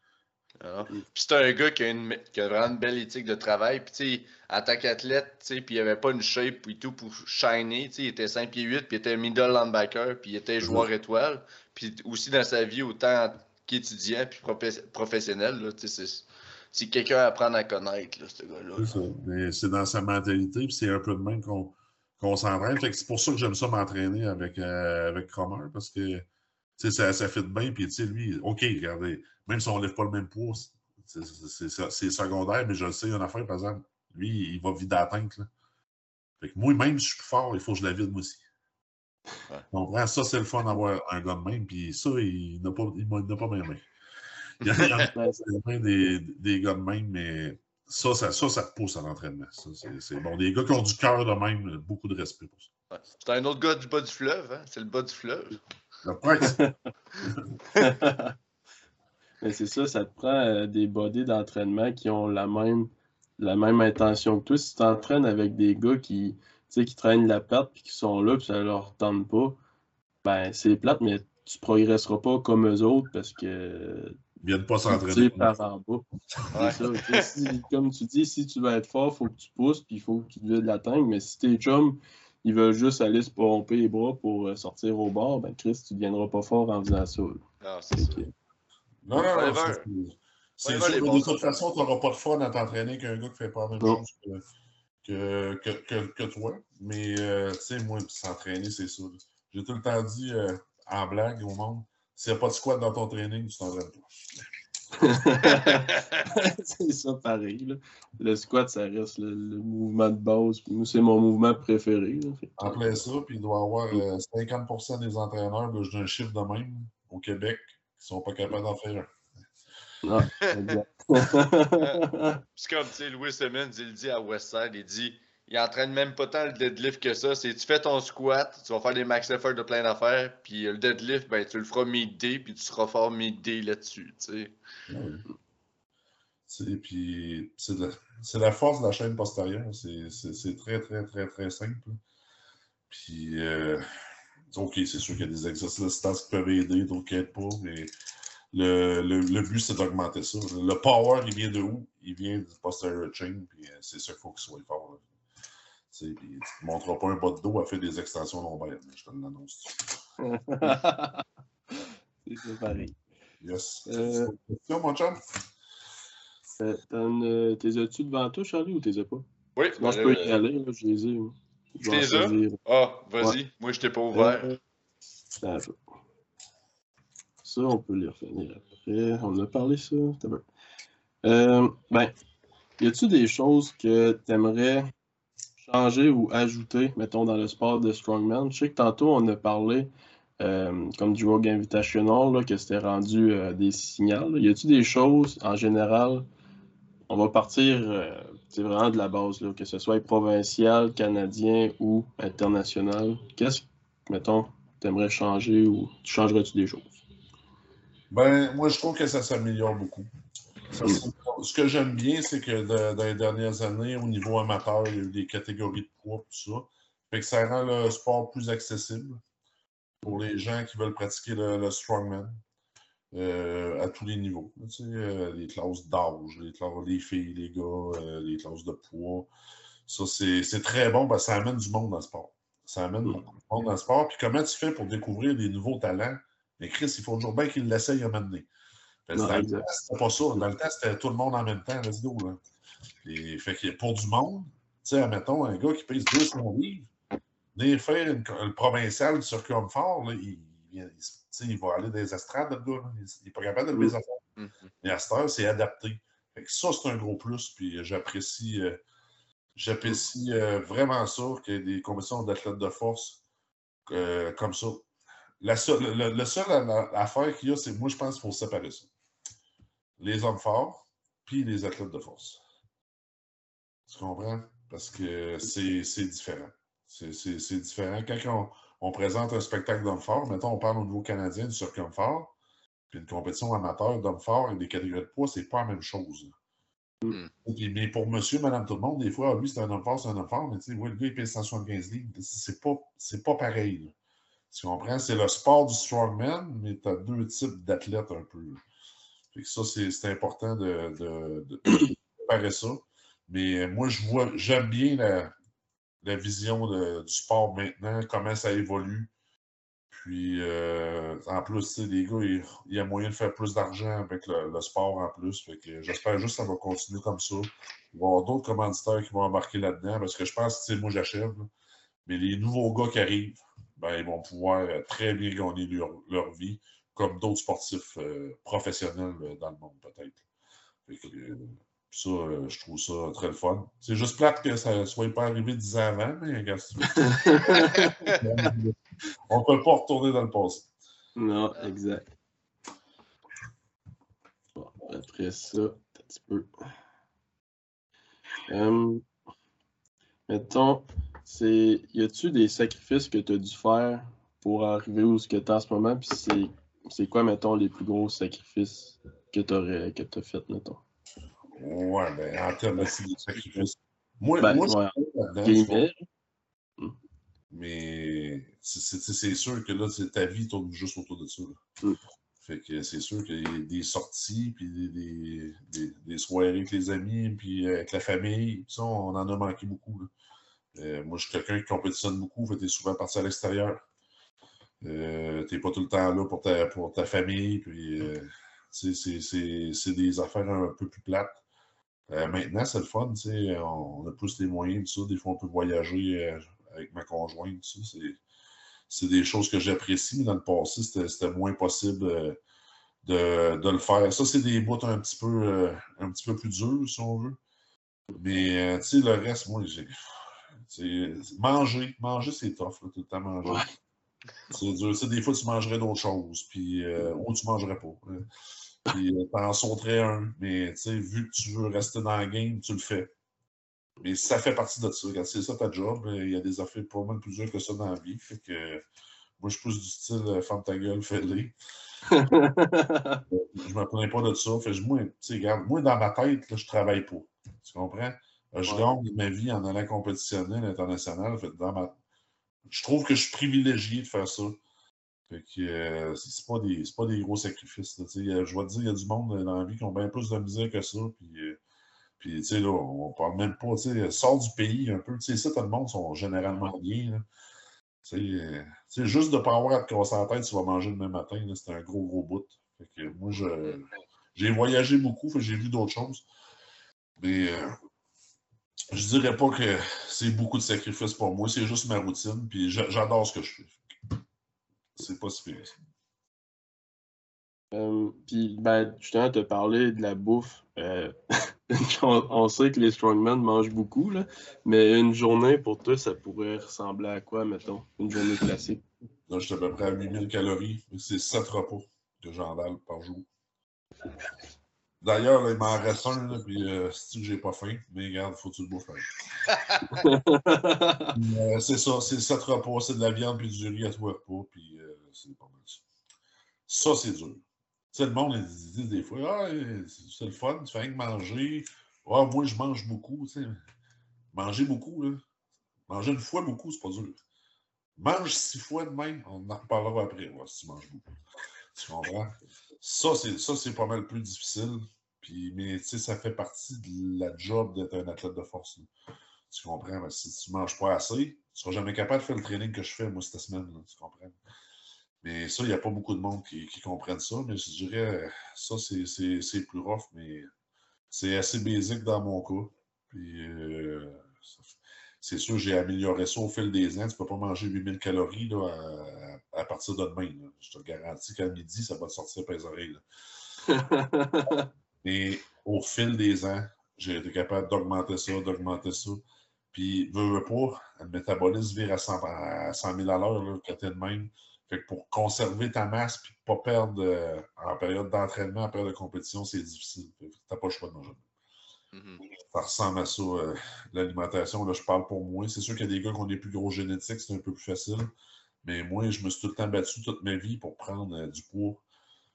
[SPEAKER 1] Ah. c'est un gars qui a, une, qui a, vraiment une belle éthique de travail. Puis, en tant qu'athlète, puis il avait pas une shape et tout pour shiner. Il était 5 pieds 8, puis il était middle linebacker, puis il était joueur étoile. Puis aussi dans sa vie, autant qu'étudiant puis professionnel, c'est quelqu'un à apprendre à connaître, ce
[SPEAKER 2] gars-là. C'est dans sa mentalité, puis c'est un peu de même qu'on qu'on s'entraîne. C'est pour ça que j'aime ça m'entraîner avec, euh, avec Cromer, parce que ça, ça fit bien. Puis lui, OK, regardez, même si on ne lève pas le même poids, c'est secondaire, mais je le sais, une affaire, par exemple, lui, il va vider la tank. Là. Fait que moi, même si je suis plus fort, il faut que je la vide moi aussi. Ouais. Ça, c'est le fun d'avoir un gars de même, puis ça, il n'a pas, il pas bien bien. (laughs) Il y a, des, des gars de même, mais ça, ça, ça, pousse à l'entraînement. C'est bon. Des gars qui ont du cœur de même, beaucoup de respect pour
[SPEAKER 1] ça. C'est un autre gars du bas du fleuve, hein? C'est le bas du fleuve. (laughs)
[SPEAKER 3] Mais c'est ça, ça te prend euh, des bodies d'entraînement qui ont la même, la même intention que toi. Si tu t'entraînes avec des gars qui, qui traînent la perte puis qui sont là puis ça leur tente pas, ben c'est plate, mais tu progresseras pas comme eux autres parce que
[SPEAKER 2] ils viennent pas s'entraîner.
[SPEAKER 3] par en bas. comme tu dis, si tu veux être fort, il faut que tu pousses, puis il faut que tu de l'atteindre. Mais si tes chums, ils veulent juste aller se pomper les bras pour euh, sortir au bord, ben Chris, tu ne deviendras pas fort en faisant ça.
[SPEAKER 1] Non, c'est ça.
[SPEAKER 2] Non, non, non. C'est sûr que de toute façon, tu n'auras pas de fun à t'entraîner qu'un gars qui ne fait pas la même chose que, que, que, que, toi. Mais, euh, tu sais, moi, s'entraîner, c'est ça. J'ai tout le temps dit euh, en blague au monde s'il n'y a pas de squat dans ton training, tu t'entraînes pas. (laughs)
[SPEAKER 3] c'est ça pareil. Le squat, ça reste le, mouvement de base. C'est mon mouvement préféré.
[SPEAKER 2] en plein ça, puis il doit y avoir 50% euh, des entraîneurs, de je un chiffre de même au Québec, qui ne sont pas capables d'en faire un.
[SPEAKER 3] Ah,
[SPEAKER 1] c'est (laughs) comme, tu sais, Louis Simmons, il dit à Westside, il dit il entraîne même pas tant le deadlift que ça. C'est tu fais ton squat, tu vas faire des max effort de plein d'affaires, puis le deadlift, ben, tu le feras mid-day, puis tu seras fort mid-day là-dessus. Tu
[SPEAKER 2] sais. Puis c'est la, force de la chaîne postérieure. C'est très, très, très, très simple. Puis, euh, OK, c'est sûr qu'il y a des exercices qui peuvent aider, d'autres qui pas, mais le, le, but, c'est d'augmenter ça. Le power, il vient de où? Il vient du posterior chain, puis euh, c'est sûr qu'il faut qu'il soit fort. Tu ne montreras pas un bas de dos à faire des extensions lombaires, je te l'annonce. (laughs)
[SPEAKER 3] c'est pareil.
[SPEAKER 2] Yes. Euh, question, mon chum?
[SPEAKER 3] Euh, euh, t'es as-tu devant toi, Charlie, ou t'es as pas?
[SPEAKER 1] Oui.
[SPEAKER 3] Moi, je peux y aller, là, je les ai.
[SPEAKER 1] Tu les as? Ah, vas-y. Moi, je t'ai pas ouvert.
[SPEAKER 3] Ça, ça, on peut les refinir après. On a parlé ça. Euh, ben, y a-tu des choses que tu aimerais changer ou ajouter, mettons, dans le sport de Strongman? Je sais que tantôt, on a parlé, euh, comme du Rogue Invitational, là, que c'était rendu euh, des signaux. Y a-tu des choses, en général, on va partir c'est vraiment de la base, là, que ce soit provincial, canadien ou international. Qu'est-ce que, mettons, tu aimerais changer ou tu changerais-tu des choses?
[SPEAKER 2] Ben, moi, je trouve que ça s'améliore beaucoup. Ce que j'aime bien, c'est que dans les dernières années, au niveau amateur, il y a eu des catégories de poids, tout ça. Fait que ça rend le sport plus accessible pour les gens qui veulent pratiquer le, strongman euh, à tous les niveaux. Tu sais, euh, les classes d'âge, les classes des filles, les gars, euh, les classes de poids. Ça, c'est très bon. Ben, ça amène du monde dans le sport. Ça amène mm. de monde dans le sport. Puis comment tu fais pour découvrir des nouveaux talents? Mais Chris, il faut toujours bien qu'il l'essaye à mener. Dans le temps, c'était pas ça. Dans le temps, c'était tout le monde en même temps, let's go. Là. Et, fait que pour du monde, tu sais, admettons, un gars qui pèse 200 livres, venir faire le provincial du circuit homme fort, là, il, il, il, va aller dans les estrades, le gars. Il n'est pas capable de le faire. Mm Mais à cette heure, c'est adapté. Fait que ça, c'est un gros plus. Puis j'apprécie. Euh, J'apprécie euh, vraiment ça, qu'il y ait des compétitions d'athlètes de force euh, comme ça. La le, seul affaire qu'il y a, c'est moi, je pense qu'il faut séparer ça. Les hommes forts, puis les athlètes de force. Tu comprends? Parce que c'est différent. C'est différent. Quand on, présente un spectacle d'hommes forts, mettons, on parle au niveau canadien du circuit homme fort, puis une compétition amateur d'hommes forts et des catégories de poids, c'est pas la même chose. Mm. mais pour monsieur, madame, tout le monde, des fois, lui, c'est un homme fort, c'est un homme fort, mais tu sais, le gars, il pèse 175 livres. C'est pas, pas pareil. Tu comprends? C'est le sport du strongman, mais tu as deux types d'athlètes un peu. Ça, c'est important de, de, de, préparer ça. Mais moi, je vois, j'aime bien la, la vision du sport maintenant, comment ça évolue. Puis, euh, en plus, les gars, il, y a moyen de faire plus d'argent avec le, sport en plus. j'espère juste que ça va continuer comme ça. Il va y avoir d'autres commanditaires qui vont embarquer là-dedans parce que je pense que moi, j'achève. Mais les nouveaux gars qui arrivent, ben, ils vont pouvoir euh, très bien gagner leur, vie, comme d'autres sportifs euh, professionnels dans le monde, peut-être. Ça, euh, je trouve ça très le fun. C'est juste plate que ça ne soit pas arrivé dix ans avant, mais regarde, (laughs) on ne peut pas retourner dans le passé.
[SPEAKER 3] Non, exact. Bon, après ça, un petit peu. Hum, mettons, c'est. Y a-tu des sacrifices que tu as dû faire pour arriver où ce que tu as en ce moment? Puis c'est quoi, mettons, les plus gros sacrifices que tu as fait, mettons?
[SPEAKER 2] Ouais, ben, en termes de sacrifice. Moi, ben, moi
[SPEAKER 3] ouais.
[SPEAKER 2] Hmm. Mais c'est sûr que là, ta vie tourne juste autour de ça.
[SPEAKER 3] Hmm.
[SPEAKER 2] Fait que c'est sûr qu'il y a des sorties, puis des, des, des, soirées avec les amis, puis avec la famille. Ça, on en a manqué beaucoup. Euh, moi, je suis quelqu'un qui compétitionne beaucoup, fait es souvent parti à l'extérieur. Euh, t'es pas tout le temps là pour ta, pour ta famille, puis euh, c'est des affaires un peu plus plates. Euh, maintenant, c'est le fun, tu sais, on, a plus les moyens, tout ça. Des fois, on peut voyager euh, avec ma conjointe. C'est des choses que j'apprécie, mais dans le passé, c'était moins possible de, de, le faire. Ça, c'est des bouts un petit peu, un petit peu plus durs, si on veut. Mais, tu le reste, moi, j'ai. Manger, manger, c'est tough, tout le temps manger. C'est dur. des fois, tu mangerais d'autres choses, puis, ou tu mangerais pas. Puis euh, t'en sauterais un. Mais tu sais, vu que tu veux rester dans le game, tu le fais. Mais ça fait partie de ça. c'est ça ta job, euh, il y a des affaires pas mal plus dures que ça dans la vie. Fait que moi, je pousse du style euh, ferme ta gueule, fais-le. (laughs) je me plains pas de ça. Fait moi, regarde, moi, dans ma tête, là, je travaille pas. Tu comprends? Je gagne ma vie en allant compétitionner à l'international. Je trouve que je suis privilégié de faire ça. Fait que euh, c'est pas, des, pas des gros sacrifices. je vais te dire, il y a du monde dans la vie qui ont bien plus de misère que ça. Puis, euh, puis tu sais, là, on parle même pas, tu sais, sort du pays un peu. Tu sais, ça, le monde sont généralement bien. Tu sais, juste de ne pas avoir à te casser la tête, tu vas manger même matin, c'est un gros, gros bout. Fait que moi, j'ai voyagé beaucoup, j'ai vu d'autres choses. Mais euh, je dirais pas que c'est beaucoup de sacrifices pour moi, c'est juste ma routine, puis j'adore ce que je fais. C'est pas si
[SPEAKER 3] Euh, puis, ben, justement, te parler de la bouffe. Euh, (laughs) on, sait que les strongmen mangent beaucoup, là, mais une journée pour toi, ça pourrait ressembler à quoi, mettons, une journée classique?
[SPEAKER 2] Là, je suis à peu près à 8000 calories, c'est 7 repas que j'envale par jour. D'ailleurs, il m'en reste un, là, puis euh, si j'ai pas faim, mais regarde, faut que tu le bouffes. (laughs) euh, c'est ça, c'est 7 repas, c'est de la viande puis du riz à trois repas, puis euh, c'est pas mal ça. Ça, c'est dur. Tu sais, le monde, ils disent des fois, ah, c'est le fun, tu fais rien que manger. Ah, moi, je mange beaucoup, tu sais. Manger beaucoup, là. Manger une fois beaucoup, c'est pas dur. Mange six fois de même, on en reparlera après, si tu manges beaucoup. Tu comprends? Ça, c'est pas mal plus difficile. Puis, mais ça fait partie de la job d'être un athlète de force. Tu comprends? Mais si tu ne manges pas assez, tu seras jamais capable de faire le training que je fais, moi, cette semaine. tu comprends? Mais ça, il n'y a pas beaucoup de monde qui, comprennent ça. Mais je dirais, ça, c'est plus rough, mais c'est assez basique dans mon cas. Puis, euh, c'est sûr, j'ai amélioré ça au fil des ans. Tu ne peux pas manger 8000 calories là, à, partir de demain. Je te garantis qu'à midi, ça va te sortir par les oreilles. (laughs) Mais au fil des ans, j'ai été capable d'augmenter ça, d'augmenter ça. Puis, veux, veux pas, le métabolisme vire à 100, à 000 à l'heure quand t'es de même. Fait que pour conserver ta masse et pas perdre euh, en période d'entraînement, en période de compétition, c'est difficile. Tu n'as pas le choix de manger. Mm-hmm. Ça ressemble à ça, euh, l'alimentation. Là, je parle pour moi. C'est sûr qu'il y a des gars qui ont des plus gros génétiques, c'est un peu plus facile. Mais moi, je me suis tout le temps battu toute ma vie pour prendre euh, du poids.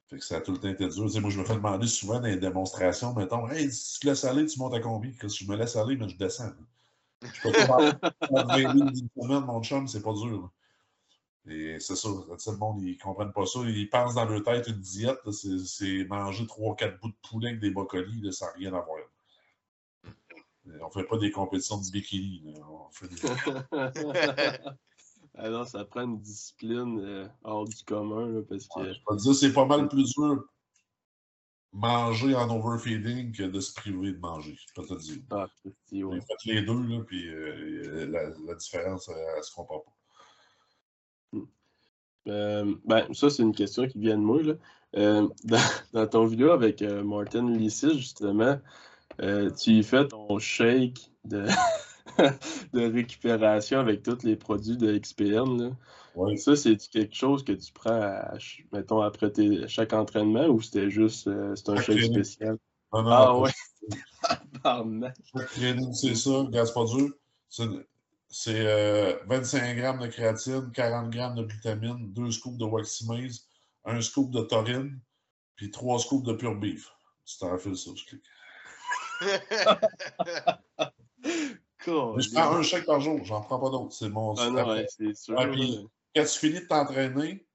[SPEAKER 2] Fait que ça a tout le temps été dur. moi, je me fais demander souvent dans les démonstrations, mettons, hey, si tu laisses aller, tu montes à combien? Si je me laisse aller, mais je descends. Je peux pas faire 20 000 semaine, mon chum, c'est pas dur. Et c'est ça, le monde, ils comprennent pas ça. Ils pensent dans leur tête une diète, c'est manger 3-4 bouts de poulet avec des brocolis, ça n'a rien à voir. On fait pas des compétitions de bikini. On fait des... (laughs)
[SPEAKER 3] Alors, ça prend une discipline euh, hors du commun. parce que...
[SPEAKER 2] je peux te dire, c'est pas mal plus dur manger en overfeeding que de se priver de manger. Je peux te dire. Ah, ouais. Faites les deux, là, puis euh, la, la, différence, elle ne se compare pas.
[SPEAKER 3] Hmm. Euh, ben, ça, c'est une question qui vient de moi. Là. Euh, (laughs) dans, dans, ton vidéo avec Martin Lissis, justement, euh, tu fais ton shake de, (laughs) de récupération avec tous les produits de XPN. Ça, c'est quelque chose que tu prends, mettons, après chaque entraînement ou c'était juste euh, c'est un shake spécial? ah ouais.
[SPEAKER 2] c'est ça, gaz pas dur. C'est 25 euh, grammes de créatine, 40 grammes de glutamine, 2 scoops de waximase, 1 scoop de taurine, puis 3 scoops de pure beef. Tu t'enfiles ça, je clique
[SPEAKER 3] je
[SPEAKER 2] prends un chèque par jour, j'en prends pas d'autres. C'est mon
[SPEAKER 3] ah non, c'est sûr.
[SPEAKER 2] quand tu finis de t'entraîner,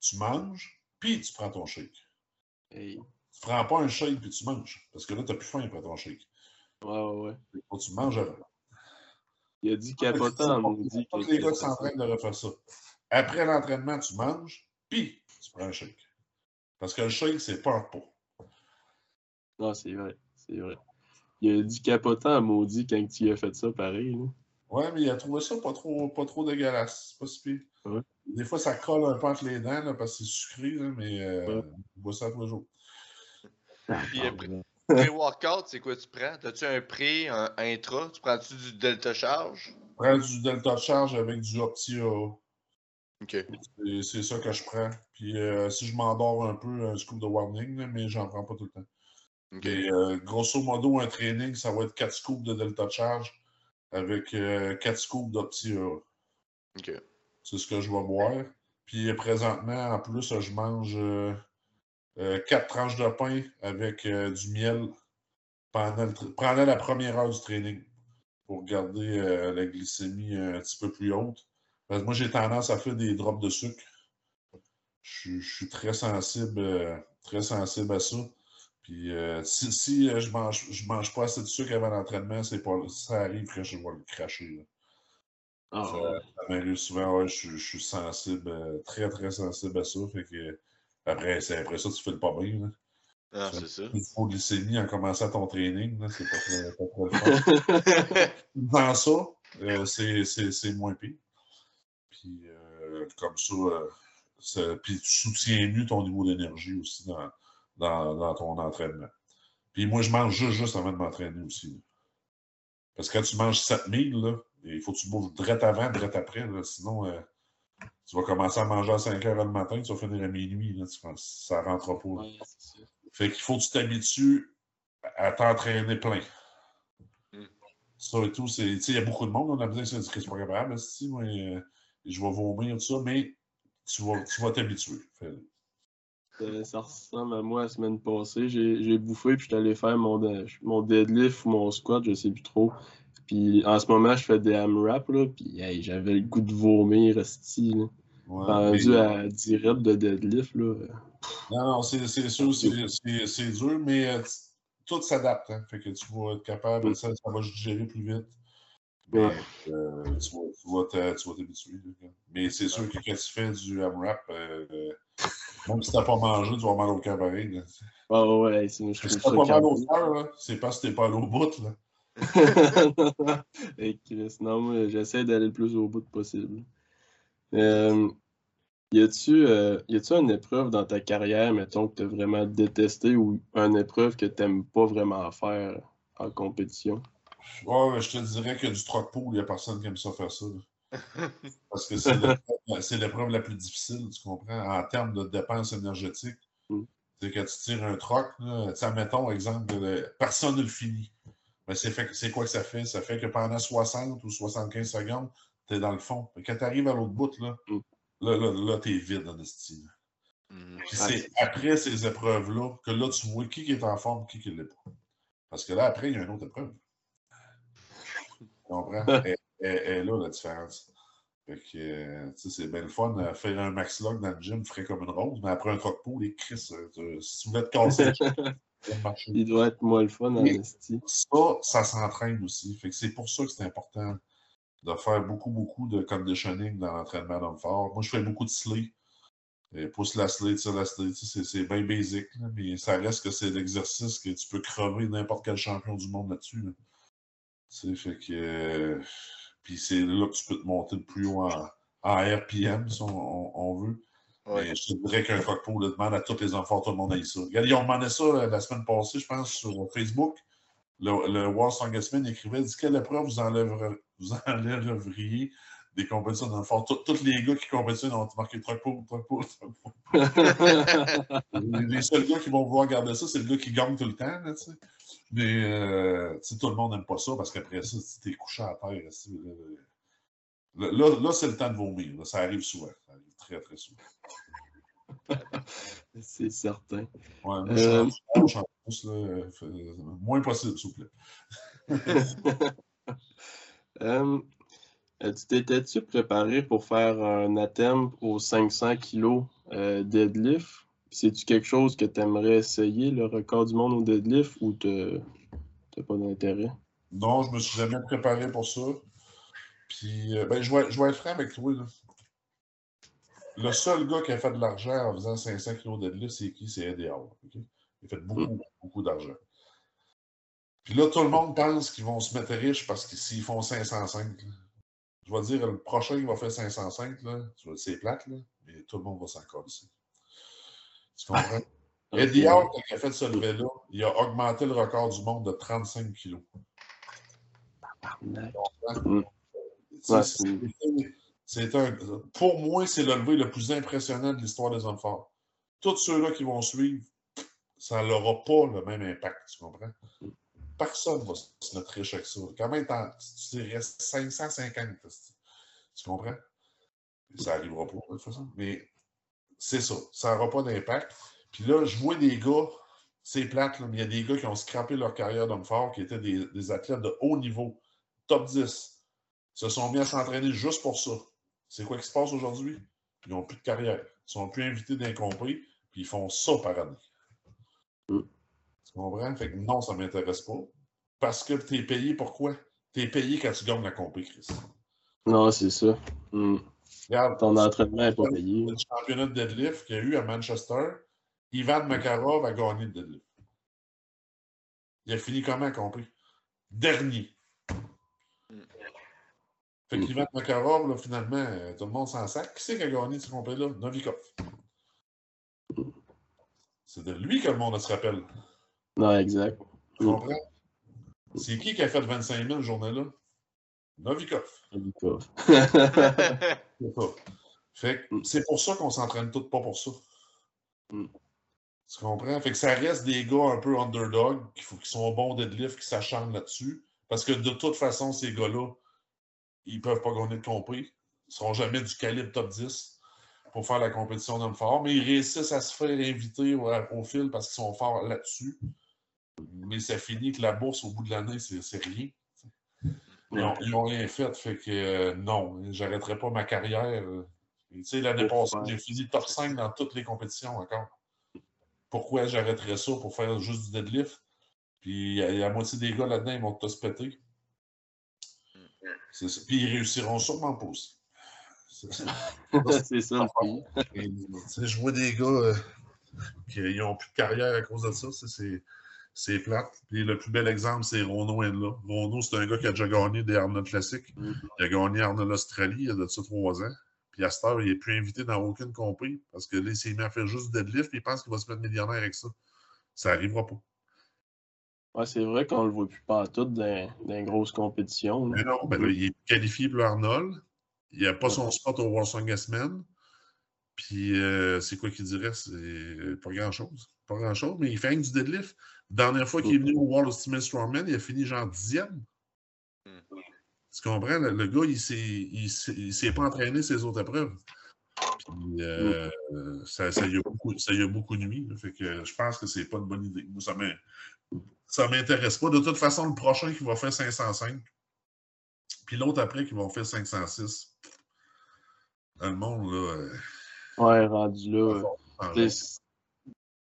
[SPEAKER 2] tu manges, puis tu prends ton shake. Tu Tu prends pas un shake puis tu manges. Parce que là, tu n'as plus faim après ton shake.
[SPEAKER 3] Ouais, ouais, ouais.
[SPEAKER 2] Faut tu manges avant.
[SPEAKER 3] Il a dit capotant, on dit.
[SPEAKER 2] Tous les gars s'entraînent de refaire ça. Après l'entraînement, tu manges, puis tu prends un shake. Parce que le shake, c'est pas un pot.
[SPEAKER 3] Non, c'est vrai. C'est vrai. Il a dit capotant à maudit quand tu as fait ça, pareil. Là.
[SPEAKER 2] Ouais, mais il a trouvé ça pas trop, pas trop dégueulasse. C'est pas si pire. Des fois, ça colle un peu entre les dents là, parce que c'est sucré, là, mais euh, on boit ça tous les jours.
[SPEAKER 1] Puis, pré-workout, c'est quoi tu prends? As-tu un pré, un intra? Tu prends-tu du delta charge?
[SPEAKER 2] Je prends du delta charge avec du Optia.
[SPEAKER 1] OK.
[SPEAKER 2] C'est ça que je prends. Puis euh, si je m'endors un peu, un scoop de warning, mais j'en prends pas tout le temps. Euh, grosso modo, un training, ça va être 4 scoops de Delta Charge avec 4 euh, scoops d'Optia. C'est ce que je vais boire. Puis présentement, en plus, je mange 4 euh, tranches de pain avec du miel pendant, pendant, la première heure du training pour garder la glycémie un petit peu plus haute. Parce que moi, j'ai tendance à faire des drops de sucre. Je, je suis très sensible, très sensible à ça. Puis euh, si, si euh, je mange, je mange pas assez de sucre avant l'entraînement, c'est pas, ça arrive que je vais le cracher. Ah, ça, m'arrive souvent, ouais, je, je, suis sensible, euh, très très sensible à ça. Fait que après, après ça, tu fais le pas bien. Là.
[SPEAKER 1] Ah, c'est ça.
[SPEAKER 2] glycémie en commençant ton training, c'est pas très, pas très fort. (laughs) Dans ça, c'est moins pire. Puis comme ça, Puis tu soutiens mieux ton niveau d'énergie aussi dans, dans, dans, ton entraînement. Puis moi, je mange juste, juste avant de m'entraîner aussi. Parce que quand tu manges 7000, là, il faut que tu bouges direct avant, direct après. Là, sinon, euh, tu vas commencer à manger à 5 heures le matin, tu vas finir à minuit. Là, tu ça ne rentre pas. fait qu'il faut que tu t'habitues à t'entraîner plein. Mm. Ça et tout, il y a beaucoup de monde, on a besoin de c'est pas capable, si, moi, euh, je vais vomir tout ça, mais tu vas tu vas t'habituer.
[SPEAKER 3] Euh, ça ressemble à moi la semaine passée. J'ai bouffé puis je suis allé faire mon, mon deadlift ou mon squat, je sais plus trop. Puis en ce moment, je fais des AMRAP, là, puis j'avais le goût de vomir, esti, là. Ouais, rendu à 10 reps de deadlift, là.
[SPEAKER 2] Non, non, c'est sûr, c'est dur, mais euh, tout s'adapte, hein. Fait que tu vas être capable, ça, ça va gérer plus vite. Euh, tu vas t'habituer. Mais c'est sûr que quand tu fais du AMRAP, euh, même si tu n'as pas mangé, tu vas mal au cœur pareil.
[SPEAKER 3] Ah ouais, c'est
[SPEAKER 2] Si t'as pas mal au cœur, c'est parce que t'es pas allé au bout. Là. (laughs)
[SPEAKER 3] hey Chris, non, moi, j'essaie d'aller le plus au bout possible. Euh, y a-tu euh, une épreuve dans ta carrière, mettons, que tu as vraiment détesté ou une épreuve que tu n'aimes pas vraiment faire en compétition?
[SPEAKER 2] Je te dirais que du troc pool, il n'y a personne qui aime ça faire ça. (laughs) Parce que c'est l'épreuve la plus difficile, tu comprends, en termes de dépenses énergétiques. Mm. C'est que tu tires un troc, là, mettons, exemple, personne ne le finit. Mais c'est quoi que ça fait? Ça fait que pendant 60 ou 75 secondes, tu es dans le fond. quand tu arrives à l'autre bout, là, mm. là, là, là tu es vide en estime. Mm. c'est après ces épreuves-là que là, tu vois qui est en forme et qui ne l'est pas. Parce que là, après, il y a une autre épreuve. Tu comprends? (laughs) Et là, la différence. Fait que, euh, c'est bien le fun. à faire un max log dans le gym frais comme une rose, mais après un croque pool, les Chris, euh, si tu voulais te casser, (laughs)
[SPEAKER 3] il doit être moins le fun en
[SPEAKER 2] Ça, ça s'entraîne aussi. Fait que c'est pour ça que c'est important de faire beaucoup, beaucoup de conditioning dans l'entraînement d'homme fort. Moi, je fais beaucoup de slay. Et pousse la slay, tire la slay, c'est bien basic. mais ça reste que c'est l'exercice que tu peux crever n'importe quel champion du monde là-dessus. Là. Fait que. puis c'est là que tu peux te monter le plus haut en, RPM, si on veut je te dirais qu'un cockpot le demande à tous les enfants, tout le monde a eu ça. ils ont demandé ça euh, la semaine passée, je pense, sur Facebook. Le, le World Strongest écrivait dit quelle épreuve vous, enlèveriez, vous (laughs) enlèveriez des compétitions dans le fort. Tous les gars qui compétitionnent ont marqué trop pot, trop pot, (laughs) les, seuls gars qui vont vouloir garder ça, c'est le gars qui gagne tout le temps. Là, Mais euh, tout le monde n'aime pas ça parce qu'après ça, tu es couché à terre. Là, là, là c'est le temps de vomir. Ça arrive souvent. Ça arrive très, très souvent. (laughs)
[SPEAKER 3] c'est certain.
[SPEAKER 2] Ouais, moi, je suis en, euh, moins possible, s'il vous plaît. (laughs)
[SPEAKER 3] Euh, tu t'étais-tu préparé pour faire un attempt aux 500 kg euh, deadlift? C'est-tu quelque chose que tu aimerais essayer, le record du monde au deadlift, ou tu n'as pas d'intérêt?
[SPEAKER 2] Non, je me suis jamais préparé pour ça. Puis, ben, je, vais, je vais être franc avec toi. Là le seul gars qui a fait de l'argent en faisant 500 kg de deadlift, c'est qui? C'est Eddie. Il a fait beaucoup, mm. beaucoup d'argent. Puis là, tout le monde pense qu'ils vont se mettre riches parce que s'ils font 505, je vais dire, le prochain qui va faire 505, c'est plate, là, mais tout le monde va s'en ici. Tu comprends? (laughs) Eddie Hall, quand il a fait ce lever-là, il a augmenté le record du monde de 35 kilos. Mm. C'est un, pour moi, c'est le lever le plus impressionnant de l'histoire des hommes forts. Tous ceux-là qui vont suivre, ça n'aura pas le même impact, tu comprends? Personne ne va se mettre riche avec ça. Quand même, tu restes 550, tu comprends? Ça n'arrivera pas de toute façon. Mais c'est ça. Ça n'aura pas d'impact. Puis là, je vois des gars, c'est plate, mais il y a des gars qui ont scrappé leur carrière d'homme fort, qui étaient des, des athlètes de haut niveau, top 10, se sont mis à s'entraîner juste pour ça. C'est quoi qui se passe aujourd'hui? Ils n'ont plus de carrière. Ils sont plus invités d'incompris, puis ils font ça par année. Mm. Tu comprends? Fait que non, ça ne m'intéresse pas. Parce que tu es payé pourquoi? Tu es payé quand tu gagnes la compé, Chris.
[SPEAKER 3] Non, c'est ça. Mm. Regarde, Ton entraînement n'est pas payé.
[SPEAKER 2] Le championnat de deadlift qu'il y a eu à Manchester, Ivan Makarov a gagné le deadlift. Il a fini comment, compris? Dernier. Fait qu'Ivan Makarov, là, finalement, euh, tout le monde s'en sac. Qui c'est qui a gagné ce complet-là? Novikov. C'est de lui que le monde se rappelle.
[SPEAKER 3] Non, exact.
[SPEAKER 2] Tu comprends? C'est qui qui a fait 25 000 journée-là? Novikov.
[SPEAKER 3] Novikov. (laughs)
[SPEAKER 2] C'est ça. Fait que c'est pour ça qu'on s'entraîne tous pas pour ça.
[SPEAKER 3] Mm.
[SPEAKER 2] Tu comprends? Fait que ça reste des gars un peu underdog, qui, faut, qui sont bons deadlift, qui s'acharnent là-dessus. Parce que de toute façon, ces gars-là, ils peuvent pas gagner de compris. Ils seront jamais du calibre top 10 pour faire la compétition d'homme fort, mais ils réussissent à se faire inviter au, au fil parce qu'ils sont forts là-dessus. Mais ça finit que la bourse, au bout de l'année, c'est rien. Ils n'ont rien fait. Fait que euh, non, j'arrêterai pas ma carrière. Tu sais, l'année passée, j'ai fini top 5 dans toutes les compétitions encore. Pourquoi j'arrêterais ça pour faire juste du deadlift? Puis la moitié des gars là-dedans, ils vont tous péter. Puis ils réussiront sûrement pas aussi. (laughs)
[SPEAKER 3] C'est ça
[SPEAKER 2] prix. (laughs) Je vois des gars euh, qui n'ont plus de carrière à cause de ça. C'est plate. Puis le plus bel exemple, c'est Rono Enla. Rono, c'est un gars qui a déjà gagné des Arnold Classiques. Il a gagné Arnold Australie il y a de ça trois ans. Puis à cette heure, il n'est plus invité dans aucune compris parce que là, il s'est mis à faire juste du deadlift et il pense qu'il va se mettre millionnaire avec ça. Ça n'arrivera pas.
[SPEAKER 3] Ouais, c'est vrai qu'on ne le voit plus pas tout dans, les grosses compétitions.
[SPEAKER 2] Mais non, ben il est qualifié pour Arnold. Il n'a pas son spot au World Strongest Man. Puis euh, c'est quoi qu'il dirait? C'est pas grand-chose. Pas grand-chose, mais il fait du deadlift. La dernière fois qu'il est venu au World Ultimate Strongman, il a fini genre dixième. Tu comprends? Le, gars, il ne s'est pas entraîné ses autres épreuves. Puis, euh, ça, ça, y a beaucoup, ça y a beaucoup nuit. Fait que je pense que c'est pas une bonne idée. Moi, ça m'intéresse pas. De toute façon, le prochain qui va faire 505, puis l'autre après qui va faire 506. Dans le monde, là. Euh,
[SPEAKER 3] ouais, rendu là.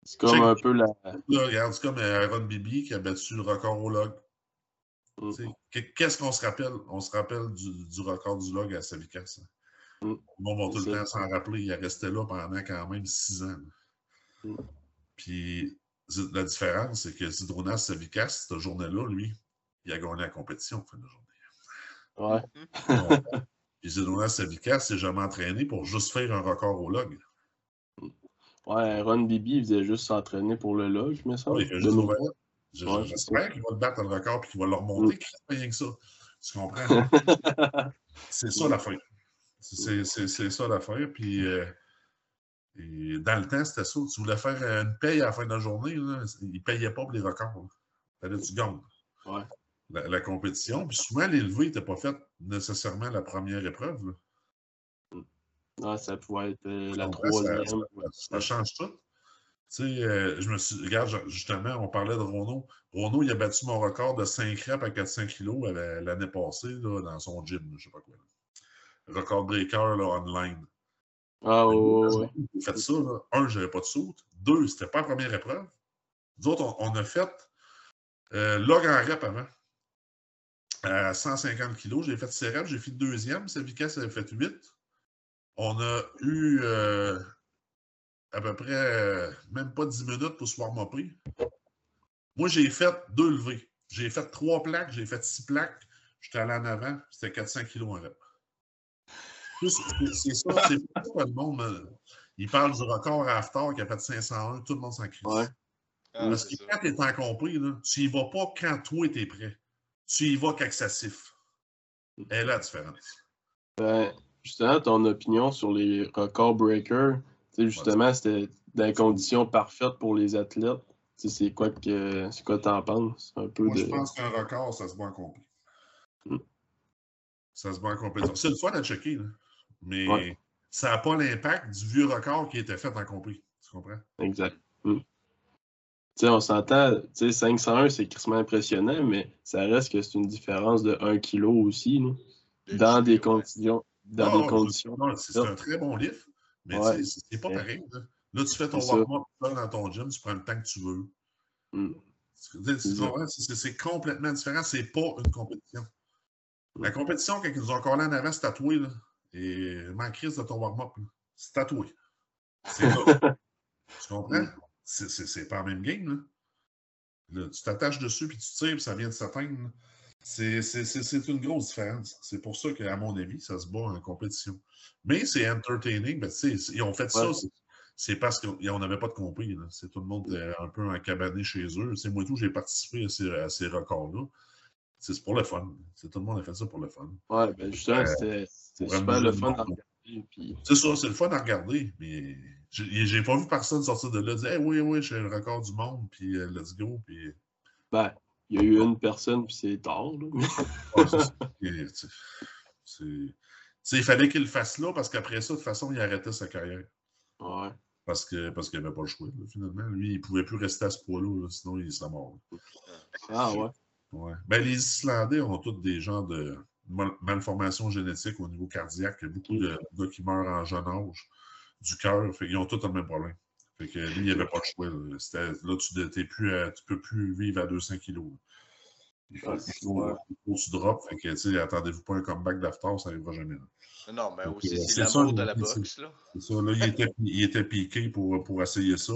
[SPEAKER 3] C'est comme un peu la.
[SPEAKER 2] Là, regarde, c'est comme Aaron Bibi qui a battu le record au log. Mm. Qu'est-ce qu'on se rappelle? On se rappelle du, record du log à Savikas. Hein. Mm. On va tout le temps s'en rappeler. Il est resté là pendant quand même six ans. Mm. Puis la différence, c'est que Zidronas Savikas, cette journée-là, lui, il a gagné la compétition en fin de
[SPEAKER 3] journée.
[SPEAKER 2] Ouais. (laughs) Puis Zidronas Savikas s'est jamais entraîné pour juste faire un record au log.
[SPEAKER 3] Ouais, Ron Bibi, il faisait juste s'entraîner pour le log, mais ça.
[SPEAKER 2] Oui, il fait juste J'espère qu'il va le battre le record et qu'il va le remonter. Mm. Rien que ça. Tu comprends? (laughs) c'est ça l'affaire. C'est ça l'affaire. Puis euh, dans le temps, c'était ça. Tu voulais faire une paye à la fin de la journée, là, ils ne payaient pas pour les records. Fallait tu gagnes.
[SPEAKER 3] Ouais.
[SPEAKER 2] La, compétition. Puis souvent, l'élevé n'était pas fait nécessairement la première épreuve.
[SPEAKER 3] Ah, ça pouvait être euh, la troisième. Ça,
[SPEAKER 2] ça, change tout. Tu sais, euh, je me suis. Regarde, justement, on parlait de Rono. Rono, il a battu mon record de 5 reps à 400 kg l'année passée là, dans son gym, je ne sais pas quoi. Record breaker là, online.
[SPEAKER 3] Ah oui.
[SPEAKER 2] J'ai fait ça. Là. Un, je n'avais pas de saut. Deux, c'était pas la première épreuve. D'autres, on, a fait euh, log en rep avant. À 150 kg, j'ai fait 6 reps, j'ai fait deuxième. Savika, ça avait fait 8. On a eu euh, à peu près euh, même pas 10 minutes pour se warm-upper. Moi, j'ai fait deux levées. J'ai fait trois plaques, j'ai fait six plaques. J'étais allé en avant, c'était 400 kilos en rep. C'est ça, c'est pas le monde. Il parle du record à After qui a fait 501, tout le monde s'en crie.
[SPEAKER 3] Ouais.
[SPEAKER 2] Ah, Parce que quand tu es en compris, là, tu y vas pas quand toi tu es prêt. Tu y vas quand ça siffle. Et là la différence.
[SPEAKER 3] Ben, justement, ton opinion sur les records breakers, justement, c'était dans les conditions parfaites pour les athlètes. C'est quoi que c'est quoi t'en penses? Un peu
[SPEAKER 2] Moi, je pense qu'un record, ça se bat en complet. Hmm. Ça se bat en compétition. C'est le fun à checker, là. mais ça n'a pas l'impact du vieux record qui était fait en compris. Tu comprends?
[SPEAKER 3] Exact. Hmm. on s'entend, 501, c'est crissement impressionnant, mais ça reste que c'est une différence de 1 kg aussi, dans des conditions. Dans des conditions.
[SPEAKER 2] C'est un très bon livre. Mais c'est pas pareil. Là. tu fais ton warm-up dans ton gym, tu prends le temps que tu veux.
[SPEAKER 3] Mm.
[SPEAKER 2] C'est complètement différent. C'est pas une compétition. La mm. compétition, quand ils nous ont encore là en avant, c'est tatoué. Là. Et ma crise de ton warm-up, c'est tatoué. C'est là. (laughs) tu comprends? Mm. C'est pas la même game. Là. tu t'attaches dessus, puis tu tires, puis ça vient de s'atteindre. C'est une grosse différence. C'est pour ça qu'à mon avis, ça se bat en compétition. Mais c'est entertaining. Ben, ils ont fait ça. C'est parce qu'on n'avait pas de compris. C'est tout le monde était un peu encabané chez eux. C'est moi tout, j'ai participé à ces, records-là. C'est pour le fun. Tout le monde a fait ça pour le fun.
[SPEAKER 3] Ouais, ben justement, euh, c'était super le fun à regarder.
[SPEAKER 2] C'est ça, c'est le fun à regarder. Mais j'ai pas vu personne sortir de là et dire Oui, oui, j'ai le record du monde, puis euh, let's go. Puis...
[SPEAKER 3] Ben, il y a eu une personne, puis c'est tard.
[SPEAKER 2] il fallait qu'il le fasse là parce qu'après ça, de toute façon, il arrêtait sa carrière.
[SPEAKER 3] Ouais.
[SPEAKER 2] Parce qu'il parce qu'il n'avait pas le choix, finalement. Lui, il ne pouvait plus rester à ce poids-là, sinon il serait mort.
[SPEAKER 3] Ah ouais.
[SPEAKER 2] ouais. Ben, les Islandais ont tous des gens de malformation génétique au niveau cardiaque. Il y a beaucoup de gars qui meurent en jeune âge du cœur. Ils ont tous le même problème. Fait que lui, il n'avait pas de choix. Là, tu ne peux plus vivre à 200 kilos. Il faut, que tu drops. Fait que, attendez-vous pas un comeback d'after, ça n'arrivera jamais.
[SPEAKER 1] Non, mais aussi, c'est l'amour de la boxe. Là.
[SPEAKER 2] C'est ça. Là, il était, il était piqué pour, pour essayer ça.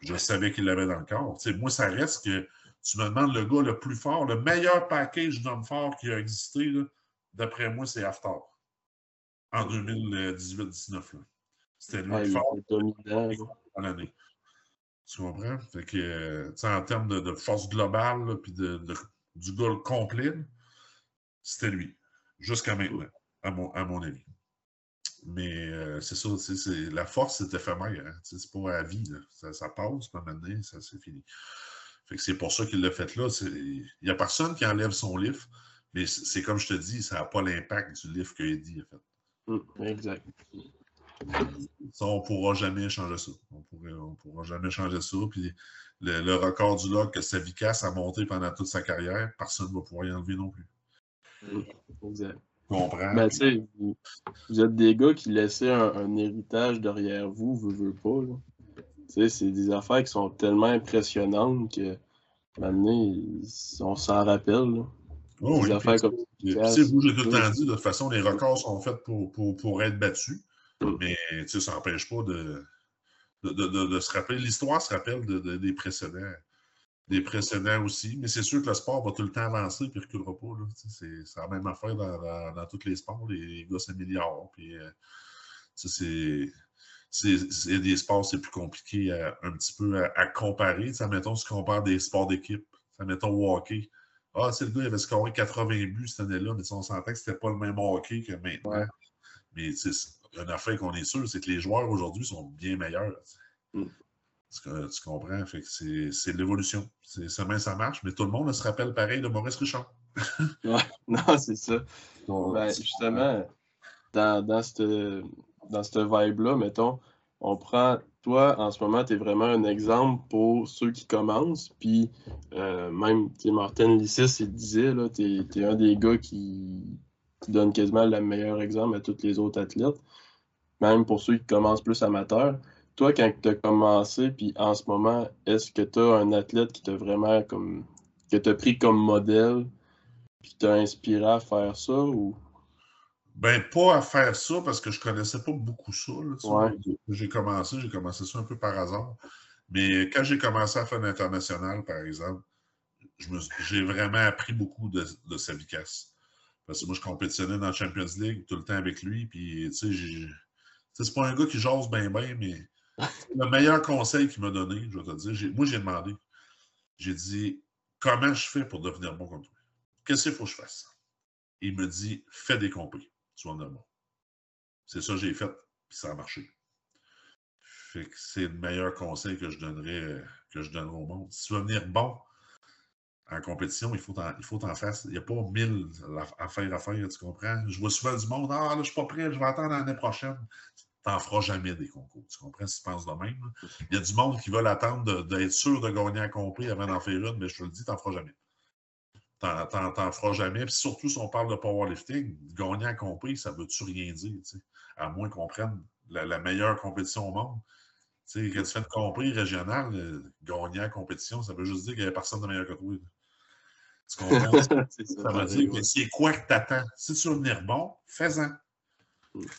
[SPEAKER 2] Je savais qu'il l'avait dans le corps. moi, ça reste que tu me demandes le gars le plus fort, le meilleur package d'hommes forts qui a existé, d'après moi, c'est After. En 2018-19. C'était lui le fort l'année. Tu comprends? Fait que, en termes de, force globale, puis de, du gars complet, c'était lui. Jusqu'à maintenant, à mon, à mon avis. Mais euh, c'est ça, la force, c'est éphémère. Hein? C'est pas à vie. Ça, ça, passe, pas maintenant, ça c'est fini. Fait que c'est pour ça qu'il l'a fait là. Il n'y a personne qui enlève son livre, mais c'est comme je te dis, ça n'a pas l'impact du livre que Eddie a fait.
[SPEAKER 3] Mmh, exact.
[SPEAKER 2] Ça, on ne pourra jamais changer ça. On ne pourra jamais changer ça. Puis le, record du log que Savikas a monté pendant toute sa carrière, personne ne va pouvoir y enlever non plus.
[SPEAKER 3] Exact.
[SPEAKER 2] Comprends.
[SPEAKER 3] Ben, vous, vous, êtes des gars qui laissaient un, héritage derrière vous, vous ne pas. C'est des affaires qui sont tellement impressionnantes que maintenant, on s'en rappelle.
[SPEAKER 2] Oh, des affaires comme ça. Vous, j'ai tout le temps dit, de toute façon, les records sont faits pour, pour, pour être battus. Mais ça n'empêche pas de, de, se rappeler. L'histoire se rappelle des précédents. Des précédents aussi. Mais c'est sûr que le sport va tout le temps avancer et ne reculera pas. C'est la même affaire dans, dans, tous les sports. Les gars s'améliorent. Puis, euh, c'est c'est des sports, c'est plus compliqué un petit peu à, comparer. Ça, mettons, si on compare des sports d'équipe, ça, mettons, au hockey. Ah, c'est le gars, il avait scoré 80 buts cette année-là, mais on s'entend que c'était pas le même hockey que maintenant. Mais une affaire qu'on est sûr, c'est que les joueurs aujourd'hui sont bien meilleurs. Mm. Tu, comprends? Fait que c'est l'évolution. Ça, ça marche, mais tout le monde se rappelle pareil de Maurice Richard. (laughs)
[SPEAKER 3] non, c'est ça. Ben, justement, dans, dans cette, dans cette vibe-là, mettons, on prend. Toi, en ce moment, tu es vraiment un exemple pour ceux qui commencent. Puis, euh, même, Martin Lissis, il disait, tu es, un des gars qui, qui donne quasiment le meilleur exemple à tous les autres athlètes même pour ceux qui commencent plus amateurs. Toi, quand tu as commencé, puis en ce moment, est-ce que tu as un athlète qui t'a vraiment comme. que tu pris comme modèle, puis qui t'a inspiré à faire ça ou?
[SPEAKER 2] Ben, pas à faire ça parce que je connaissais pas beaucoup ça. J'ai commencé, j'ai commencé ça un peu par hasard. Mais quand j'ai commencé à faire l'international, par exemple, j'ai vraiment appris beaucoup de, de Savikas. Parce que moi, je compétitionnais dans la Champions League tout le temps avec lui. Puis, tu sais, c'est pas un gars qui jase bien, bien, mais le meilleur conseil qu'il m'a donné, je vais te dire, moi, j'ai demandé, j'ai dit, comment je fais pour devenir bon comme toi? Qu'est-ce qu'il faut que je fasse? Il me dit, fais des compris, tu vas bon. C'est ça que j'ai fait, puis ça a marché. C'est le meilleur conseil que je donnerais, que je donnerais au monde. Si tu veux venir bon en compétition, il faut t'en, il faut faire. Il n'y a pas mille affaires à faire, tu comprends? Je vois souvent du monde, ah là, je ne suis pas prêt, je vais attendre l'année prochaine n'en feras jamais des concours. Tu comprends si tu penses de même? Il y a du monde qui veut l'attendre d'être sûr de gagner un compris avant d'en faire une, mais je te le dis, tu n'en feras jamais. Tu n'en feras jamais. Puis surtout si on parle de powerlifting, gagner un compris, ça ne veut-tu rien dire? À moins qu'on prenne la, meilleure compétition au monde. Tu sais, quand tu fais de compris régional, euh, gagner la compétition, ça veut juste dire qu'il n'y a personne de meilleur que toi. Tu comprends? (laughs) ça, veut dire que c'est quoi que tu attends? Si tu veux venir bon, fais-en.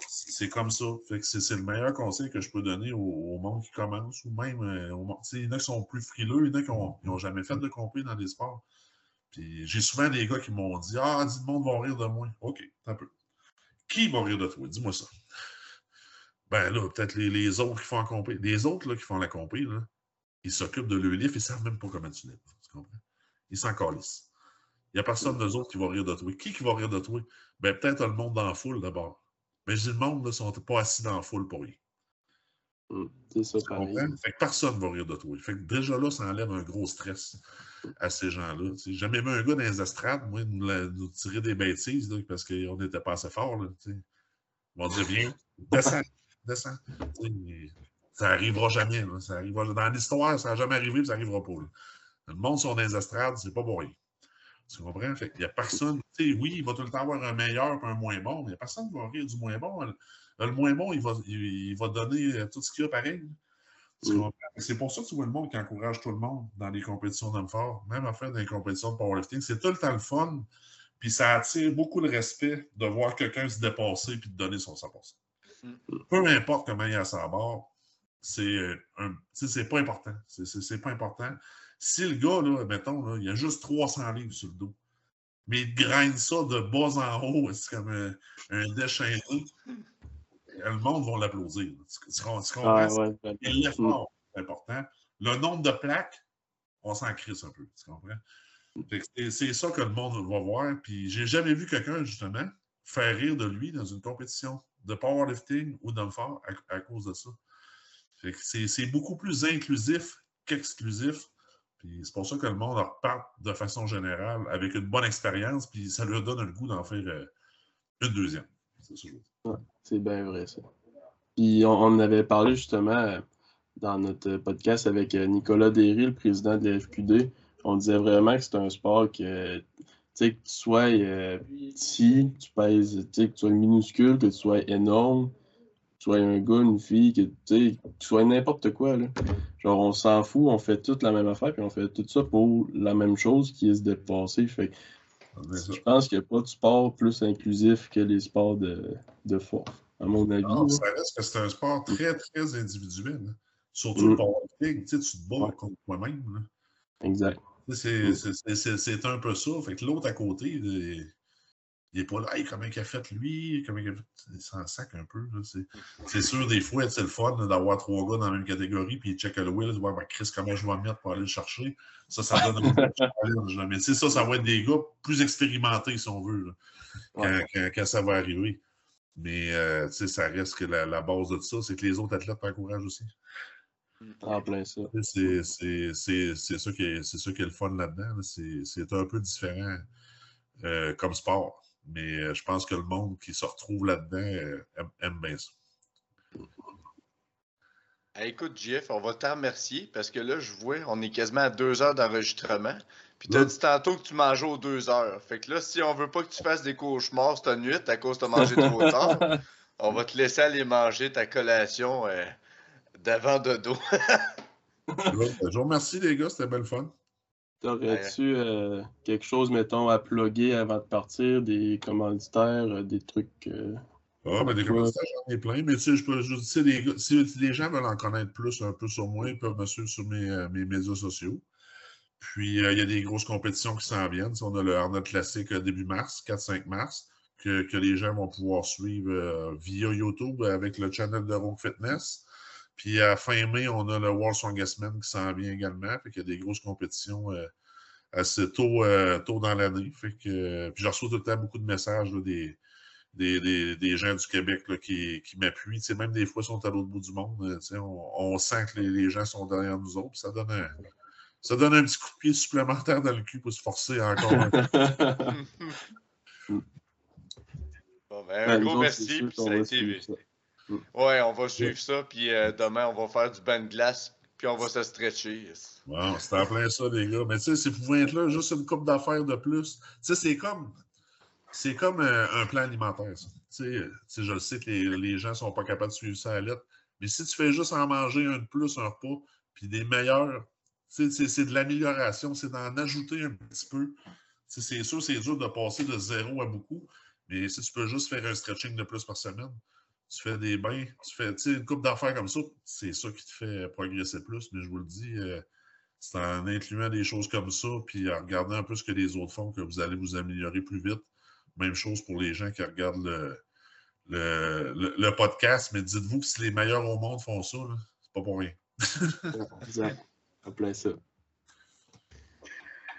[SPEAKER 2] C'est comme ça. c'est le meilleur conseil que je peux donner au, monde qui commence ou même euh, au monde. Il y en a qui sont plus frileux, il y en a qui n'ont jamais fait de compris dans les sports. Puis j'ai souvent des gars qui m'ont dit Ah, dis le monde va rire de moi. OK, un peu. Qui va rire de toi? Dis-moi ça. Ben là, peut-être les, autres qui font la compé. Les autres là, qui font la compé, là, ils s'occupent de leur livre, ils ne savent même pas comment tu livres. Tu comprends? Ils s'en calissent. Il n'y a personne d'eux autres qui va rire de toi. Qui qui va rire de toi? Ben peut-être le monde dans la foule d'abord. Mais je dis, le monde ne sont pas assis dans la foule pour rien.
[SPEAKER 3] Hum, c'est ça, pareil.
[SPEAKER 2] Fait que personne ne va rire de toi. Fait que déjà là, ça enlève un gros stress à ces gens-là. J'ai jamais vu un gars dans les estrades, moi, nous, tirer des bêtises parce qu'on n'était pas assez fort. Là, Ils vont dire Viens, descends, descends. ça n'arrivera jamais. Ça arrivera, dans l'histoire, ça n'a jamais arrivé, ça n'arrivera pas. Le monde sur les estrades, c'est pas pour rien. Tu comprends? Fait il n'y a personne. Oui, il va tout le temps avoir un meilleur et un moins bon, mais il n'y a personne qui va rire du moins bon. Le, moins bon, il va, il, va donner euh, tout ce qu'il a pareil. C'est pour ça que tu vois le monde qui encourage tout le monde dans les compétitions d'hommes forts, même en fait dans les compétitions de powerlifting. C'est tout le temps le fun, puis ça attire beaucoup le respect de voir quelqu'un se dépasser et de donner son 100%. Mm. Peu importe comment il a sa barre, c'est euh, pas important. C'est pas important. Si le gars, là, mettons, là, il a juste 300 livres sur le dos, mais il graine ça de bas en haut, c'est comme un, un déchaîné, le monde va l'applaudir. Tu, comprends? Ah, L'effort est important. Le nombre de plaques, on s'en crisse un peu. Tu comprends? C'est ça que le monde va voir. Puis j'ai jamais vu quelqu'un, justement, faire rire de lui dans une compétition de powerlifting ou d'homme fort à, cause de ça. C'est beaucoup plus inclusif qu'exclusif. Puis c'est pour ça que le monde repart de façon générale avec une bonne expérience, puis ça leur donne le goût d'en faire euh, une deuxième.
[SPEAKER 3] C'est bien vrai, ça. Puis on, avait parlé justement euh, dans notre podcast avec euh, Nicolas Derry, le président de la FQD. On disait vraiment que c'est un sport que, que tu sois petit, tu pèses, que tu sois minuscule, que tu sois énorme, sois un gars, une fille, que tu sois n'importe quoi. Là. Genre, on s'en fout, on fait toute la même affaire, puis on fait tout ça pour la même chose qui est se dépasser. Fait je pense qu'il n'y a pas de sport plus inclusif que les sports de, de force, à mon avis. Non,
[SPEAKER 2] ça reste que c'est un sport très, très individuel. Hein. Surtout le mm. powerlifting, tu te bats contre toi-même.
[SPEAKER 3] Exact.
[SPEAKER 2] C'est un peu ça. Fait que l'autre à côté, il n'est pas là, comment il a fait lui, comment il a fait? Il s'en sac un peu. C'est sûr, des fois, c'est le fun d'avoir trois gars dans la même catégorie, puis il check le wheel, voir ben, Chris, comment je vais me mettre pour aller le chercher? Ça, ça donne un challenge. Mais ça, ça va être des gars plus expérimentés, si on veut, quand, ça va arriver. Mais euh, ça reste que la, base de ça, c'est que les autres athlètes t'encouragent aussi.
[SPEAKER 3] En plein ça.
[SPEAKER 2] C'est ça, qui est, est le fun là-dedans. C'est un peu différent euh, comme sport. Mais euh, je pense que le monde qui se retrouve là-dedans euh, aime, bien ça.
[SPEAKER 1] écoute, Jeff, on va te remercier parce que là, je vois, on est quasiment à deux heures d'enregistrement. Puis tu as dit tantôt que tu mangeais aux deux heures. Fait que là, si on veut pas que tu fasses des cauchemars cette nuit à cause de manger trop (laughs) tard, on va te laisser aller manger ta collation euh, d'avant de dos.
[SPEAKER 2] je vous remercie, les gars, c'était belle fun.
[SPEAKER 3] T'aurais-tu euh, quelque chose, mettons, à plugger avant de partir, des commanditaires, euh, des trucs.
[SPEAKER 2] Euh, ah, ben des commanditaires, j'en ai plein, mais tu sais, je peux juste si les, si les gens veulent en connaître plus un peu sur moi, ils peuvent me suivre sur mes, mes médias sociaux. Puis, il y a des grosses compétitions qui s'en viennent. On a le Arnold Classic début mars, 4-5 mars, que, que, les gens vont pouvoir suivre via YouTube avec le channel de Rogue Fitness. Puis à fin mai, on a le World Strongest Man qui s'en vient également. Fait qu'il y a des grosses compétitions euh, assez tôt, euh, tôt dans l'année. Fait que puis je reçois tout le temps beaucoup de messages des, des, des, gens du Québec là, qui, qui m'appuient. Même des fois, ils sont à l'autre bout du monde. Euh, on, on, sent que les, gens sont derrière nous autres. Ça donne un, ça donne un petit coup de pied supplémentaire dans le cul pour se forcer encore un peu.
[SPEAKER 1] bon, ben, un gros merci. Puis ça a été. Ouais, on va suivre ça, puis euh, demain, on va faire du bain de glace, puis on va se stretcher.
[SPEAKER 2] Wow, c'est en plein ça, les gars. Mais tu sais, si vous pouvez être là, juste une coupe d'affaires de plus. Tu sais, c'est comme. C'est comme euh, un plan alimentaire, ça. Tu sais, je le sais que les, gens ne sont pas capables de suivre ça à lettre. Mais si tu fais juste en manger un de plus, un repas, puis des meilleurs, c'est de l'amélioration, c'est d'en ajouter un petit peu. C'est sûr, c'est dur de passer de zéro à beaucoup, mais si tu peux juste faire un stretching de plus par semaine, tu fais des bains, tu fais une coupe d'affaires comme ça, c'est ça qui te fait progresser plus. Mais je vous le dis, euh, c'est en incluant des choses comme ça, puis en regardant un peu ce que les autres font, que vous allez vous améliorer plus vite. Même chose pour les gens qui regardent le, le, le, podcast, mais dites-vous que si les meilleurs au monde font ça, c'est pas pour rien. (laughs)
[SPEAKER 3] exact. En plein ça.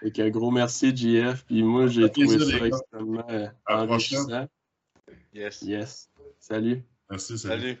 [SPEAKER 3] Et un gros merci, JF. Puis moi, j'ai trouvé ça extrêmement enrichissant.
[SPEAKER 1] Yes.
[SPEAKER 3] Yes. Salut.
[SPEAKER 2] Merci, salut.